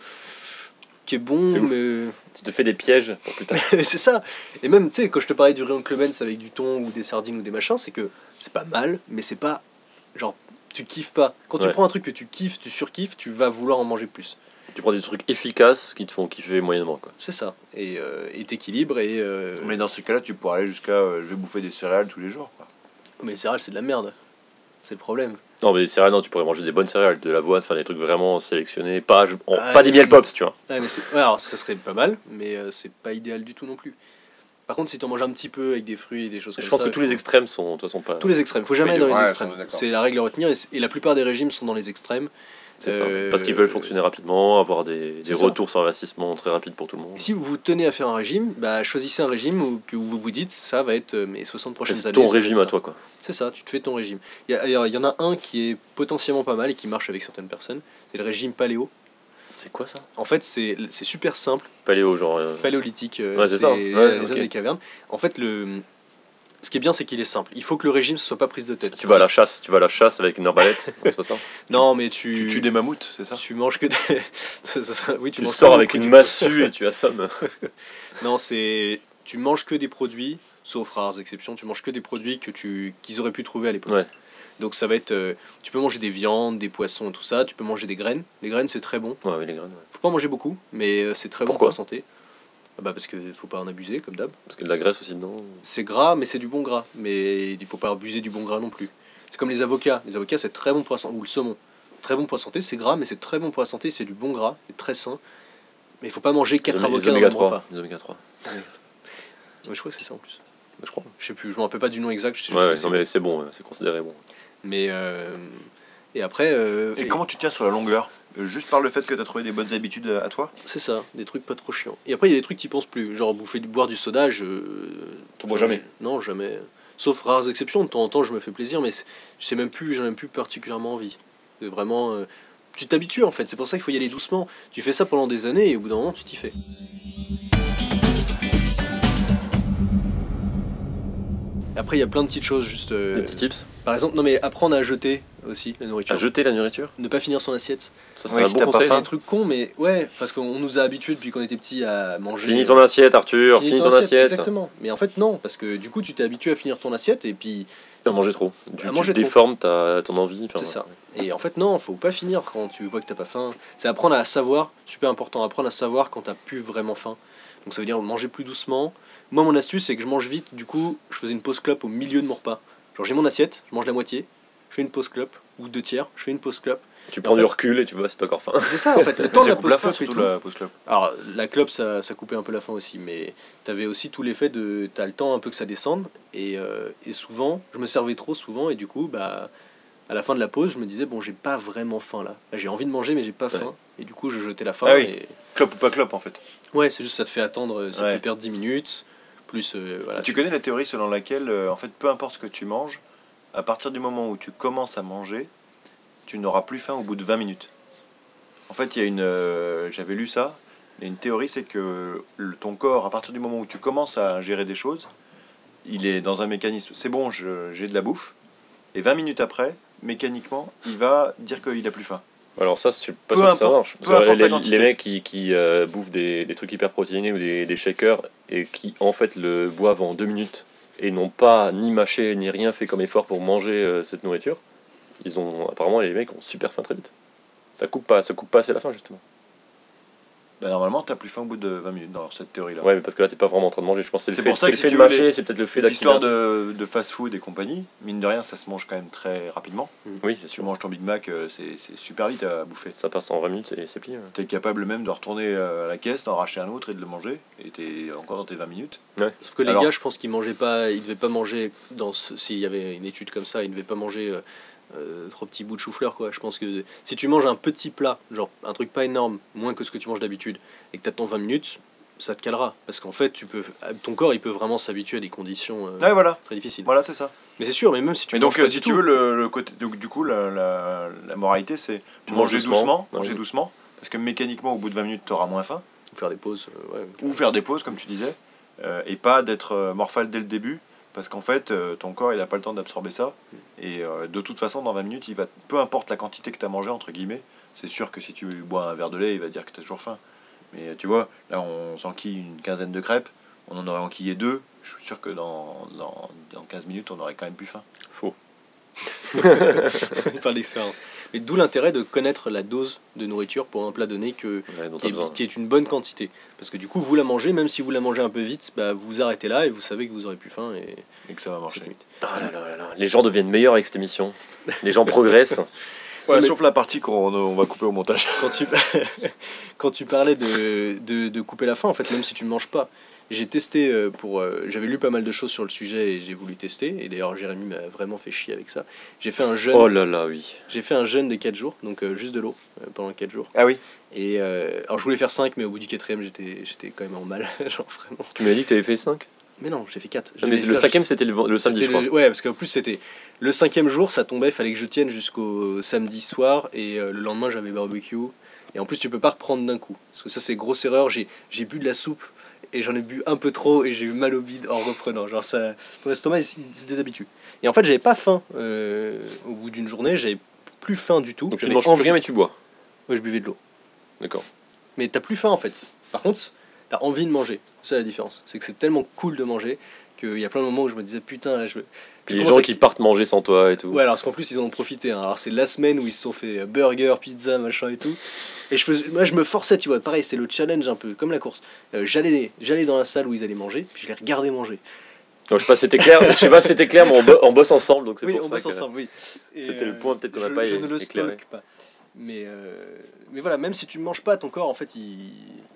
qui est bon, mais. Tu te fais des pièges pour plus tard. c'est ça. Et même, tu sais, quand je te parlais du Clemens avec du thon ou des sardines ou des machins, c'est que c'est pas mal, mais c'est pas. Genre, tu kiffes pas. Quand tu prends un truc que tu kiffes, tu surkiffes, tu vas vouloir en manger plus. tu prends des trucs efficaces qui te font kiffer moyennement. Quoi. C'est ça. Et euh, et t'équilibres et. euh, Mais dans ces cas-là, tu pourrais aller jusqu'à euh, je vais bouffer des céréales tous les jours. quoi. Mais les céréales, c'est de la merde. C'est le problème. Non, mais les céréales, non, tu pourrais manger des bonnes céréales, de l'avoine, enfin des trucs vraiment sélectionnés. Pas, je- Ah, pas des oui. miel pops, tu vois. Mais ouais, alors, ça serait pas mal, mais euh, c'est pas idéal du tout non plus. Par contre, si tu en manges un petit peu avec des fruits et des choses comme Je ça. pense que tous les extrêmes sont de toute façon pas. Tous les extrêmes. Faut jamais aller dans les extrêmes. C'est la règle à retenir et la plupart des régimes sont dans les extrêmes. C'est Euh, ça. Parce qu'ils veulent fonctionner rapidement, avoir des, retours sur investissement très rapides pour tout le monde. Et si vous vous tenez à faire un régime, bah, choisissez un régime où, que vous vous dites ça va être euh, mes 60 prochaines C'est années. ton régime à toi, quoi. C'est ça, tu te fais ton régime. Il y, a- alors, il y en a un qui est potentiellement pas mal et qui marche avec certaines personnes. C'est le régime paléo. C'est quoi ça? En fait, c'est super simple, Paléo, genre. euh, paléolithique. euh, Ouais, c'est ça. les, Ouais, les ok. hommes des cavernes. En fait, le, ce qui est bien, c'est qu'il est simple. Il faut que le régime ne soit pas prise de tête. Tu vas à la chasse, tu vas à la chasse avec une arbalète, non, c'est pas ça? Non, mais tu, Tu tues des mammouths, c'est ça? Tu manges que des. ça- ça- ça- oui, tu sors avec une massue et tu assommes. Non, c'est tu manges que des produits, sauf rares exceptions, tu manges que des produits que tu qu'ils auraient pu trouver à l'époque. Ouais. Donc ça va être, euh, tu peux manger des viandes, des poissons, tout ça. Tu peux manger des graines. Les graines c'est très bon. Ouais, oui, les graines. ouais. Faut pas en manger beaucoup, mais euh, c'est très bon pour la santé. Ah bah parce que faut pas en abuser comme d'hab. Parce qu'il a de la graisse aussi dedans. C'est gras, mais c'est du bon gras. Mais il faut pas abuser du bon gras non plus. C'est comme les avocats. Les avocats c'est très bon pour la santé ou le saumon. Très bon pour la santé, c'est gras, mais c'est très bon pour la santé. C'est du bon gras, c'est très sain. Mais il faut pas manger quatre les, avocats les dans le 3. repas. Les oméga 3. Ouais, je crois que c'est ça en plus. Bah, je crois. Je sais plus, je me rappelle pas du nom exact. je sais Ouais, que non, mais c'est bon, c'est considéré bon. Mais euh, Et après, euh, Et et- comment tu tiens sur la longueur Euh, Juste par le fait que tu as trouvé des bonnes habitudes à toi c'est ça, des trucs pas trop chiants. Et après, il y a des trucs qui pensent plus, genre bouffer, boire du soda, je. T'en bois jamais Non, jamais. Sauf rares exceptions, de temps en temps, je me fais plaisir, mais sais même plus, j'en ai même plus particulièrement envie. C'est vraiment. euh, tu t'habitues en fait, c'est pour ça qu'il faut y aller doucement. Tu fais ça pendant des années et au bout d'un moment, tu t'y fais. Après, il y a plein de petites choses, juste. euh, Des petits tips par exemple, non mais apprendre à jeter aussi la nourriture. À jeter la nourriture Ne pas finir son assiette. Ça, c'est Oui, un si bon t'as pas conseil. C'est faim. un truc con, mais ouais, parce qu'on nous a habitués depuis qu'on était petit à manger. Finis ton assiette, Arthur, Finis finis ton assiette. Exactement. Mais en fait, non, parce que du coup, tu t'es habitué à finir ton assiette et puis. À manger trop. Tu, À tu manger trop. déformes ta, ton envie. enfin, C'est ça. Et en fait, non, faut pas finir quand tu vois que t'as pas faim. C'est apprendre à savoir, super important, apprendre à savoir quand t'as plus vraiment faim. Donc ça veut dire manger plus doucement. Moi, mon astuce, c'est que je mange vite. Du coup, je faisais une pause clope au milieu de mon repas. Genre, j'ai mon assiette, je mange la moitié, je fais une pause clope, ou deux tiers, je fais une pause clope. Tu prends En du recul et tu vois t'as encore faim. C'est ça, en fait, le temps de la pause la clope et surtout tout. la pause club. Alors, la clope, ça, ça coupait un peu la faim aussi, mais t'avais aussi tout l'effet de. T'as le temps un peu que ça descende, et, euh, et souvent, je me servais trop souvent, et du coup, bah, à la fin de la pause, je me disais, bon, j'ai pas vraiment faim là. Là, J'ai envie de manger, mais j'ai pas Ouais. faim, et du coup, je jetais la faim. Ah oui. et... Clope ou pas clope en fait. Ouais, c'est juste, ça te fait attendre, ça te Ouais. fait perdre 10 minutes, euh, tu connais la théorie selon laquelle, euh, en fait, peu importe ce que tu manges, à partir du moment où tu commences à manger, tu n'auras plus faim au bout de 20 minutes. En fait, il y a une. euh, J'avais lu ça. A une théorie, c'est que ton corps, à partir du moment où tu commences à ingérer des choses, il est dans un mécanisme. C'est bon, j'ai de la bouffe. Et 20 minutes après, mécaniquement, il va dire qu'il a plus faim. Alors ça, je suis pas Peu sûr que ça marche. Les, mecs qui, qui euh, bouffent des, des trucs hyper protéinés ou des, des shakers et qui en fait le boivent en deux minutes et n'ont pas ni mâché ni rien fait comme effort pour manger euh, cette nourriture, ils ont apparemment les mecs ont super faim très vite. Ça coupe pas, ça coupe pas assez la faim justement. Bah, normalement, tu plus faim au bout de 20 minutes dans cette théorie-là. Ouais, mais parce que là t'es pas vraiment en train de manger. Je pense que c'est le fait, pour ça c'est que le si fait tu de mâcher, les- c'est peut-être le fait histoires d'accumuler. de, de fast-food et compagnie, mine de rien, ça se mange quand même très rapidement. Oui, c'est Tu sûr. manges ton Big Mac, euh, c'est c'est super vite à bouffer. Ça passe en 20 minutes, c'est c'est plié. ouais. Tu es capable même de retourner euh, à la caisse, d'en racheter un autre et de le manger. Et tu es encore dans tes 20 minutes. Sauf que les Alors- gars, je pense qu'ils mangeaient pas, ils devaient pas manger dans ce- s'il y avait une étude comme ça, ils devaient pas manger euh, euh, trois petits bouts de chou-fleur quoi. Je pense que si tu manges un petit plat, genre un truc pas énorme, moins que ce que tu manges d'habitude, et que t'attends 20 minutes, ça te calera. Parce qu'en fait, tu peux, ton corps, il peut vraiment s'habituer à des conditions euh, Ouais, voilà. très difficiles. Voilà, c'est ça. Mais c'est sûr, mais même si tu Mais donc, pas euh, du si tu tout, veux, le, le côté, donc, du coup, la, la, la moralité, c'est Tu manger doucement. doucement, Ouais. manger doucement, parce que mécaniquement, au bout de 20 minutes, tu auras moins faim, faut faire des pauses, euh, ouais. ou faire des pauses, comme tu disais, euh, et pas d'être euh, morphale dès le début, parce qu'en fait, euh, ton corps, il n'a pas le temps d'absorber ça, et euh, de toute façon, dans 20 minutes, il va, peu importe la quantité que tu as mangé, entre guillemets, c'est sûr que si tu bois un verre de lait, il va dire que tu as toujours faim. Mais euh, tu vois, là, on s'enquille une quinzaine de crêpes, on en aurait enquillé deux, je suis sûr que dans, dans, dans 15 minutes, on aurait quand même plus faim. Faux. par l'expérience. Mais d'où l'intérêt de connaître la dose de nourriture pour un plat donné que, Ouais, qui, est, besoin. qui est une bonne quantité. Parce que du coup, vous la mangez, même si vous la mangez un peu vite, bah, vous vous arrêtez là et vous savez que vous aurez plus faim. Et Et que ça va marcher. Ah là là là là. Les gens deviennent meilleurs avec cette émission. Les gens progressent. Ouais, Mais- Sauf la partie qu'on on va couper au montage. Quand tu, quand tu parlais de, de, de couper la faim, en fait, même si tu ne manges pas, j'ai testé euh, pour. euh, J'avais lu pas mal de choses sur le sujet et j'ai voulu tester. Et d'ailleurs, Jérémy m'a vraiment fait chier avec ça. J'ai fait un jeûne. Oh là là, oui. J'ai fait un jeûne de 4 jours, donc euh, juste de l'eau euh, pendant 4 jours. Ah oui Et euh, alors je voulais faire 5, mais au bout du quatrième, j'étais j'étais quand même en mal. Genre vraiment. Tu m'as dit que t'avais fait 5 Mais non, j'ai fait 4. Mais le cinquième, c'était le, le samedi, je crois. Ouais, parce qu'en plus, c'était le cinquième jour, ça tombait, il fallait que je tienne jusqu'au samedi soir, et euh, le lendemain, j'avais barbecue. Et en plus, tu peux pas reprendre d'un coup. Parce que ça, c'est grosse erreur. J'ai j'ai bu de la soupe, et j'en ai bu un peu trop, et j'ai eu mal au bide en reprenant. Genre, ça, ton estomac, il, il se déshabitue. Et en fait, j'avais pas faim euh, au bout d'une journée, j'avais plus faim du tout. Donc tu ne manges envie- rien, mais tu bois. Ouais, je buvais de l'eau. D'accord. Mais t'as plus faim en fait. Par contre, t'as envie de manger. C'est la différence. C'est que c'est tellement cool de manger qu'il y a plein de moments où je me disais putain, là, je veux. Les gens qui partent manger sans toi et tout. Ouais, alors parce qu'en plus ils en ont profité. hein. Alors c'est la semaine où ils se sont fait euh, burger, pizza, machin et tout. Et je faisais, moi je me forçais, tu vois. Pareil, c'est le challenge un peu, comme la course. Euh, j'allais, j'allais dans la salle où ils allaient manger, puis je les regardais manger. Non, je sais pas si c'était clair, je sais pas si c'était clair, mais on, bo- on bosse ensemble, donc c'est Oui, pour on ça bosse ensemble, oui. C'était le point, peut-être qu'on n'a je- pas Je ne le éclairé. pas. Mais, euh, mais voilà, même si tu ne manges pas, ton corps, en fait, il,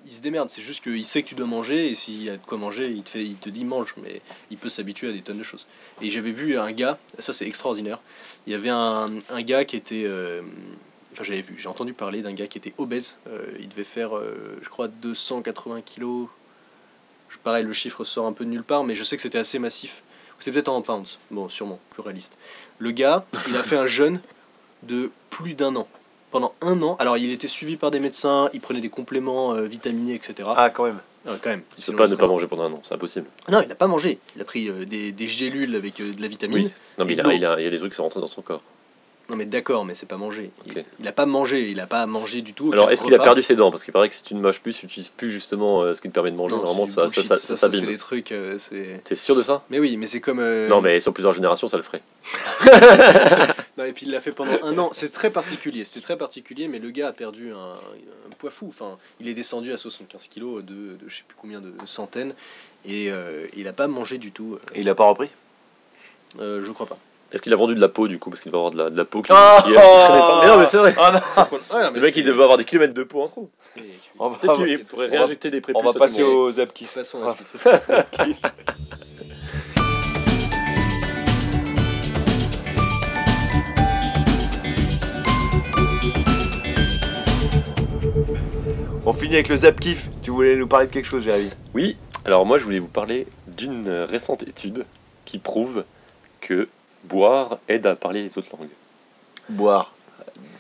il se démerde. C'est juste qu'il sait que tu dois manger et s'il y a de quoi manger, il te, fait, il te dit mange. Mais il peut s'habituer à des tonnes de choses. Et j'avais vu un gars, ça c'est extraordinaire. Il y avait un, un gars qui était. euh, Enfin, j'avais vu, j'ai entendu parler d'un gars qui était obèse. Euh, il devait faire, je crois, 280 kilos. Je, pareil, le chiffre sort un peu de nulle part, mais je sais que c'était assez massif. C'est peut-être en pounds. Bon, sûrement, plus réaliste. Le gars, il a fait un jeûne de plus d'un an. Pendant un an, alors il était suivi par des médecins, il prenait des compléments euh, vitaminés, etc. Ah, quand même. Ah, quand même. Il peut Sinon, pas ne pas manger pendant un an, c'est impossible. Non, il n'a pas mangé. Il a pris euh, des, des gélules avec euh, de la vitamine. Oui. Non, mais a, il, a, il y a des trucs qui sont rentrés dans son corps. Non, mais d'accord, mais c'est pas manger. Il- n'a pas mangé, il n'a pas mangé du tout. Alors, est-ce qu'il a perdu ses dents? Parce qu'il paraît que si tu ne manges plus, tu n'utilises plus justement euh, ce qui te permet de manger. Non, Normalement, c'est ça, ça, ça, ça c'est s'abîme. les trucs, euh, c'est. T'es sûr de ça? Mais oui, mais c'est comme. euh, Non, mais sur plusieurs générations, ça le ferait. Non, et puis il l'a fait pendant un an. C'est très particulier. C'était très particulier, mais le gars a perdu un, un poids fou. Enfin, il est descendu à 75 kilos de, de je sais plus combien de centaines. Et euh, il n'a pas mangé du tout. Et il a pas repris? Euh, je crois pas. Est-ce qu'il a vendu de la peau du coup Parce qu'il va avoir de la, de la peau qui, Ah qui- qui traînait pas. Mais non, mais c'est vrai. Ah non Ouais, non, mais Le mec, il devait avoir des kilomètres de peau en trop. On va, Peut-être qu'il pourrait on va- réinjecter des prépuces. on va à passer tout le monde. aux kiff. Passons à la suite. On finit avec le zap kiff. Tu voulais nous parler de quelque chose, Jérémy? Oui, alors moi je voulais vous parler d'une récente étude qui prouve que boire aide à parler les autres langues. Boire.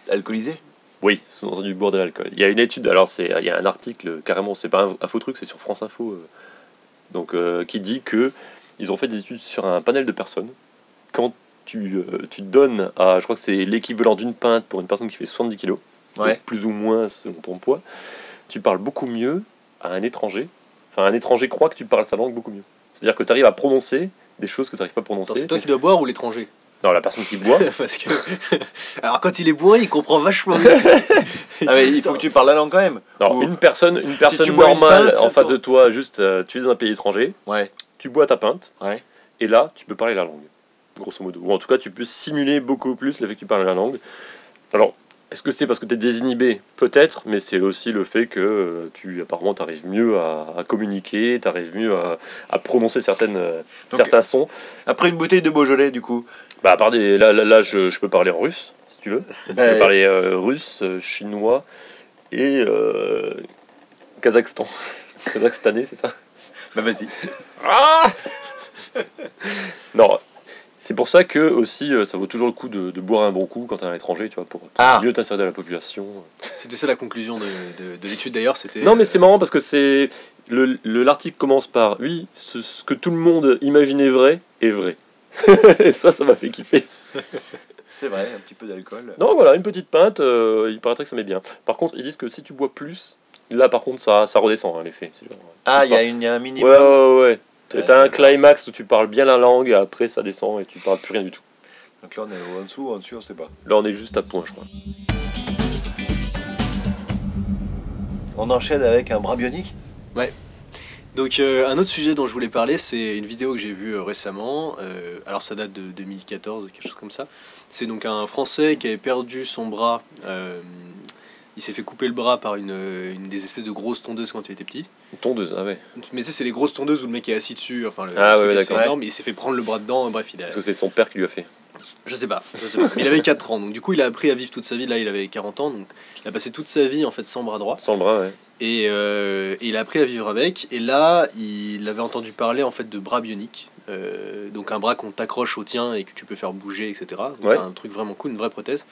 Alcoolisé? Oui, sous-entendu boire de l'alcool. Il y a une étude, alors c'est, il y a un article carrément, c'est pas un, un faux truc, c'est sur France Info, euh, donc euh, qui dit que ils ont fait des études sur un panel de personnes. Quand tu, euh, tu donnes à, je crois que c'est l'équivalent d'une pinte pour une personne qui fait 70 kilos, Ouais. donc plus ou moins selon ton poids, tu parles beaucoup mieux à un étranger. Enfin, un étranger croit que tu parles sa langue beaucoup mieux. C'est-à-dire que tu arrives à prononcer des choses que tu n'arrives pas à prononcer. C'est toi qui dois boire ou l'étranger? Non, la personne qui boit, Parce que. Alors quand il est bourré, il comprend vachement mieux. Ah mais il faut que tu parles la langue quand même. Alors, Ou- une personne, une personne une normale pinte, en face toi- de toi, juste euh, tu es dans un pays étranger, Ouais. tu bois ta pinte, Ouais. et là, tu peux parler la langue, grosso modo. Ou en tout cas, tu peux simuler beaucoup plus le fait que tu parles la langue. Alors, est-ce que c'est parce que tu es désinhibé Peut-être, mais c'est aussi le fait que euh, tu apparemment tu arrives mieux à, à communiquer, tu arrives mieux à, à prononcer certaines, euh, certains sons. Après une bouteille de Beaujolais, du coup. Bah, à part des, là, là, là, je, je peux parler en russe, si tu veux. Je peux parler euh, russe, chinois et euh, Kazakhstan. Kazakhstanais, c'est ça? Bah vas-y. Non, c'est pour ça que aussi euh, ça vaut toujours le coup de, de boire un bon coup quand t'es à l'étranger, tu vois, pour, pour Ah. mieux t'insérer dans la population. C'était ça la conclusion de, de- de l'étude d'ailleurs. C'était. Non, mais c'est marrant parce que c'est le le- l'article commence par oui, ce, ce que tout le monde imaginait vrai est vrai. et ça, ça m'a fait kiffer. C'est vrai, un petit peu d'alcool. Non, voilà, une petite pinte, euh, il paraîtrait que ça met bien. Par contre, ils disent que si tu bois plus, là par contre ça, ça redescend hein, l'effet. Ah, il y, a parles- une- il y a un Ouais, minimum. ouais, ouais. ouais. Ouais, T'as un climax où tu parles bien la langue, et après ça descend et tu parles plus rien du tout. Donc là, on est en dessous, en dessous, on sait pas. Là, on est juste à point, je crois. On enchaîne avec un bras bionique? Donc euh, un autre sujet dont je voulais parler, c'est une vidéo que j'ai vue euh, récemment. Euh, alors ça date de 2014, quelque chose comme ça. C'est donc un Français qui avait perdu son bras. Euh, il s'est fait couper le bras par une, une des espèces de grosses tondeuses quand il était petit. Une tondeuse, ah ouais. Mais c'est les grosses tondeuses où le mec est assis dessus. Enfin, le Ah truc ouais, est énorme. Il s'est fait prendre le bras dedans. Bref, il a. Est-ce que c'est son père qui lui a fait Je sais pas, je sais pas. Mais il avait 4 ans, donc du coup il a appris à vivre toute sa vie. Là, il avait 40 ans, donc il a passé toute sa vie en fait sans bras droit. Sans le bras, ouais. Et, euh, et il a appris à vivre avec. Et là, il avait entendu parler en fait de bras bioniques. Euh, donc un bras qu'on t'accroche au tien et que tu peux faire bouger, etc. Donc Ouais. un truc vraiment cool, une vraie prothèse.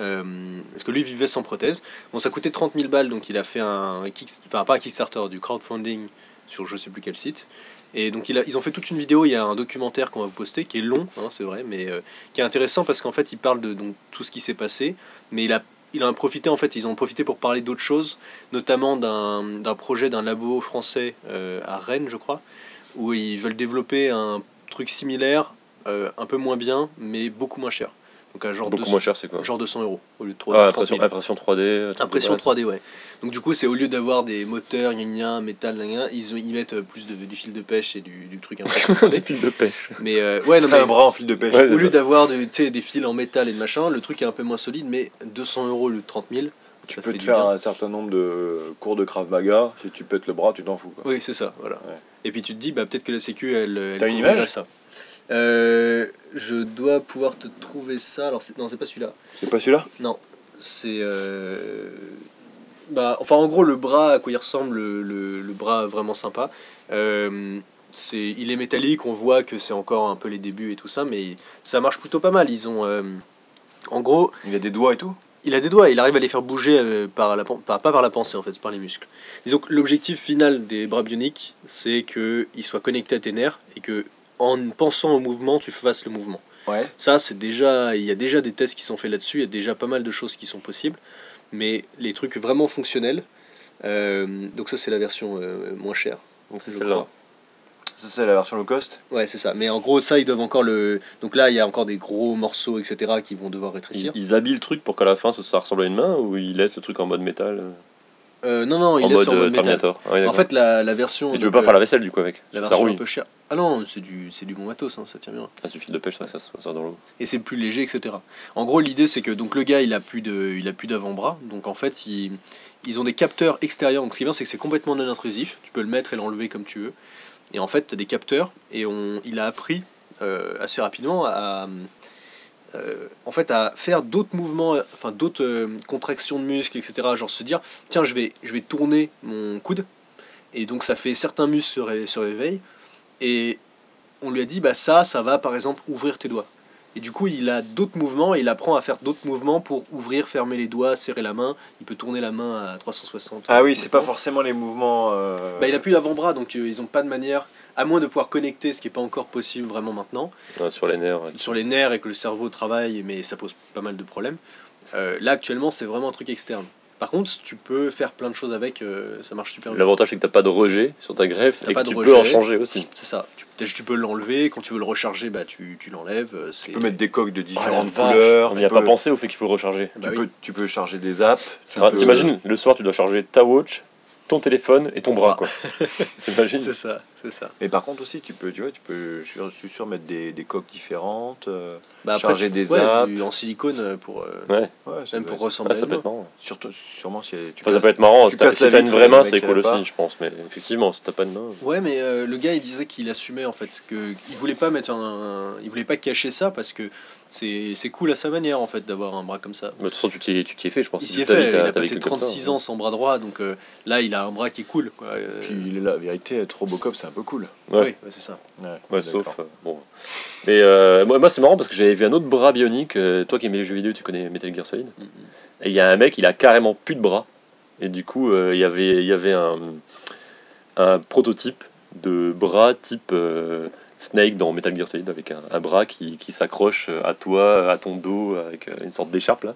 Euh, parce que lui vivait sans prothèse. Bon, ça coûtait 30 000 balles, donc il a fait un enfin pas un Kickstarter, du crowdfunding sur je sais plus quel site. Et donc ils ont fait toute une vidéo, il y a un documentaire qu'on va vous poster qui est long, hein, c'est vrai, mais euh, qui est intéressant parce qu'en fait il parle de tout ce qui s'est passé, mais il a, il en a profité en fait, ils ont profité pour parler d'autres choses, notamment d'un projet d'un labo français euh, à Rennes, je crois, où ils veulent développer un truc similaire, un peu moins bien, mais beaucoup moins cher. Donc un genre, Beaucoup 200, moins cher, c'est quoi genre 200 euros au lieu de 3 Ah, 30 impression, 000. impression 3D. truc de Impression base. 3D, ouais. Donc du coup, c'est au lieu d'avoir des moteurs, gna gna, métal, gna gna, ils, ils mettent euh, plus de, du fil de pêche et du, du truc impression Des 3D. fils de pêche. Mais euh, ouais, non, C'est mais un bras en fil de pêche. Ouais, au lieu d'avoir de- tu sais, des fils en métal et de machin, le truc est un peu moins solide, mais 200 euros au lieu de 30 000, Tu Ça peux fait te faire bien. un certain nombre de cours de Krav Maga. Si tu pètes le bras, tu t'en fous. quoi. Oui, c'est ça, voilà. Ouais. Et puis tu te dis, bah, peut-être que la Sécu, elle. elle T'as une image ça. Euh, Je dois pouvoir te trouver ça. Alors, c'est- non, c'est pas celui-là. C'est pas celui-là? Non, c'est. euh, Bah, enfin, en gros, le bras, à quoi il ressemble, le, le- le bras vraiment sympa. euh, c'est, il est métallique, on voit que c'est encore un peu les débuts et tout ça, mais ça marche plutôt pas mal. Ils ont. euh, En gros, Il a des doigts et tout? il a des doigts, il arrive à les faire bouger euh, par la, pen- par, pas par la pensée en fait, c'est par les muscles. Disons que l'objectif final des bras bioniques, c'est qu'ils soient connectés à tes nerfs et que en pensant au mouvement, tu fasses le mouvement. Ouais. Ça, c'est déjà, il y a déjà des tests qui sont faits là-dessus, il y a déjà pas mal de choses qui sont possibles, mais les trucs vraiment fonctionnels, euh, donc ça c'est la version euh, moins chère. Donc c'est celle-là. Ça, c'est la version low cost? Ouais, c'est ça. Mais en gros, ça, ils doivent encore le. Donc là, il y a encore des gros morceaux, etc., qui vont devoir Ils, rétrécir. ils habillent le truc pour qu'à la fin ça, ça ressemble à une main ou ils laissent le truc en mode métal euh, non, non, En laissent mode, en euh, mode. Terminator. Ah oui, En fait, la, la version. Et tu peux pas euh, faire la vaisselle du coup avec La Ça version un rouille. peu chère. Ah non, c'est du, du bon matos, hein, ça tient bien. Ah, suffit de pêche, ça, ça, ça sort dans l'eau. Et c'est plus léger, etc. En gros, l'idée, c'est que donc le gars, il a plus de, il a plus d'avant-bras. Donc en fait, il- ils ont des capteurs extérieurs. Donc ce qui est bien, c'est que c'est complètement non intrusif. Tu peux le mettre et l'enlever comme tu veux. Et en fait, tu as des capteurs. Et on, il a appris euh, assez rapidement à, euh, en fait, à faire d'autres mouvements, euh, enfin d'autres euh, contractions de muscles, etc. Genre se dire, tiens, je vais, je vais tourner mon coude. Et donc ça fait certains muscles se, ré- se réveillent. Et on lui a dit, bah ça, ça va par exemple ouvrir tes doigts. Et du coup, il a d'autres mouvements et il apprend à faire d'autres mouvements pour ouvrir, fermer les doigts, serrer la main. Il peut tourner la main à 360. Ah oui, c'est pas forcément les mouvements. euh, Bah, il a plus d'avant-bras, donc ils ont pas de manière, à moins de pouvoir connecter, ce qui est pas encore possible vraiment maintenant, Ouais, sur les nerfs. ouais. sur les nerfs et que le cerveau travaille, mais ça pose pas mal de problèmes. Euh, là, actuellement, c'est vraiment un truc externe. Par contre, tu peux faire plein de choses avec, euh, ça marche super bien. L'avantage c'est que t'as pas de rejet sur ta greffe et que de tu peux en rejet. changer aussi. C'est ça. Tu, tu peux l'enlever, quand tu veux le recharger, bah, tu, tu l'enlèves. euh, Tu peux mettre des coques de différentes Oh couleurs. On tu n'y a peux- pas pensé au fait qu'il faut le recharger. Bah tu, oui. peux, tu peux charger des apps. tu Ah, peux- T'imagines, le soir tu dois charger ta watch, ton téléphone et ton bras. T'imagines C'est ça, c'est ça. Mais par contre aussi, tu peux, tu vois, tu peux, je suis- sûr, mettre des, des coques différentes. euh, Bah, Charger tu- des ouais, apps. du- en silicone euh, pour, euh, Ouais, même pour être- ressembler Ah, ça peut être marrant. Surtout, sûrement si tu Enfin, ça peut être marrant, tu si t'as une vraie main c'est cool aussi je pense, mais effectivement si t'as pas de main... Ouais, mais euh, le gars il disait qu'il assumait en fait, que il voulait pas mettre un, il voulait pas cacher ça parce que c'est c'est cool à sa manière en fait d'avoir un bras comme ça. Bah, De toute façon tu t'y es, tu t'y es fait je pense. il s'y est fait, il a passé vécu comme ça, 36 ouais. ans sans bras droit, donc là il a un bras qui est cool. Puis la vérité, être Robocop, c'est un peu cool. Ouais. Oui, ouais, c'est ça. Ouais, sauf. euh, bon. Mais euh, moi, moi c'est marrant parce que j'avais vu un autre bras bionique. euh, toi qui aimais les jeux vidéo, tu connais Metal Gear Solid. Mhm. Et il y a un mec, il a carrément plus de bras. Et du coup, il y avait- il y avait un, un prototype de bras type Snake dans Metal Gear Solid avec un, un bras qui, qui s'accroche à toi, à ton dos, avec une sorte d'écharpe là.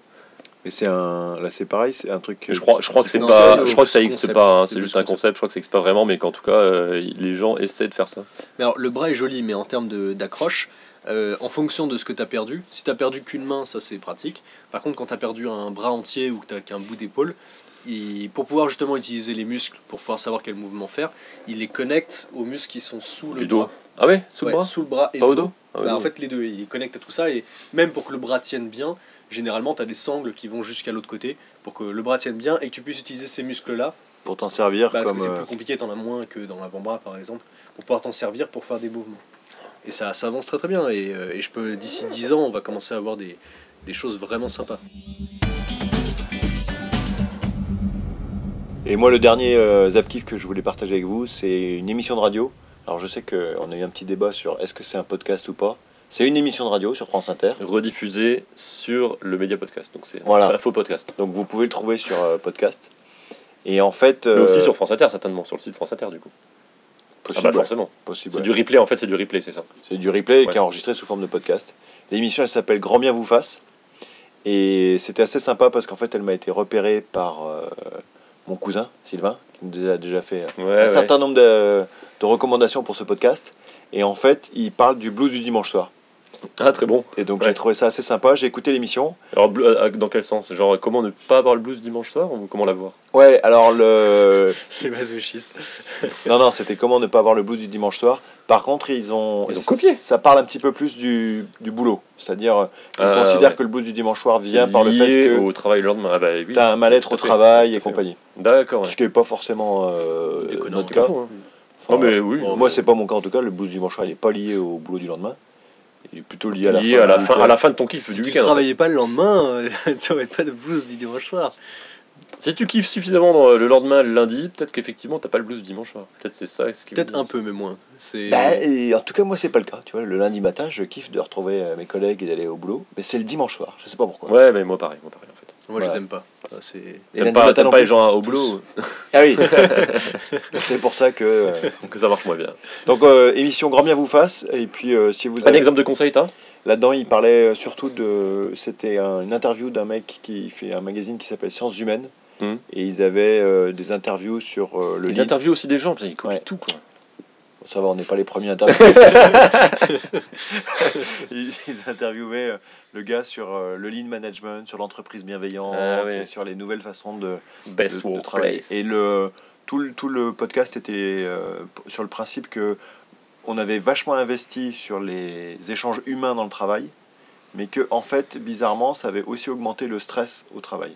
Mais c'est un, là c'est pareil, c'est un truc. Je crois, je crois que c'est pas, je crois que ça n'existe concept. pas. hein, C'est juste un concept. Je crois que ça n'existe pas vraiment, mais qu'en tout cas, euh, les gens essaient de faire ça. Mais alors le bras est joli, mais en termes d'accroche, euh, en fonction de ce que tu as perdu, si tu as perdu qu'une main, ça c'est pratique. Par contre, quand tu as perdu un bras entier ou que tu n'as qu'un bout d'épaule, pour pouvoir justement utiliser les muscles, pour pouvoir savoir quel mouvement faire, il les connecte aux muscles qui sont sous le Du dos. bras. Ah ouais, sous Ouais, le bras, sous le bras et pas le au dos. Ah, Bah, en fait, les deux, il connecte à tout ça et même pour que le bras tienne bien, généralement, tu as des sangles qui vont jusqu'à l'autre côté pour que le bras tienne bien et que tu puisses utiliser ces muscles-là. Pour t'en servir Parce comme. que c'est euh, plus compliqué, t'en as moins que dans l'avant-bras par exemple, pour pouvoir t'en servir pour faire des mouvements. Et ça, ça avance très très bien et, euh, et je peux, d'ici 10 ans, on va commencer à avoir des, des choses vraiment sympas. Et moi, le dernier euh, Zap Kiff que je voulais partager avec vous, c'est une émission de radio. Alors, je sais qu'on a eu un petit débat sur est-ce que c'est un podcast ou pas. C'est une émission de radio sur France Inter. rediffusé sur le Média Podcast. Donc c'est Voilà. un faux podcast. Donc, vous pouvez le trouver sur euh, podcast. Et en fait. Mais euh, aussi sur France Inter, certainement, sur le site France Inter du coup. possible, ah bah forcément. possible, C'est du replay en fait, c'est du replay, c'est ça. C'est du replay Ouais. qui est enregistré sous forme de podcast. L'émission, elle s'appelle Grand bien vous fasse. Et c'était assez sympa parce qu'en fait, elle m'a été repérée par euh, mon cousin, Sylvain, qui nous a déjà fait Ouais, un ouais. certain nombre de, de recommandations pour ce podcast. Et en fait, il parle du blues du dimanche soir. Ah, très bon. Et donc Ouais. j'ai trouvé ça assez sympa. J'ai écouté l'émission. Alors, euh, dans quel sens? Genre, comment ne pas avoir le blues dimanche soir ou comment l'avoir Ouais, alors le. C'est masochistes. Non, non, c'était comment ne pas avoir le blues du dimanche soir. Par contre, ils ont. Ils ont copié. Ça parle un petit peu plus du, du boulot. C'est-à-dire, euh, ils Ah, considèrent ouais. que le blues du dimanche soir vient par le fait que au travail le lendemain. Ah, bah oui. tu as un mal-être au travail et compagnie. D'accord. Ce Ouais. qui n'est pas forcément euh, notre cas. faux, hein. Enfin, Non, mais oui. bon, moi, c'est pas mon cas en tout cas. Le blues du dimanche soir, il n'est pas lié au boulot du lendemain. Il est plutôt lié à la lié fin. à la du fin, week-end. à la fin de ton kiff Si du tu week-end. travaillais pas le lendemain, euh, tu aurais pas de blues du dimanche soir. Si tu kiffes suffisamment le lendemain, le lundi, peut-être qu'effectivement t'as pas le blues dimanche soir. Peut-être c'est ça. ce Peut-être un peu, mais moins. C'est Bah, et en tout cas, moi, c'est pas le cas. Tu vois, le lundi matin, je kiffe de retrouver euh, mes collègues et d'aller au boulot. Mais c'est le dimanche soir. Je sais pas pourquoi. Ouais, mais moi pareil, moi. Moi Voilà. je les aime pas. T'aimes pas, non pas les gens au boulot Ah oui. c'est pour ça que. euh, que ça marche moins bien. Donc, euh, émission grand bien vous fasse. Et puis, euh, si vous Un exemple de conseil, t'as Là-dedans, il parlait surtout de. C'était un- une interview d'un mec qui fait un magazine qui s'appelle Sciences Humaines. Mhm. Et ils avaient euh, des interviews sur euh, le Ils lead. interviewent aussi des gens, ils copient Ouais. tout quoi. Ça va, on n'est pas les premiers interviewés. ils, ils interviewaient le gars sur euh, le lean management, sur l'entreprise bienveillante, Ah ouais. sur les nouvelles façons de, Best de- de travailler. Et le, tout, le, tout le podcast était euh, sur le principe que on avait vachement investi sur les échanges humains dans le travail, mais que en fait, bizarrement, ça avait aussi augmenté le stress au travail.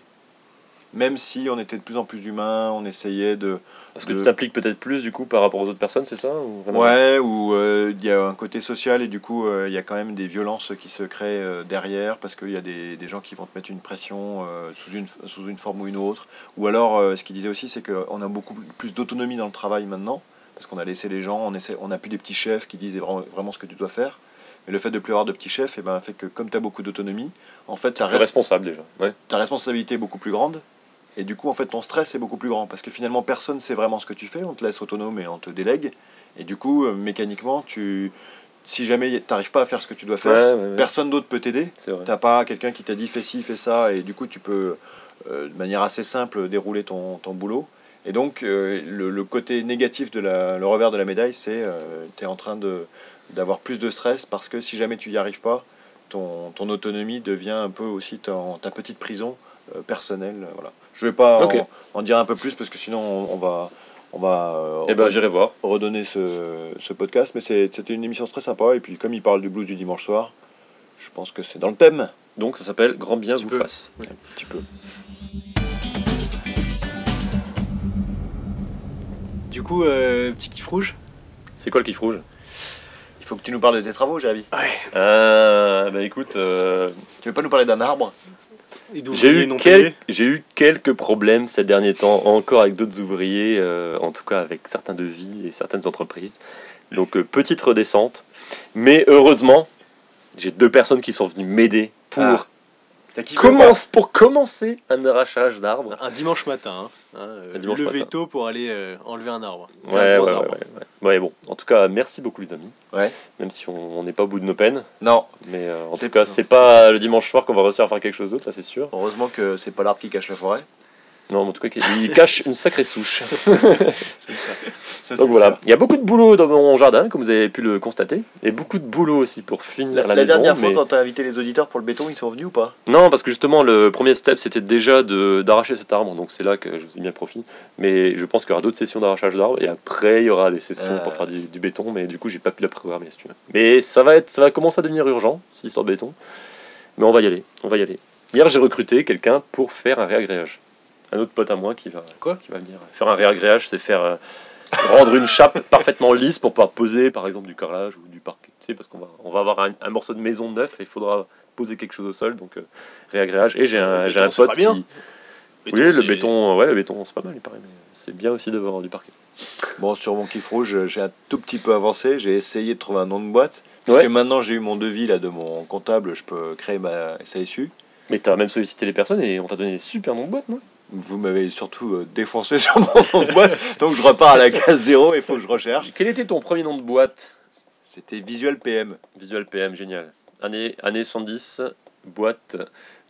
Même si on était de plus en plus humain, on essayait de, Parce que tu t'impliques peut-être plus du coup par rapport aux autres personnes, c'est ça ou Ouais, où euh, il y a un côté social et du coup euh, il y a quand même des violences qui se créent euh, derrière parce qu'il y a des, des gens qui vont te mettre une pression sous, une, sous une forme ou une autre. Ou alors ce qu'il disait aussi c'est qu'on a beaucoup plus d'autonomie dans le travail maintenant parce qu'on a laissé les gens, on essaie, on n'a plus des petits chefs qui disent vraiment, vraiment ce que tu dois faire. Mais le fait de plus avoir de petits chefs eh ben, fait que comme tu as beaucoup d'autonomie, en fait ta, T'es responsable déjà. Ouais. ta responsabilité est beaucoup plus grande. Et du coup, en fait, ton stress est beaucoup plus grand parce que finalement, personne ne sait vraiment ce que tu fais. On te laisse autonome et on te délègue. Et du coup, euh, mécaniquement, tu, si jamais tu n'arrives pas à faire ce que tu dois faire, Ouais, ouais, ouais. personne d'autre peut t'aider. T'as pas quelqu'un qui t'a dit fais ci, fais ça, et du coup, tu peux, euh, de manière assez simple, dérouler ton, ton boulot. Et donc, euh, le, le côté négatif de la, le revers de la médaille, c'est euh, tu es en train de, d'avoir plus de stress parce que si jamais tu n'y arrives pas, ton, ton autonomie devient un peu aussi ton- ta petite prison personnelle. Voilà. Je vais pas en, en dire un peu plus parce que sinon on, on va, on va euh, Eh ben j'irai voir. redonner ce, ce podcast. Mais c'est- c'était une émission très sympa. Et puis, comme il parle du blues du dimanche soir, je pense que c'est dans le thème. Donc ça s'appelle Grand bien vous peu. fasse. Un petit peu. Du coup, euh, petit kiff rouge. C'est quoi le kiff rouge? Il faut que tu nous parles de tes travaux, Javi. Ah bah écoute, euh, Tu veux pas nous parler d'un arbre? J'ai eu, quel- quelques problèmes ces derniers temps, encore avec d'autres ouvriers, euh, en tout cas avec certains devis et certaines entreprises. Donc euh, petite redescente. Mais heureusement, j'ai deux personnes qui sont venues m'aider pour, Ah. Commence, pour commencer un arrachage d'arbres. Un dimanche matin. Hein, hein, euh, Un dimanche lever matin. tôt pour aller euh, enlever un arbre. Ouais, ouais, ouais, arbre. ouais, ouais. Ouais, bon, en tout cas, merci beaucoup les amis. Ouais. Même si on n'est pas au bout de nos peines. Non. Mais euh, en tout cas, c'est pas le dimanche soir qu'on va réussir à faire quelque chose d'autre, là c'est sûr. Heureusement que c'est pas l'arbre qui cache la forêt. Non, en tout cas, il cache une sacrée souche. C'est ça. Ça, Donc voilà, sûr. il y a beaucoup de boulot dans mon jardin, comme vous avez pu le constater, et beaucoup de boulot aussi pour finir La, la, la maison. dernière fois, mais- quand t'as invité les auditeurs pour le béton, ils sont venus ou pas? Non, parce que justement, le premier step, c'était déjà d'arracher cet arbre, donc c'est là que je vous ai mis à profit. Mais je pense qu'il y aura d'autres sessions d'arrachage d'arbres, et après, il y aura des sessions Euh. pour faire du, du béton, mais du coup, j'ai pas pu la programmer, si tu veux. Mais ça va, être, ça va commencer à devenir urgent, cette histoire de béton. Mais on va y aller, on va y aller. Hier, j'ai recruté quelqu'un pour faire un réagréage. Un autre pote à moi qui va, Quoi qui va venir faire un réagréage, c'est faire euh, rendre une chape parfaitement lisse pour pouvoir poser, par exemple, du carrelage ou du parquet. Tu sais, parce qu'on va, on va avoir un, un morceau de maison neuf et il faudra poser quelque chose au sol, donc euh, réagréage. Et j'ai un, j'ai un pote bien. qui. Béton, oui, le béton, ouais, le béton, c'est pas mal, il paraît, mais c'est bien aussi d'avoir du parquet. Bon, sur mon kiff rouge, j'ai un tout petit peu avancé. J'ai essayé de trouver un nom de boîte. Parce Ouais. que maintenant, j'ai eu mon devis là, de mon comptable, je peux créer ma SASU. Mais t'as même sollicité les personnes et on t'a donné des super noms de boîte, non? Vous m'avez surtout euh, défoncé sur mon nom de boîte, donc je repars à la case zéro, il faut que je recherche. Quel était ton premier nom de boîte? C'était Visual PM. Visual PM, génial. Année, année 70, boîte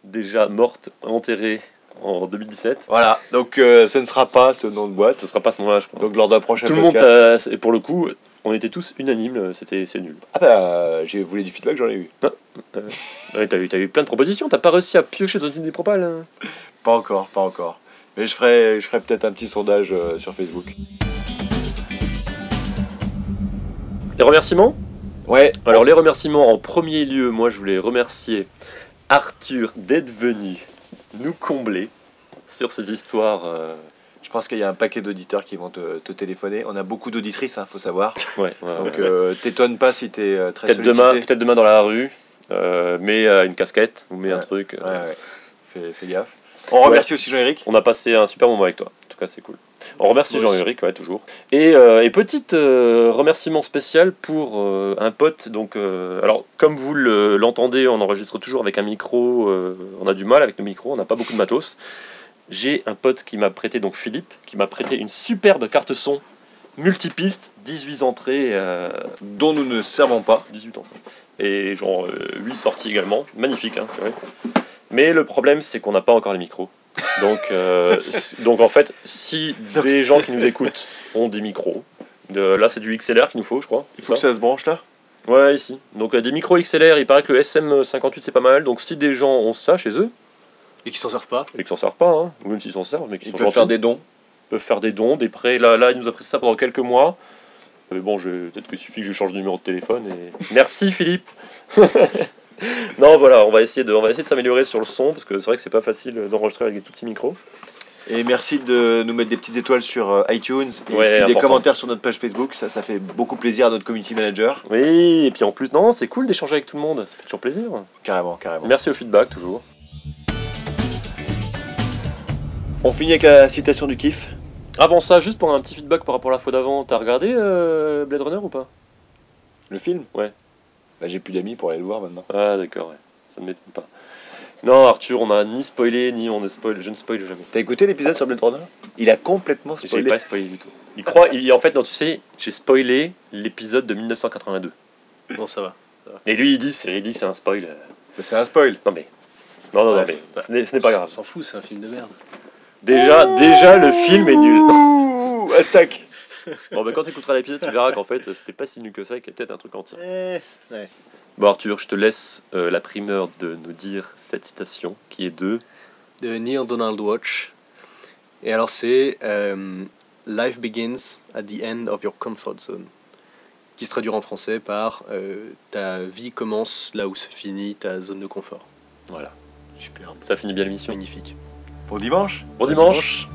déjà morte, enterrée en 2017. Voilà, donc euh, ce ne sera pas ce nom de boîte. Ce sera pas ce moment-là, je crois. Donc lors d'un prochain Tout le monde, euh, et pour le coup, on était tous unanimes, euh, c'était c'est nul. Ah bah, j'ai voulu du feedback, j'en ai eu. Ouais, t'as eu, t'as eu plein de propositions, t'as pas réussi à piocher dans une idée propale. hein Pas encore, pas encore. Mais je ferai, je ferai peut-être un petit sondage euh, sur Facebook. Les remerciements? Ouais, Alors les remerciements en premier lieu, moi je voulais remercier Arthur d'être venu nous combler sur ces histoires. euh, je pense qu'il y a un paquet d'auditeurs qui vont te, te téléphoner. On a beaucoup d'auditrices, hein, faut savoir. Ouais, ouais, Donc euh, t'étonnes pas si t'es euh, très peut-être sollicité. demain, peut-être demain dans la rue, euh, mets euh, une casquette ou mets un Ouais. truc. euh. Ouais, ouais. Fais, fais gaffe. On remercie aussi Jean-Éric. On a passé un super moment avec toi. En tout cas, c'est cool. On remercie. Jean-Éric, ouais, toujours. Et, euh, et petit euh, remerciement spécial pour euh, un pote. Donc, euh, alors, comme vous le- l'entendez, on enregistre toujours avec un micro. euh, on a du mal avec nos micros, on n'a pas beaucoup de matos. J'ai un pote qui m'a prêté, donc Philippe, qui m'a prêté une superbe carte son multipiste, 18 entrées, euh, Dont nous ne servons pas. 18 ans. Et genre 8 sorties également. Magnifique, hein. Mais le problème, c'est qu'on n'a pas encore les micros. Donc, euh, donc en fait, si des gens qui nous écoutent ont des micros, de- là c'est du XLR qu'il nous faut, je crois. Il faut que ça se branche là? Ouais, ici. Donc euh, des micros XLR, il paraît que le SM58 c'est pas mal. Donc si des gens ont ça chez eux, Et qui s'en servent pas? et qu'ils s'en servent pas, hein, ou même s'ils s'en servent, mais qu'ils Ils sont peuvent gentils, faire des dons. peuvent faire des dons, des prêts. Là, là, il nous a pris ça pendant quelques mois. Mais bon, je- peut-être qu'il suffit que je change de numéro de téléphone. Et... Merci Philippe Non, voilà, on va essayer de, on va essayer de s'améliorer sur le son, parce que c'est vrai que c'est pas facile d'enregistrer avec des tout petits micros. Et merci de nous mettre des petites étoiles sur euh, iTunes et Ouais, puis des important. commentaires sur notre page Facebook. Ça, ça fait beaucoup plaisir à notre community manager. Oui, et puis en plus, non, c'est cool d'échanger avec tout le monde, ça fait toujours plaisir. Carrément, carrément. Merci au feedback, toujours. On finit avec la citation du kiff. Avant ça, juste pour un petit feedback par rapport à la fois d'avant, t'as regardé euh, Blade Runner ou pas? Le film? Ouais. Bah, j'ai plus d'amis pour aller le voir maintenant. Ah, d'accord, ouais. ça ne m'étonne pas. Non, Arthur, on a ni spoilé, ni on ne spoil, je ne spoil jamais. T'as écouté l'épisode sur Blade Runner? Il a complètement J'ai spoilé. pas spoilé du tout. Il croit, il, en fait, non, tu sais, j'ai spoilé l'épisode de 1982. Bah, Non, ça va. Et lui, il dit, c'est, il dit, c'est un spoil. euh. Mais c'est un spoil. Non mais, non, non, non, mais ce n'est, ce n'est pas On grave. s'en fout, c'est un film de merde. Déjà, déjà, le film est nul. Ouh, attaque Bon, bah, quand tu écouteras l'épisode, tu verras qu'en fait, c'était pas si nul que ça, et qu'il y a peut-être un truc entier. Eh, Bon, Arthur, je te laisse euh, la primeur de nous dire cette citation qui est de. de Neil Donald Watch. Et alors c'est euh, Life begins at the end of your comfort zone. Qui se traduira en français par euh, ta vie commence là où se finit ta zone de confort. Voilà, Superbe. ça finit bien l'émission. Magnifique. Bon dimanche Bon dimanche.